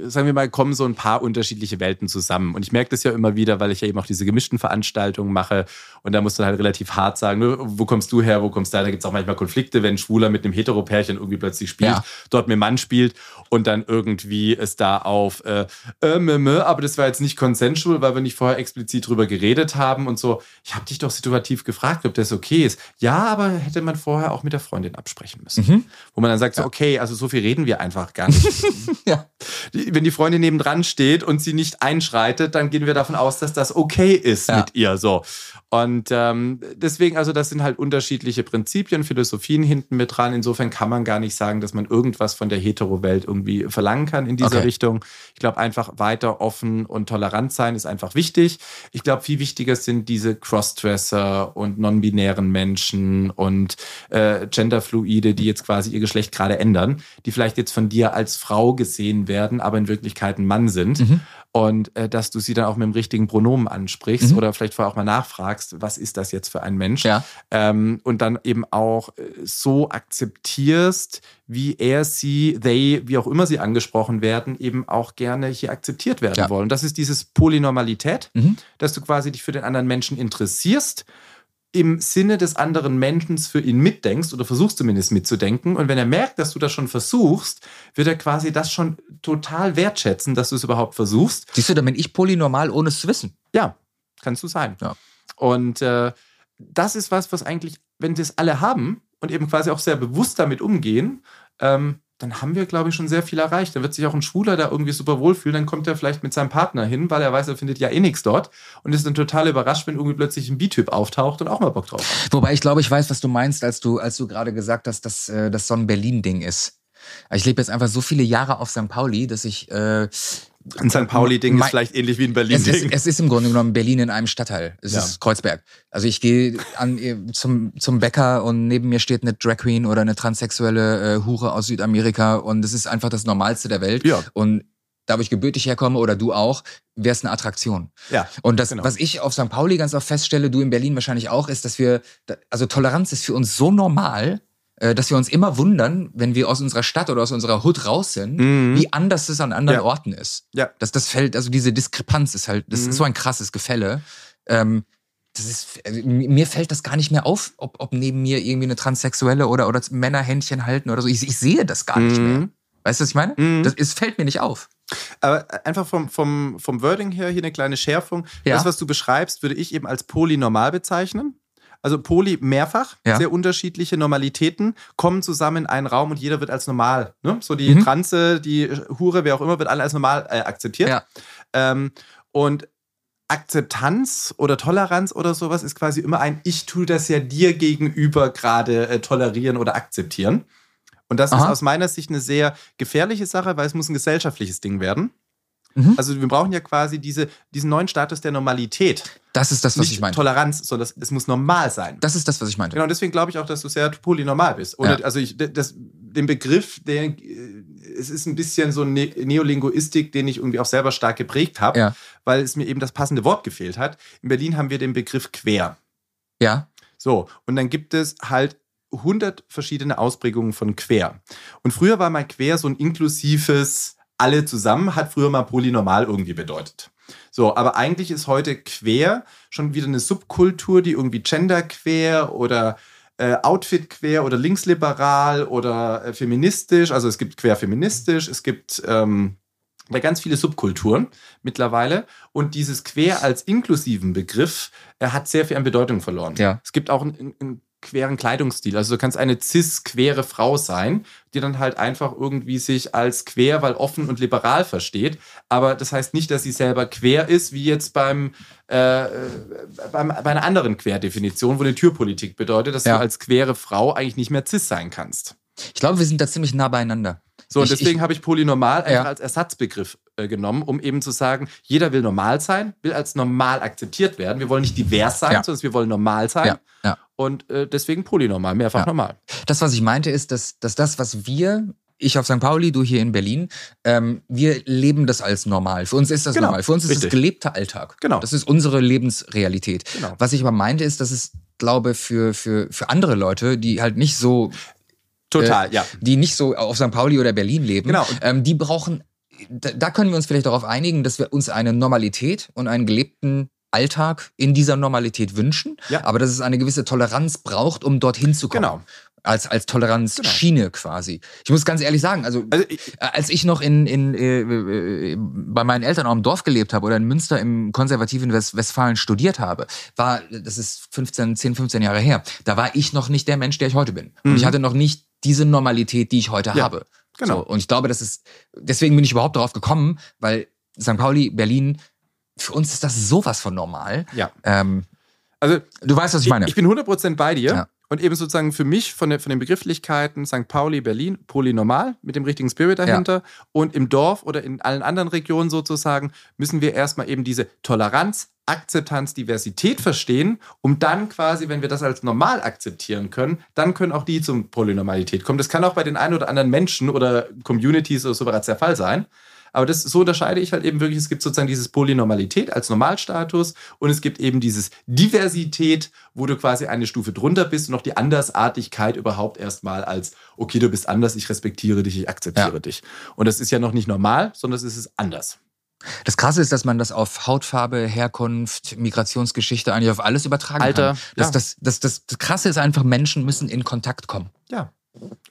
sagen wir mal, kommen so ein paar unterschiedliche Welten zusammen. Und ich merke das ja immer wieder, weil ich ja eben auch diese gemischten Veranstaltungen mache. Und da musst du halt relativ hart sagen, ne, wo kommst du her, wo kommst du her? Da gibt es auch manchmal Konflikte, wenn ein Schwuler mit einem Hetero-Pärchen irgendwie plötzlich spielt, Ja. dort mit einem Mann spielt und dann irgendwie es da auf, äh, äh, mö, mö, aber das war jetzt nicht consensual, weil wir nicht vorher explizit drüber geredet haben und so. Ich habe dich doch situativ gefragt, ob das okay ist. Ja, aber hätte man vorher auch mit der Freundin absprechen müssen. Mhm. Wo man dann sagt, so, okay, also so viel reden wir einfach gar nicht. Ja. Wenn die Freundin nebendran steht und sie nicht einschreitet, dann gehen wir davon aus, dass das okay ist Ja. mit ihr. So. Und ähm, deswegen, also das sind halt unterschiedliche Prinzipien, Philosophien hinten mit dran. Insofern kann man gar nicht sagen, dass man irgendwas von der Hetero-Welt irgendwie verlangen kann in dieser Okay. Richtung. Ich glaube, einfach weiter offen und tolerant sein ist einfach wichtig. Ich glaube, viel wichtiger sind diese Crossdresser und non-binären Menschen und äh, Genderfluide, die jetzt quasi ihr Geschlecht gerade ändern, die vielleicht jetzt von dir als Frau gesehen werden, aber in Wirklichkeit ein Mann sind. Mhm. Und äh, dass du sie dann auch mit dem richtigen Pronomen ansprichst Mhm. oder vielleicht vorher auch mal nachfragst, was ist das jetzt für ein Mensch? Ja. ähm, und dann eben auch äh, so akzeptierst, wie er, sie, they, wie auch immer sie angesprochen werden, eben auch gerne hier akzeptiert werden Ja. wollen. Das ist dieses Polynormalität, Mhm. dass du quasi dich für den anderen Menschen interessierst, im Sinne des anderen Menschen für ihn mitdenkst oder versuchst zumindest mitzudenken. Und wenn er merkt, dass du das schon versuchst, wird er quasi das schon total wertschätzen, dass du es überhaupt versuchst. Siehst du, dann bin ich polynormal, ohne es zu wissen. Ja, kannst du sein. Ja. Und äh, das ist was, was eigentlich, wenn das alle haben und eben quasi auch sehr bewusst damit umgehen, ähm, dann haben wir, glaube ich, schon sehr viel erreicht. Dann wird sich auch ein Schwuler da irgendwie super wohlfühlen. Dann kommt er vielleicht mit seinem Partner hin, weil er weiß, er findet ja eh nichts dort und ist dann total überrascht, wenn irgendwie plötzlich ein B-Typ auftaucht und auch mal Bock drauf hat. Wobei ich glaube, ich weiß, was du meinst, als du, als du gerade gesagt hast, dass äh, das so ein Berlin-Ding ist. Ich lebe jetzt einfach so viele Jahre auf St. Pauli, dass ich. Äh, Ein St. Pauli-Ding ist vielleicht ähnlich wie ein es, Berlin-Ding. es ist im Grunde genommen Berlin in einem Stadtteil. Es Ja. ist Kreuzberg. Also ich gehe an äh, zum, zum Bäcker und neben mir steht eine Drag Queen oder eine transsexuelle äh, Hure aus Südamerika und es ist einfach das Normalste der Welt. Ja. Und da, wo ich gebürtig herkomme oder du auch, wäre es eine Attraktion. Ja, Und das, Genau. was ich auf St. Pauli ganz oft feststelle, du in Berlin wahrscheinlich auch, ist, dass wir, also Toleranz ist für uns so normal, dass wir uns immer wundern, wenn wir aus unserer Stadt oder aus unserer Hood raus sind, Mhm. wie anders es an anderen Ja. Orten ist. Ja. Das, das fällt, also diese Diskrepanz ist halt, das Mhm. ist so ein krasses Gefälle. Ähm, das ist, also, mi- mir fällt das gar nicht mehr auf, ob, ob neben mir irgendwie eine Transsexuelle oder, oder Männer Händchen halten oder so. Ich, ich sehe das gar nicht mehr. Mhm. Weißt du, was ich meine? Mhm. Das ist, fällt mir nicht auf. Aber einfach vom, vom, vom Wording her hier eine kleine Schärfung. Ja. Das, was du beschreibst, würde ich eben als polynormal bezeichnen. Also Poly mehrfach, Ja. sehr unterschiedliche Normalitäten kommen zusammen in einen Raum und jeder wird als normal. Ne? So die Mhm. Transe, die Hure, wer auch immer, wird alle als normal äh, akzeptiert. Ja. Ähm, und Akzeptanz oder Toleranz oder sowas ist quasi immer ein Ich tue das ja dir gegenüber gerade äh, tolerieren oder akzeptieren. Und das ist Aha. aus meiner Sicht eine sehr gefährliche Sache, weil es muss ein gesellschaftliches Ding werden. Mhm. Also wir brauchen ja quasi diese, diesen neuen Status der Normalität. Das ist das, was Nicht ich meine. Toleranz, sondern es muss normal sein. Das ist das, was ich meinte. Genau, deswegen glaube ich auch, dass du sehr polynormal bist. Oder, Ja. Also ich, das, den Begriff, der, äh, es ist ein bisschen so ne Neolinguistik, den ich irgendwie auch selber stark geprägt habe, Ja. weil es mir eben das passende Wort gefehlt hat. In Berlin haben wir den Begriff quer. Ja. So, und dann gibt es halt 100 verschiedene Ausprägungen von quer. Und früher war mal quer so ein inklusives alle zusammen hat früher mal polynormal irgendwie bedeutet. So, aber eigentlich ist heute quer schon wieder eine Subkultur, die irgendwie genderquer oder äh, Outfit quer oder linksliberal oder äh, feministisch. Also es gibt quer feministisch, es gibt ähm, ganz viele Subkulturen mittlerweile. Und dieses quer als inklusiven Begriff äh, hat sehr viel an Bedeutung verloren. Ja. Es gibt auch einen, einen queren Kleidungsstil. Also du kannst eine cis-quere Frau sein, die dann halt einfach irgendwie sich als quer, weil offen und liberal versteht. Aber das heißt nicht, dass sie selber quer ist, wie jetzt beim, äh, beim bei einer anderen Querdefinition, wo eine Türpolitik bedeutet, dass Ja. du als quere Frau eigentlich nicht mehr cis sein kannst. Ich glaube, wir sind da ziemlich nah beieinander. So, und Ich- deswegen habe ich polynormal einfach Ja. als Ersatzbegriff äh, genommen, um eben zu sagen, jeder will normal sein, will als normal akzeptiert werden. Wir wollen nicht divers sein, Ja. sondern wir wollen normal sein. Ja. Und äh, deswegen polynormal, mehrfach normal. Das, was ich meinte, ist, dass, dass das, was wir, ich auf St. Pauli, du hier in Berlin, ähm, wir leben das als normal. Für uns ist das Genau, normal. Für uns ist richtig. das gelebter Alltag. Genau. Das ist unsere Lebensrealität. Genau. Was ich aber meinte, ist, dass es, glaube für, für, für andere Leute, die halt nicht so Total, ja. die nicht so auf St. Pauli oder Berlin leben, Genau. ähm, die brauchen, da, da können wir uns vielleicht darauf einigen, dass wir uns eine Normalität und einen gelebten Alltag in dieser Normalität wünschen, Ja. aber dass es eine gewisse Toleranz braucht, um dorthin zu kommen. Genau. Als, als Toleranzschiene quasi. Ich muss ganz ehrlich sagen, also, Also ich- äh, als ich noch in, in, äh, äh, bei meinen Eltern auch im Dorf gelebt habe oder in Münster im konservativen West Westfalen studiert habe, war, das ist 15, 10, 15 Jahre her, da war ich noch nicht der Mensch, der ich heute bin. Und ich hatte noch nicht diese Normalität, die ich heute. Ja, habe. genau. So, und ich glaube, das ist, deswegen bin ich überhaupt darauf gekommen, weil St. Pauli, Berlin, für uns ist das sowas von normal. Ja. Ähm, Also du weißt, was ich ich, meine. ich bin 100% bei dir. Ja. Und eben sozusagen für mich von, der, von den Begrifflichkeiten St. Pauli, Berlin, polynormal mit dem richtigen Spirit dahinter. Und im Dorf oder in allen anderen Regionen sozusagen müssen wir erstmal eben diese Toleranz, Akzeptanz, Diversität verstehen, um dann quasi, wenn wir das als normal akzeptieren können, dann können auch die zum Polynormalität kommen. Das kann auch bei den ein oder anderen Menschen oder Communities oder so bereits der Fall sein. Aber das, so unterscheide ich halt eben wirklich, es gibt sozusagen dieses Polynormalität als Normalstatus und es gibt eben dieses Diversität, wo du quasi eine Stufe drunter bist und noch die Andersartigkeit überhaupt erstmal als, okay, du bist anders, ich respektiere dich, ich akzeptiere Ja. dich. Und das ist ja noch nicht normal, sondern es ist anders. Das Krasse ist, dass man das auf Hautfarbe, Herkunft, Migrationsgeschichte eigentlich auf alles übertragen Alter, kann. Das, ja. das, das, das, das Krasse ist einfach, Menschen müssen in Kontakt kommen. Ja.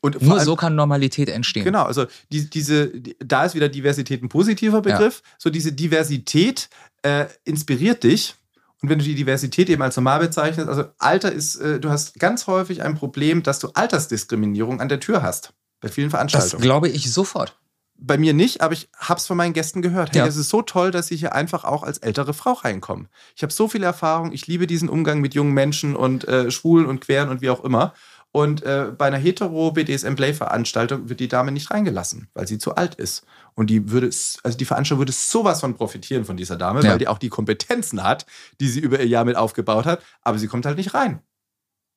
Und Nur allem- so kann Normalität entstehen. Genau, also die, diese, die, da ist wieder Diversität ein positiver Begriff. So diese Diversität äh, inspiriert dich. Und wenn du die Diversität eben als normal bezeichnest, also Alter ist, äh, du hast ganz häufig ein Problem, dass du Altersdiskriminierung an der Tür hast. Bei vielen Das Veranstaltungen. glaube ich sofort. Bei mir nicht, aber ich habe es von meinen Gästen gehört. Hey, Ja. das ist so toll, dass sie hier einfach auch als ältere Frau reinkommen. Ich habe so viel Erfahrung, ich liebe diesen Umgang mit jungen Menschen und äh, Schwulen und Queren und wie auch immer. Und äh, bei einer hetero-BDSM-Play-Veranstaltung wird die Dame nicht reingelassen, weil sie zu alt ist. Und die würde, also die Veranstaltung würde sowas von profitieren von dieser Dame, Ja. weil die auch die Kompetenzen hat, die sie über ihr Jahr mit aufgebaut hat, aber sie kommt halt nicht rein.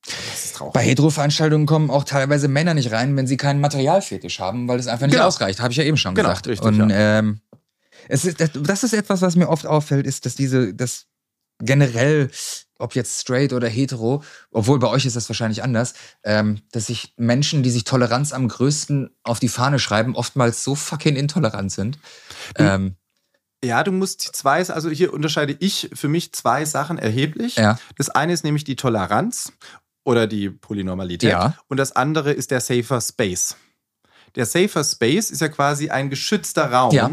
Das ist traurig. Bei Hetero-Veranstaltungen kommen auch teilweise Männer nicht rein, wenn sie keinen Materialfetisch haben, weil es einfach nicht Genau. ausreicht. Habe ich ja eben schon Genau, gesagt. richtig, Und ähm, es ist, das, ist etwas, was mir oft auffällt, ist, dass diese, das generell, ob jetzt straight oder hetero, obwohl bei euch ist das wahrscheinlich anders, ähm, dass sich Menschen, die sich Toleranz am größten auf die Fahne schreiben, oftmals so fucking intolerant sind. Ähm, Ja, du musst zwei, also hier unterscheide ich für mich zwei Sachen erheblich. ja, Das eine ist nämlich die Toleranz oder die Polynormalität. Ja. Und das andere ist der Safer Space. Der Safer Space ist ja quasi ein geschützter Raum, Ja.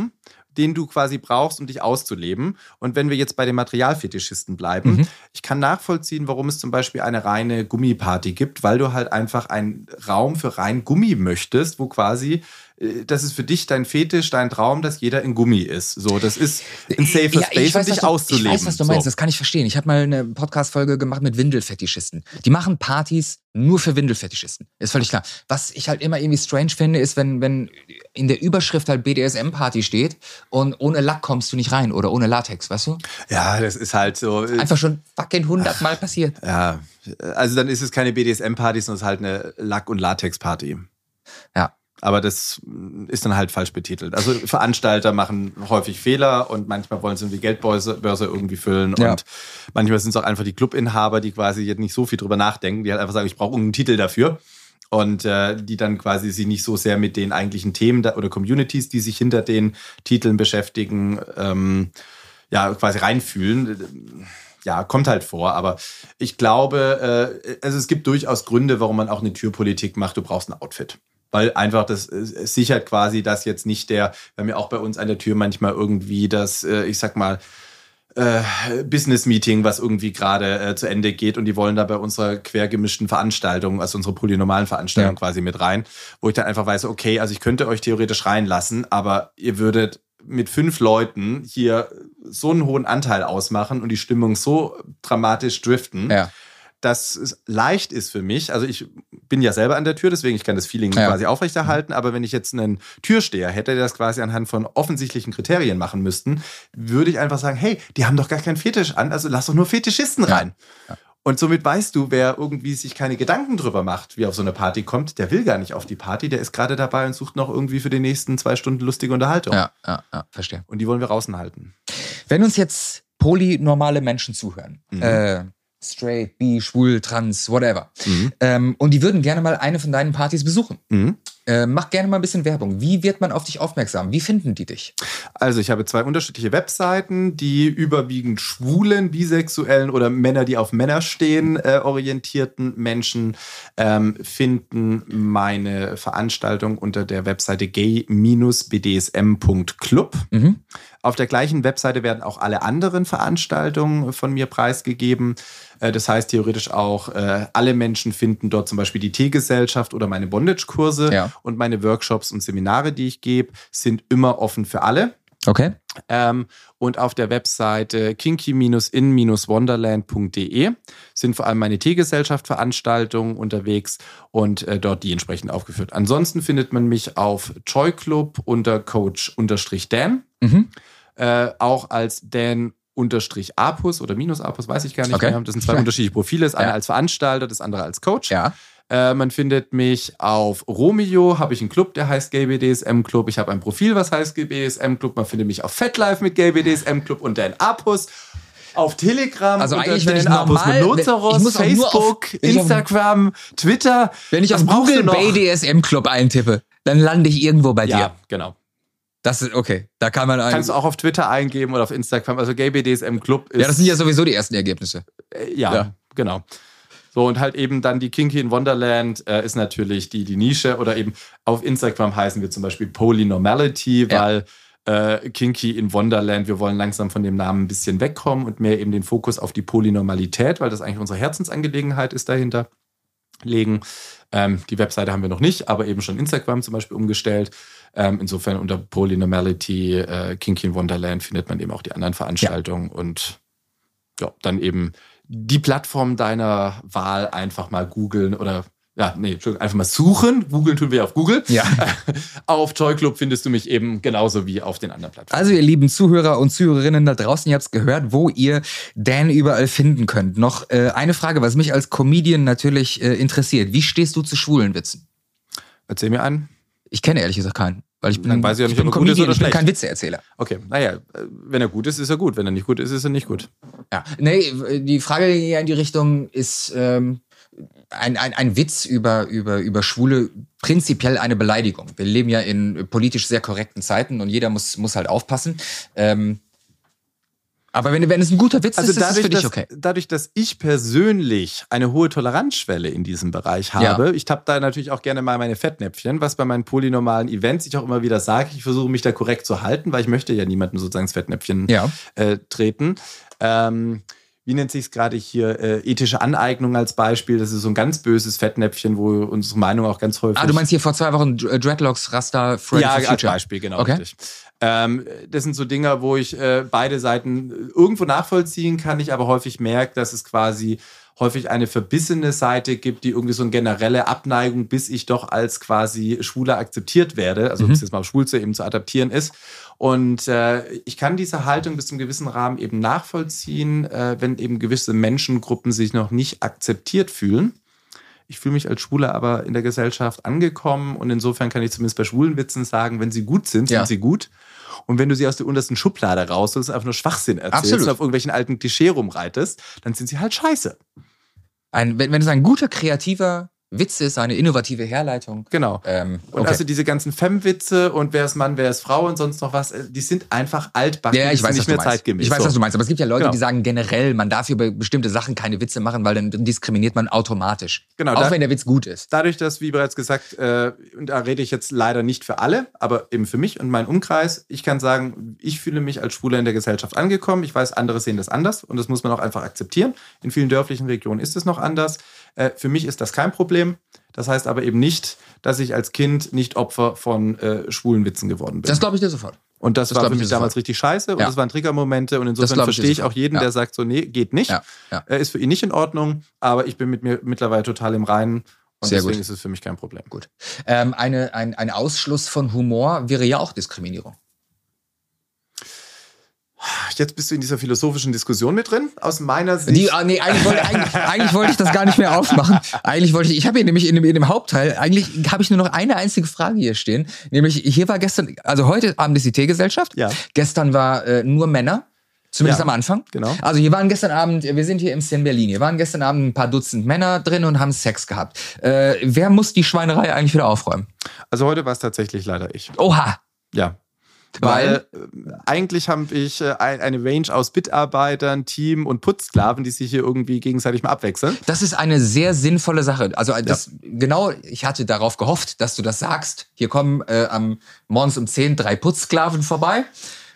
Den du quasi brauchst, um dich auszuleben. Und wenn wir jetzt bei den Materialfetischisten bleiben, Mhm. ich kann nachvollziehen, warum es zum Beispiel eine reine Gummiparty gibt, weil du halt einfach einen Raum für rein Gummi möchtest, wo quasi das ist für dich dein Fetisch, dein Traum, dass jeder in Gummi ist. So, das ist ein safer Ja, Space, um dich du, auszuleben. Ich weiß, was du meinst, So. das kann ich verstehen. Ich habe mal eine Podcast-Folge gemacht mit Windelfetischisten. Die machen Partys nur für Windelfetischisten. Ist völlig klar. Was ich halt immer irgendwie strange finde, ist, wenn, wenn in der Überschrift halt BDSM-Party steht und ohne Lack kommst du nicht rein oder ohne Latex, weißt du? Ja, das ist halt so. äh, Einfach schon fucking hundertmal passiert. Ja, also dann ist es keine BDSM-Party, sondern es ist halt eine Lack- und Latex-Party. Ja. Aber das ist dann halt falsch betitelt. Also Veranstalter machen häufig Fehler und manchmal wollen sie irgendwie Geldbörse Börse irgendwie füllen. Ja. Und manchmal sind es auch einfach die Clubinhaber, die quasi jetzt nicht so viel drüber nachdenken, die halt einfach sagen, ich brauche irgendeinen Titel dafür. und äh, die dann quasi sich nicht so sehr mit den eigentlichen Themen da, oder Communities, die sich hinter den Titeln beschäftigen, ähm, ja, quasi reinfühlen. Ja, kommt halt vor, aber ich glaube, äh, also es gibt durchaus Gründe, warum man auch eine Türpolitik macht. Du brauchst ein Outfit weil einfach das äh, sichert quasi, dass jetzt nicht der, wir haben ja auch bei uns an der Tür manchmal irgendwie das, äh, ich sag mal, äh, Business-Meeting, was irgendwie gerade äh, zu Ende geht und die wollen da bei unserer quergemischten Veranstaltung, also unsere polynormalen Veranstaltung ja. quasi mit rein, wo ich dann einfach weiß, okay, also ich könnte euch theoretisch reinlassen, aber ihr würdet mit fünf Leuten hier so einen hohen Anteil ausmachen und die Stimmung so dramatisch driften, ja dass es leicht ist für mich. Also ich bin ja selber an der Tür, deswegen ich kann das Feeling ja. quasi aufrechterhalten. Aber wenn ich jetzt einen Türsteher hätte, der das quasi anhand von offensichtlichen Kriterien machen müssten, würde ich einfach sagen, hey, die haben doch gar keinen Fetisch an, also lass doch nur Fetischisten rein. Ja. Und somit weißt du, wer irgendwie sich keine Gedanken drüber macht, wie auf so eine Party kommt, der will gar nicht auf die Party, der ist gerade dabei und sucht noch irgendwie für die nächsten zwei Stunden lustige Unterhaltung. Ja, ja, ja, verstehe. Und die wollen wir draußen halten. Wenn uns jetzt polynormale Menschen zuhören, mhm. äh, straight, bi, schwul, trans, whatever. Mhm. Ähm, und die würden gerne mal eine von deinen Partys besuchen. Mhm. Äh, mach gerne mal ein bisschen Werbung. Wie wird man auf dich aufmerksam? Wie finden die dich? Also ich habe zwei unterschiedliche Webseiten, die überwiegend schwulen, bisexuellen oder Männer, die auf Männer stehen, äh, orientierten Menschen ähm, finden meine Veranstaltung unter der Webseite gay-bdsm.club. Mhm. Auf der gleichen Webseite werden auch alle anderen Veranstaltungen von mir preisgegeben. Äh, das heißt theoretisch auch, äh, alle Menschen finden dort zum Beispiel die Teegesellschaft oder meine Bondage-Kurse ja. und meine Workshops und Seminare, die ich gebe, sind immer offen für alle. Okay. Ähm, und auf der Webseite kinky-in-wonderland.de sind vor allem meine Teegesellschaft-Veranstaltungen unterwegs und äh, dort die entsprechend aufgeführt. Ansonsten findet man mich auf Joy Club unter Coach-Dan. Mhm. Äh, auch als Dan unterstrich Apus oder minus Apus, weiß ich gar nicht okay. mehr. Das sind zwei unterschiedliche Profile. Das eine ja. als Veranstalter, das andere als Coach. Ja. Äh, man findet mich auf Romeo, habe ich einen Club, der heißt GBDSM Club. Ich habe ein Profil, was heißt GBDSM Club. Man findet mich auf FetLife mit GBDSM Club und Dan Apus. Auf Telegram, also eigentlich wenn ich normal, Noteros, ich Facebook, auf, Instagram, auf, Twitter. Wenn ich auf Google BDSM Club eintippe, dann lande ich irgendwo bei dir. Ja, genau. Das ist okay. Da kann man Kannst du auch auf Twitter eingeben oder auf Instagram. Also Gay BDSM Club ist. Ja, das sind ja sowieso die ersten Ergebnisse. Äh, ja, ja, genau. So, und halt eben dann die Kinky in Wonderland äh, ist natürlich die, die Nische. Oder eben auf Instagram heißen wir zum Beispiel Polynormality, ja. weil äh, Kinky in Wonderland, wir wollen langsam von dem Namen ein bisschen wegkommen und mehr eben den Fokus auf die Polynormalität, weil das eigentlich unsere Herzensangelegenheit ist dahinter, legen. Ähm, die Webseite haben wir noch nicht, aber eben schon Instagram zum Beispiel umgestellt. Ähm, insofern unter Polynormality, äh, Kinky in Wonderland findet man eben auch die anderen Veranstaltungen ja. und ja, dann eben die Plattform deiner Wahl einfach mal googeln oder ja, nee, einfach mal suchen. Googeln tun wir auf Google. Ja. auf Toy Club findest du mich eben genauso wie auf den anderen Plattformen. Also, ihr lieben Zuhörer und Zuhörerinnen da draußen, ihr habt es gehört, wo ihr Dan überall finden könnt. Noch äh, eine Frage, was mich als Comedian natürlich äh, interessiert. Wie stehst du zu schwulen Witzen? Erzähl mir einen. Ich kenne ehrlich gesagt keinen. Weil ich bin, Dann weiß ich ja nicht, ich bin ist oder ich bin kein Witzeerzähler. Okay, naja, wenn er gut ist, ist er gut. Wenn er nicht gut ist, ist er nicht gut. Ja, nee, die Frage ja in die Richtung ist ähm, ein, ein, ein Witz über, über, über Schwule prinzipiell eine Beleidigung. Wir leben ja in politisch sehr korrekten Zeiten und jeder muss, muss halt aufpassen. Ähm, aber wenn, wenn es ein guter Witz also ist, dadurch, ist es für dich okay. Dass, dadurch, dass ich persönlich eine hohe Toleranzschwelle in diesem Bereich habe, ja. ich tappe da natürlich auch gerne mal meine Fettnäpfchen, was bei meinen polynormalen Events ich auch immer wieder sage, ich versuche mich da korrekt zu halten, weil ich möchte ja niemandem sozusagen ins Fettnäpfchen ja. äh, treten. Ähm, wie nennt sich es gerade hier, äh, ethische Aneignung als Beispiel. Das ist so ein ganz böses Fettnäpfchen, wo unsere Meinung auch ganz häufig. Ah, du meinst hier vor zwei Wochen äh, Dreadlocks, Rasta, Friday Ja, als Beispiel, genau. Okay. Richtig. Ähm, das sind so Dinge, wo ich äh, beide Seiten irgendwo nachvollziehen kann, ich aber häufig merke, dass es quasi häufig eine verbissene Seite gibt, die irgendwie so eine generelle Abneigung, bis ich doch als quasi Schwuler akzeptiert werde, also mhm. ob es jetzt mal schwul zu eben zu adaptieren ist. Und äh, ich kann diese Haltung bis zum gewissen Rahmen eben nachvollziehen, äh, wenn eben gewisse Menschengruppen sich noch nicht akzeptiert fühlen. Ich fühle mich als Schwuler aber in der Gesellschaft angekommen und insofern kann ich zumindest bei schwulen Witzen sagen, wenn sie gut sind, ja. sind sie gut. Und wenn du sie aus der untersten Schublade raus und einfach nur Schwachsinn erzählst Absolut. und auf irgendwelchen alten Klischee rumreitest, dann sind sie halt scheiße. Ein, wenn, wenn es ein guter, kreativer Witze ist eine innovative Herleitung. Genau. Ähm, Und okay. also diese ganzen Fem-Witze und wer ist Mann, wer ist Frau und sonst noch was, äh, die sind einfach altbacken, ja, ich weiß, was nicht du mehr meinst. zeitgemäß. Ich weiß, was du meinst. Aber es gibt ja Leute, Genau. die sagen generell, man darf über bestimmte Sachen keine Witze machen, weil dann diskriminiert man automatisch. Genau, Auch da- wenn der Witz gut ist. Dadurch, dass, wie bereits gesagt, äh, und da rede ich jetzt leider nicht für alle, aber eben für mich und meinen Umkreis, ich kann sagen, ich fühle mich als Schwuler in der Gesellschaft angekommen. Ich weiß, andere sehen das anders und das muss man auch einfach akzeptieren. In vielen dörflichen Regionen ist es noch anders. Äh, für mich ist das kein Problem. Das heißt aber eben nicht, dass ich als Kind nicht Opfer von äh, schwulen Witzen geworden bin. Das glaube ich dir sofort. und das, das war für ich mich sofort. damals richtig scheiße und Ja. das waren Triggermomente und insofern ich verstehe ich sofort. auch jeden, Ja. der sagt so, nee, geht nicht. Ja. Äh, ist für ihn nicht in Ordnung, aber ich bin mit mir mittlerweile total im Reinen und Sehr deswegen gut. ist es für mich kein Problem. Gut. Ähm, eine, ein, ein Ausschluss von Humor wäre ja auch Diskriminierung. Jetzt bist du in dieser philosophischen Diskussion mit drin. Aus meiner Sicht. Die, ah, nee, eigentlich wollte, eigentlich, eigentlich wollte ich das gar nicht mehr aufmachen. Eigentlich wollte ich, ich habe hier nämlich in dem, in dem Hauptteil, eigentlich habe ich nur noch eine einzige Frage hier stehen. Nämlich, hier war gestern, also heute Abend ist die Teegesellschaft. Ja. Gestern war äh, nur Männer. Zumindest Ja, am Anfang. genau. Also hier waren gestern Abend, wir sind hier im Sten Berlin, hier waren gestern Abend ein paar Dutzend Männer drin und haben Sex gehabt. Äh, wer muss die Schweinerei eigentlich wieder aufräumen? also heute war es tatsächlich leider ich. Oha! Ja. Weil? Weil äh, eigentlich habe ich äh, ein, eine Range aus Mitarbeitern, Team und Putzsklaven, die sich hier irgendwie gegenseitig mal abwechseln. Das ist eine sehr sinnvolle Sache. Also äh, das, genau, ich hatte darauf gehofft, dass du das sagst. Hier kommen äh, am morgens um 10 drei Putzsklaven vorbei.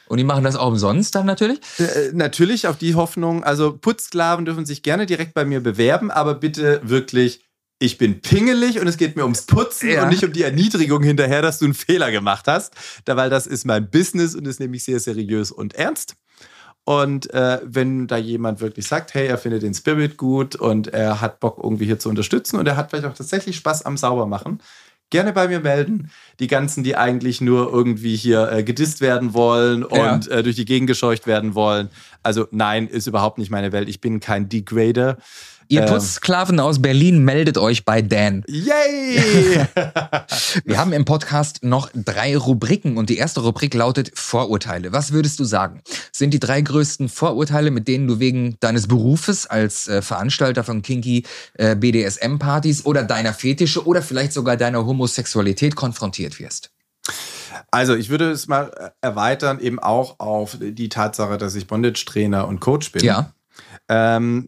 Und die machen das auch umsonst dann natürlich. Äh, natürlich auf die Hoffnung, also Putzsklaven dürfen sich gerne direkt bei mir bewerben, aber bitte wirklich, ich bin pingelig und es geht mir ums Putzen Ja. und nicht um die Erniedrigung hinterher, dass du einen Fehler gemacht hast. Da, weil das ist mein Business und ist nämlich sehr seriös und ernst. Und äh, wenn da jemand wirklich sagt, hey, er findet den Spirit gut und er hat Bock irgendwie hier zu unterstützen und er hat vielleicht auch tatsächlich Spaß am Saubermachen, gerne bei mir melden. Die ganzen, die eigentlich nur irgendwie hier äh, gedisst werden wollen Ja. und äh, durch die Gegend gescheucht werden wollen. Also nein, ist überhaupt nicht meine Welt. Ich bin kein Degrader. Ihr Ähm. Putzsklaven aus Berlin meldet euch bei Dan. Yay! Wir haben im Podcast noch drei Rubriken und die erste Rubrik lautet Vorurteile. Was würdest du sagen? Sind die drei größten Vorurteile, mit denen du wegen deines Berufes als äh, Veranstalter von Kinky äh, BDSM-Partys oder deiner Fetische oder vielleicht sogar deiner Homosexualität konfrontiert wirst? Also ich würde es mal äh, erweitern, eben auch auf die Tatsache, dass ich Bondage-Trainer und Coach bin. Ja. Ähm,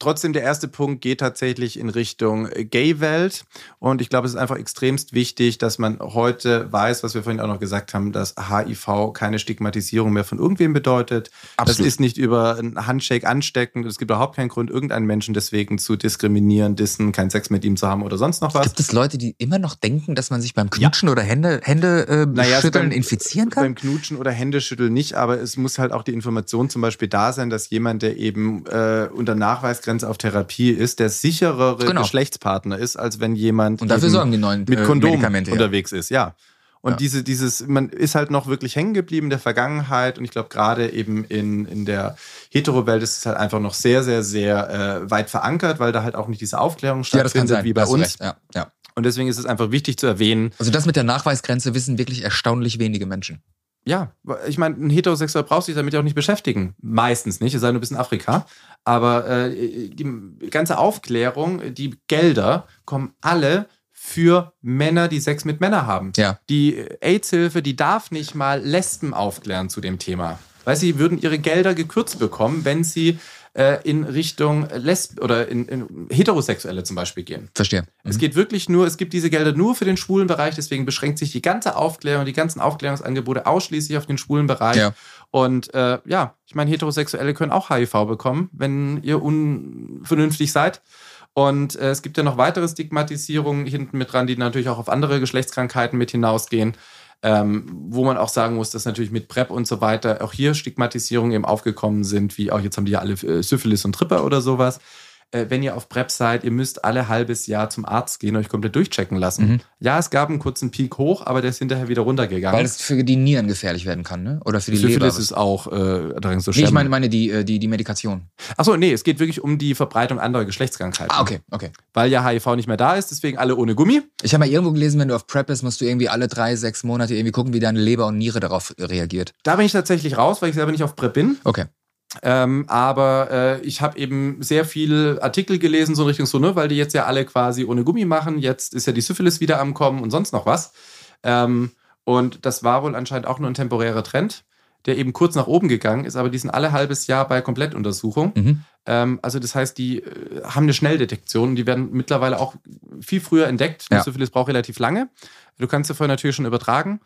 trotzdem, der erste Punkt geht tatsächlich in Richtung Gay-Welt. Und ich glaube, es ist einfach extremst wichtig, dass man heute weiß, was wir vorhin auch noch gesagt haben, dass HIV keine Stigmatisierung mehr von irgendwem bedeutet. Absolut. Das ist nicht über einen Handshake ansteckend. Es gibt überhaupt keinen Grund, irgendeinen Menschen deswegen zu diskriminieren, dissen, keinen Sex mit ihm zu haben oder sonst noch was. Gibt es Leute, die immer noch denken, dass man sich beim Knutschen oder Hände, Hände äh, Naja, schütteln beim- infizieren kann? Beim Knutschen oder Händeschütteln nicht, aber es muss halt auch die Information zum Beispiel da sein, dass jemand, der eben äh, unter Nachweisgrenze auf Therapie ist, der sicherere Genau. Geschlechtspartner ist, als wenn jemand Und dafür sorgen die neuen mit äh, Kondom ja. unterwegs ist, ja. Und Ja. diese, dieses, man ist halt noch wirklich hängen geblieben in der Vergangenheit und ich glaube, gerade eben in, in der Hetero-Welt ist es halt einfach noch sehr, sehr, sehr äh, weit verankert, weil da halt auch nicht diese Aufklärung Ja, stattfindet sein. wie bei uns. recht, Ja, ja. Und deswegen ist es einfach wichtig zu erwähnen, Also das mit der Nachweisgrenze wissen wirklich erstaunlich wenige Menschen. Ja, ich meine, ein Heterosexuell braucht sich damit ja auch nicht beschäftigen. Meistens nicht, es sei denn, du bist in Afrika. Aber äh, die ganze Aufklärung, die Gelder kommen alle für Männer, die Sex mit Männern haben. Ja. Die AIDS-Hilfe, die darf nicht mal Lesben aufklären zu dem Thema. Weil sie würden ihre Gelder gekürzt bekommen, wenn sie äh, in Richtung Lesb oder in, in Heterosexuelle zum Beispiel gehen. Verstehe. Es geht wirklich nur, es gibt diese Gelder nur für den schwulen Bereich, deswegen beschränkt sich die ganze Aufklärung, die ganzen Aufklärungsangebote ausschließlich auf den schwulen Bereich. Ja. Und äh, ja, ich meine, Heterosexuelle können auch HIV bekommen, wenn ihr unvernünftig seid. Und äh, es gibt ja noch weitere Stigmatisierungen hinten mit dran, die natürlich auch auf andere Geschlechtskrankheiten mit hinausgehen. Ähm, wo man auch sagen muss, dass natürlich mit PrEP und so weiter auch hier Stigmatisierungen eben aufgekommen sind, wie auch jetzt haben die ja alle äh, Syphilis und Tripper oder sowas. Äh, wenn ihr auf PrEP seid, ihr müsst alle halbes Jahr zum Arzt gehen, euch komplett durchchecken lassen. Mhm. Ja, es gab einen kurzen Peak hoch, aber der ist hinterher wieder runtergegangen. Weil es für die Nieren gefährlich werden kann, ne? Oder für die Syphilis Leber. ist auch äh, darin so nee, ich meine, meine die, äh, die, die Medikation. Achso, nee, es geht wirklich um die Verbreitung anderer Geschlechtskrankheiten. Ah, okay, okay. Weil ja HIV nicht mehr da ist, deswegen alle ohne Gummi. Ich habe mal irgendwo gelesen, wenn du auf PrEP bist, musst du irgendwie alle drei, sechs Monate irgendwie gucken, wie deine Leber und Niere darauf reagiert. Da bin ich tatsächlich raus, weil ich selber nicht auf PrEP bin. Okay. Ähm, aber äh, ich habe eben sehr viel Artikel gelesen, so in Richtung so, ne, weil die jetzt ja alle quasi ohne Gummi machen. Jetzt ist ja die Syphilis wieder am Kommen und sonst noch was. Ähm, und das war wohl anscheinend auch nur ein temporärer Trend, der eben kurz nach oben gegangen ist, aber die sind alle halbes Jahr bei Komplettuntersuchung. Mhm. Ähm, also das heißt, die äh, haben eine Schnelldetektion und die werden mittlerweile auch viel früher entdeckt. Ja. Die Syphilis braucht relativ lange. Du kannst sie vorher natürlich schon übertragen.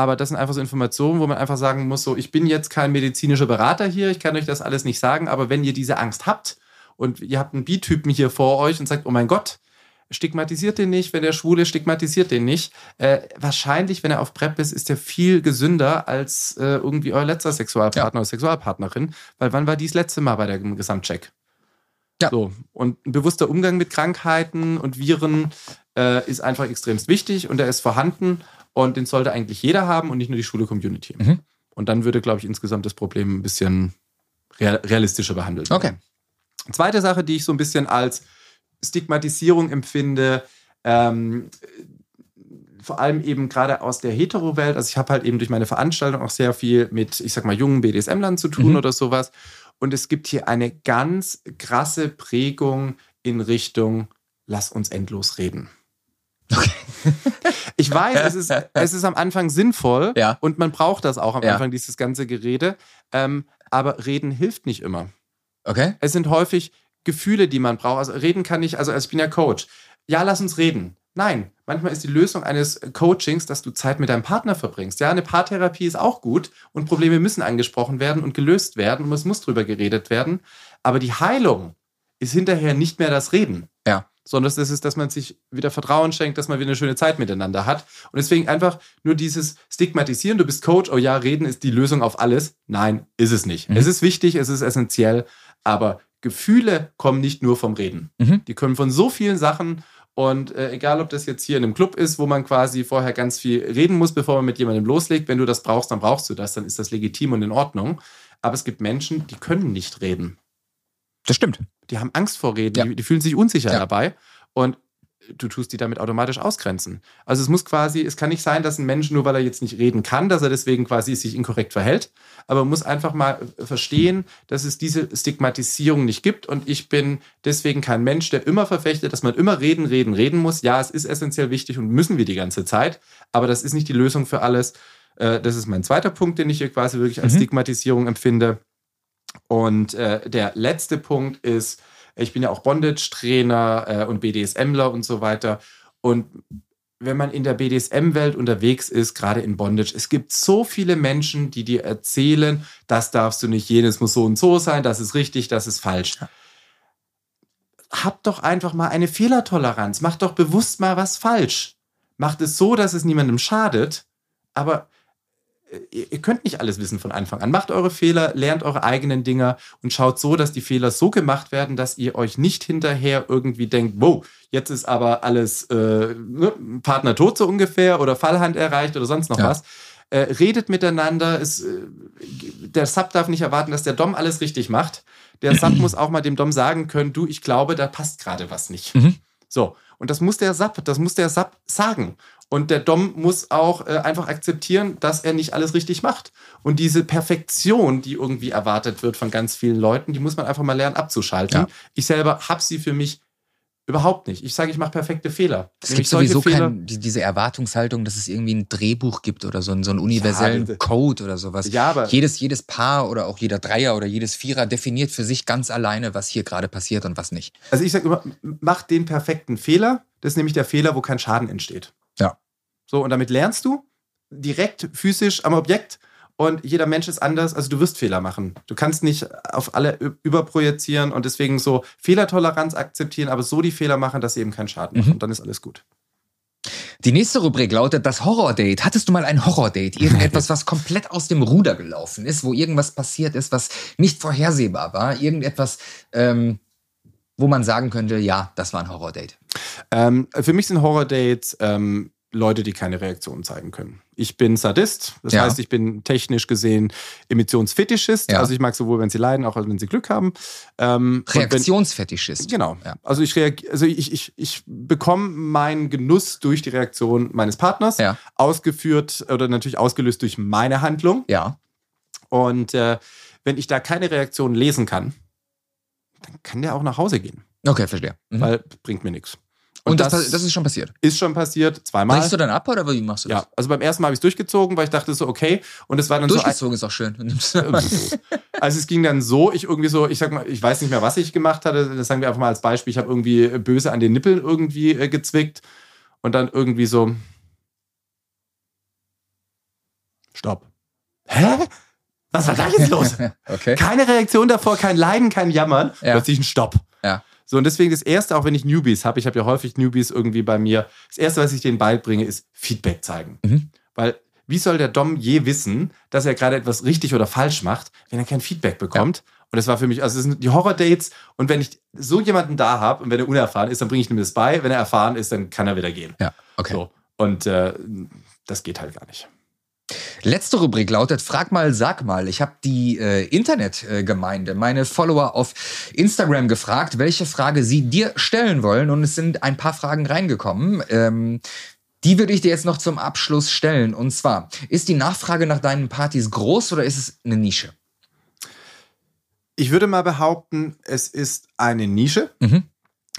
Aber das sind einfach so Informationen, wo man einfach sagen muss, so, ich bin jetzt kein medizinischer Berater hier, ich kann euch das alles nicht sagen, aber wenn ihr diese Angst habt und ihr habt einen B-Typen hier vor euch und sagt, oh mein Gott, stigmatisiert den nicht, wenn der schwul ist, stigmatisiert den nicht. Äh, wahrscheinlich, wenn er auf PrEP ist, ist er viel gesünder als äh, irgendwie euer letzter Sexualpartner oder Sexualpartnerin, weil wann war dies letzte Mal bei der Gesamtcheck? Ja. So. Und ein bewusster Umgang mit Krankheiten und Viren äh, ist einfach extremst wichtig und der ist vorhanden und den sollte eigentlich jeder haben und nicht nur die schwule Community. Mhm. Und dann würde, glaube ich, insgesamt das Problem ein bisschen real- realistischer behandelt werden. Okay. Zweite Sache, die ich so ein bisschen als Stigmatisierung empfinde, ähm, vor allem eben gerade aus der Hetero-Welt. Also ich habe halt eben durch meine Veranstaltung auch sehr viel mit, ich sag mal, jungen BDSM-Lern zu tun Mhm. oder sowas. Und es gibt hier eine ganz krasse Prägung in Richtung, lass uns endlos reden. Ich weiß, es ist, es ist am Anfang sinnvoll Ja. und man braucht das auch am Ja. Anfang, dieses ganze Gerede. Ähm, aber reden hilft nicht immer. Okay. Es sind häufig Gefühle, die man braucht. Also reden kann ich, also, also ich bin ja Coach. Ja, lass uns reden. Nein, manchmal ist die Lösung eines Coachings, dass du Zeit mit deinem Partner verbringst. Ja, eine Paartherapie ist auch gut und Probleme müssen angesprochen werden und gelöst werden und es muss drüber geredet werden. Aber die Heilung ist hinterher nicht mehr das Reden. Ja. Sondern das ist, dass man sich wieder Vertrauen schenkt, dass man wieder eine schöne Zeit miteinander hat. Und deswegen einfach nur dieses Stigmatisieren, du bist Coach, oh ja, reden ist die Lösung auf alles. Nein, ist es nicht. Mhm. Es ist wichtig, es ist essentiell, aber Gefühle kommen nicht nur vom Reden. Mhm. Die können von so vielen Sachen und äh, egal, ob das jetzt hier in einem Club ist, wo man quasi vorher ganz viel reden muss, bevor man mit jemandem loslegt, wenn du das brauchst, dann brauchst du das, dann ist das legitim und in Ordnung. Aber es gibt Menschen, die können nicht reden. Das stimmt. Die haben Angst vor Reden, Ja. die, die fühlen sich unsicher Ja. dabei und du tust die damit automatisch ausgrenzen. Also es muss quasi, es kann nicht sein, dass ein Mensch, nur weil er jetzt nicht reden kann, dass er deswegen quasi sich inkorrekt verhält, aber man muss einfach mal äh, verstehen, dass es diese Stigmatisierung nicht gibt und ich bin deswegen kein Mensch, der immer verfechtet, dass man immer reden, reden, reden muss. Ja, es ist essentiell wichtig und müssen wir die ganze Zeit, aber das ist nicht die Lösung für alles. Äh, Das ist mein zweiter Punkt, den ich hier quasi wirklich als Mhm. Stigmatisierung empfinde. Und äh, der letzte Punkt ist, ich bin ja auch Bondage-Trainer äh, und BDSMler und so weiter. Und wenn man in der BDSM-Welt unterwegs ist, gerade in Bondage, es gibt so viele Menschen, die dir erzählen, das darfst du nicht, jenes muss so und so sein, das ist richtig, das ist falsch. Habt doch einfach mal eine Fehlertoleranz. Macht doch bewusst mal was falsch. Macht es so, dass es niemandem schadet, aber ihr könnt nicht alles wissen von Anfang an. Macht eure Fehler, lernt eure eigenen Dinger und schaut so, dass die Fehler so gemacht werden, dass ihr euch nicht hinterher irgendwie denkt, wow, jetzt ist aber alles äh, ne, Partner tot so ungefähr oder Fallhand erreicht oder sonst noch Ja. was. Äh, redet miteinander. Es, äh, der Sub darf nicht erwarten, dass der Dom alles richtig macht. Der Sub muss auch mal dem Dom sagen können, du, ich glaube, da passt gerade was nicht. Mhm. So, und das muss der Sub, das muss der Sub sagen. Und der Dom muss auch äh, einfach akzeptieren, dass er nicht alles richtig macht. Und diese Perfektion, die irgendwie erwartet wird von ganz vielen Leuten, die muss man einfach mal lernen abzuschalten. Ja. Ich selber habe sie für mich überhaupt nicht. Ich sage, ich mache perfekte Fehler. Es Nämlich gibt sowieso Fehler- kein, die, diese Erwartungshaltung, dass es irgendwie ein Drehbuch gibt oder so, einen- so einen universellen bitte. Code oder sowas. Ja, aber Jedes, jedes Paar oder auch jeder Dreier oder jedes Vierer definiert für sich ganz alleine, was hier gerade passiert und was nicht. Also ich sage immer, mach den perfekten Fehler. Das ist nämlich der Fehler, wo kein Schaden entsteht. Ja. So, und damit lernst du direkt physisch am Objekt. Und jeder Mensch ist anders, also du wirst Fehler machen. Du kannst nicht auf alle überprojizieren und deswegen so Fehlertoleranz akzeptieren, aber so die Fehler machen, dass sie eben keinen Schaden machen. Mhm. Und dann ist alles gut. Die nächste Rubrik lautet das Horror-Date. Hattest du mal ein Horror-Date? Irgendetwas, was komplett aus dem Ruder gelaufen ist, wo irgendwas passiert ist, was nicht vorhersehbar war? Irgendetwas, ähm, wo man sagen könnte, ja, das war ein Horror-Date. Ähm, für mich sind Horror-Dates ähm, Leute, die keine Reaktion zeigen können. Ich bin Sadist, das Ja. heißt, ich bin technisch gesehen Emissionsfetischist. Ja. Also ich mag sowohl, wenn sie leiden, auch wenn sie Glück haben. Ähm, und wenn- Reaktionsfetischist. Genau. Ja. Also ich reagiere, also ich, ich, ich bekomme meinen Genuss durch die Reaktion meines Partners, ausgeführt oder natürlich ausgelöst durch meine Handlung. Ja. Und äh, wenn ich da keine Reaktion lesen kann, dann kann der auch nach Hause gehen. Okay, verstehe. Mhm. Weil bringt mir nichts. Und, das, das, ist schon passiert. Ist schon passiert, zweimal. Brichst du dann ab oder wie machst du das? Ja, also beim ersten Mal habe ich es durchgezogen, weil ich dachte so, okay. Und es war dann Durchgezogen so. ist auch schön. also es ging dann so, ich irgendwie so, ich sag mal, ich weiß nicht mehr, was ich gemacht hatte. Das sagen wir einfach mal als Beispiel. Ich habe irgendwie böse an den Nippeln irgendwie äh, gezwickt und dann irgendwie so. Stopp. Hä? Was war da jetzt los? okay. Keine Reaktion davor, kein Leiden, kein Jammern. Ja. Plötzlich ein Stopp. Ja. So, und deswegen das Erste, auch wenn ich Newbies habe, ich habe ja häufig Newbies irgendwie bei mir, das Erste, was ich denen beibringe, ist Feedback zeigen. Mhm. Weil wie soll der Dom je wissen, dass er gerade etwas richtig oder falsch macht, wenn er kein Feedback bekommt? Und das war für mich, also das sind die Horror-Dates. Und wenn ich so jemanden da habe und wenn er unerfahren ist, dann bringe ich ihm das bei. Wenn er erfahren ist, dann kann er wieder gehen. Ja, okay. So. Und äh, das geht halt gar nicht. Letzte Rubrik lautet Frag mal, sag mal. Ich habe die äh, Internetgemeinde, meine Follower auf Instagram gefragt, welche Frage sie dir stellen wollen. Und es sind ein paar Fragen reingekommen. Ähm, die würde ich dir jetzt noch zum Abschluss stellen. Und zwar, ist die Nachfrage nach deinen Partys groß oder ist es eine Nische? Ich würde mal behaupten, es ist eine Nische. Mhm.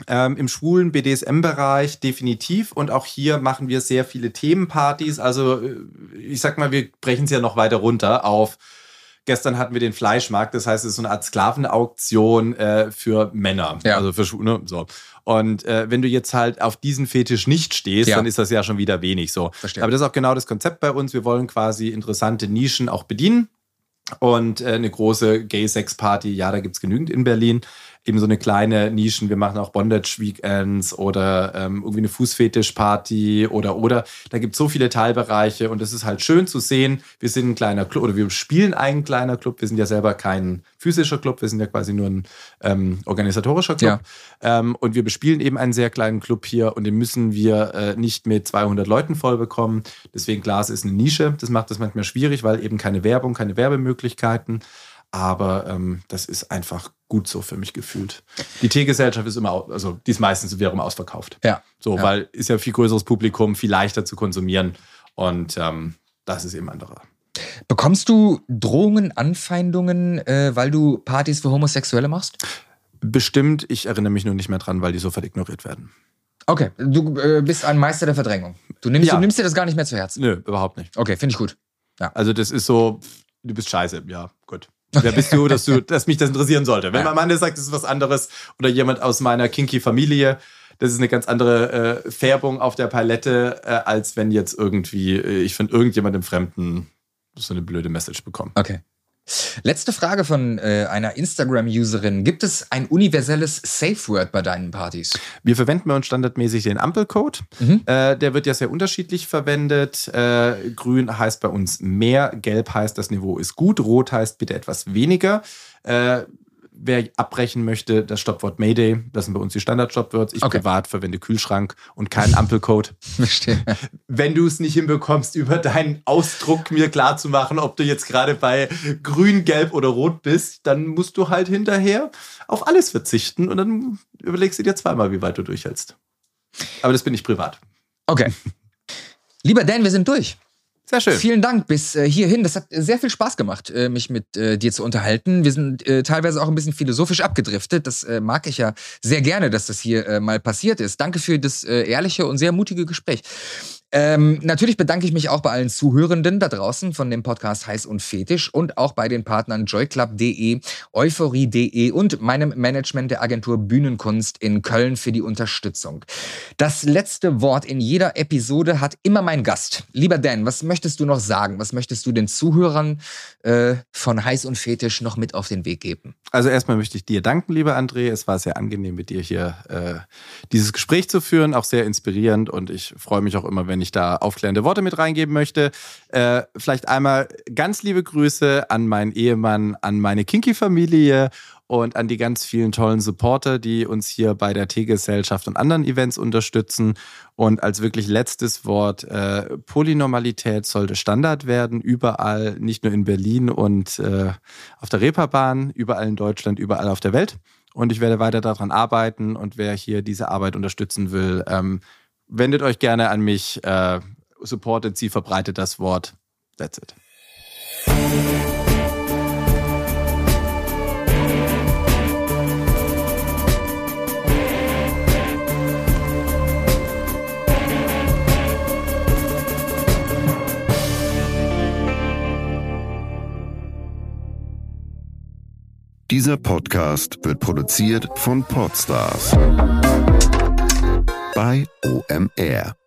Ähm, Im schwulen BDSM-Bereich definitiv. Und auch hier machen wir sehr viele Themenpartys. Also äh, ich sag mal, wir brechen es ja noch weiter runter auf. Gestern hatten wir den Fleischmarkt, das heißt, es ist so eine Art Sklavenauktion äh, für Männer. Ja. Also für Schwule. Ne? So. Und äh, wenn du jetzt halt auf diesen Fetisch nicht stehst, Ja. dann ist das ja schon wieder wenig so. Verstehe. Aber das ist auch genau das Konzept bei uns. Wir wollen quasi interessante Nischen auch bedienen. Und äh, eine große Gay-Sex-Party, ja, da gibt's genügend in Berlin. Eben so eine kleine Nischen. Wir machen auch Bondage-Weekends oder ähm, irgendwie eine Fußfetisch-Party oder oder. Da gibt's so viele Teilbereiche und es ist halt schön zu sehen. Wir sind ein kleiner Club oder wir spielen ein kleiner Club. Wir sind ja selber kein physischer Club, wir sind ja quasi nur ein ähm, organisatorischer Club. Ähm, und wir bespielen eben einen sehr kleinen Club hier und den müssen wir äh, nicht mit 200 Leuten voll bekommen. Deswegen Glas ist eine Nische. Das macht das manchmal schwierig, weil eben keine Werbung, keine Werbemöglichkeiten. Aber ähm, das ist einfach gut so für mich gefühlt. Die Teegesellschaft ist immer, also die ist meistens wiederum ausverkauft. Ja. So, Ja. weil ist ja viel größeres Publikum, viel leichter zu konsumieren. Und ähm, das ist eben anderer. Bekommst du Drohungen, Anfeindungen, äh, weil du Partys für Homosexuelle machst? Bestimmt, ich erinnere mich nur nicht mehr dran, weil die sofort ignoriert werden. Okay, du äh, bist ein Meister der Verdrängung. Du nimmst, Ja. du nimmst dir das gar nicht mehr zu Herzen. Nö, überhaupt nicht. Okay, finde ich gut. Also das ist so, du bist scheiße, ja, gut. Wer bist du, dass, du, dass mich das interessieren sollte? Wenn mein Mann sagt, das ist was anderes oder jemand aus meiner kinky Familie, das ist eine ganz andere äh, Färbung auf der Palette, äh, als wenn jetzt irgendwie äh, ich von irgendjemandem Fremden so eine blöde Message bekomme. Okay. Letzte Frage von äh, einer Instagram-Userin. Gibt es ein universelles Safe-Word bei deinen Partys? Wir verwenden bei uns standardmäßig den Ampelcode. Mhm. Äh, der wird ja sehr unterschiedlich verwendet. Äh, grün heißt bei uns mehr, gelb heißt, das Niveau ist gut, rot heißt bitte etwas weniger. Wer abbrechen möchte, das Stoppwort Mayday, das sind bei uns die Standard-Stoppwords. Ich Okay. privat verwende Kühlschrank und keinen Ampelcode. Verstehe. Wenn du es nicht hinbekommst, über deinen Ausdruck mir klar zu machen, ob du jetzt gerade bei grün, gelb oder rot bist, dann musst du halt hinterher auf alles verzichten und dann überlegst du dir zweimal, wie weit du durchhältst. Aber das bin ich privat. Okay. Lieber Dan, wir sind durch. Sehr schön. Vielen Dank bis äh, hierhin. Das hat sehr viel Spaß gemacht, äh, mich mit äh, dir zu unterhalten. Wir sind teilweise auch ein bisschen philosophisch abgedriftet. Das mag ich ja sehr gerne, dass das hier mal passiert ist. Danke für das ehrliche und sehr mutige Gespräch. Ähm, natürlich bedanke ich mich auch bei allen Zuhörenden da draußen von dem Podcast Heiß und Fetisch und auch bei den Partnern joyclub.de, euphorie.de und meinem Management der Agentur Bühnenkunst in Köln für die Unterstützung. Das letzte Wort in jeder Episode hat immer mein Gast. Lieber Dan, was möchtest du noch sagen? Was möchtest du den Zuhörern äh, von Heiß und Fetisch noch mit auf den Weg geben? Also erstmal möchte ich dir danken, lieber André. Es war sehr angenehm, mit dir hier äh, dieses Gespräch zu führen, auch sehr inspirierend und ich freue mich auch immer, wenn ich da aufklärende Worte mit reingeben möchte. Äh, vielleicht einmal ganz liebe Grüße an meinen Ehemann, an meine Kinky-Familie und an die ganz vielen tollen Supporter, die uns hier bei der T-Gesellschaft und anderen Events unterstützen. Und als wirklich letztes Wort, äh, Polynormalität sollte Standard werden, überall, nicht nur in Berlin und äh, auf der Reeperbahn, überall in Deutschland, überall auf der Welt. Und ich werde weiter daran arbeiten und wer hier diese Arbeit unterstützen will, ähm, wendet euch gerne an mich, äh, supportet sie, verbreitet das Wort. That's it. Dieser Podcast wird produziert von Podstars bei OMR.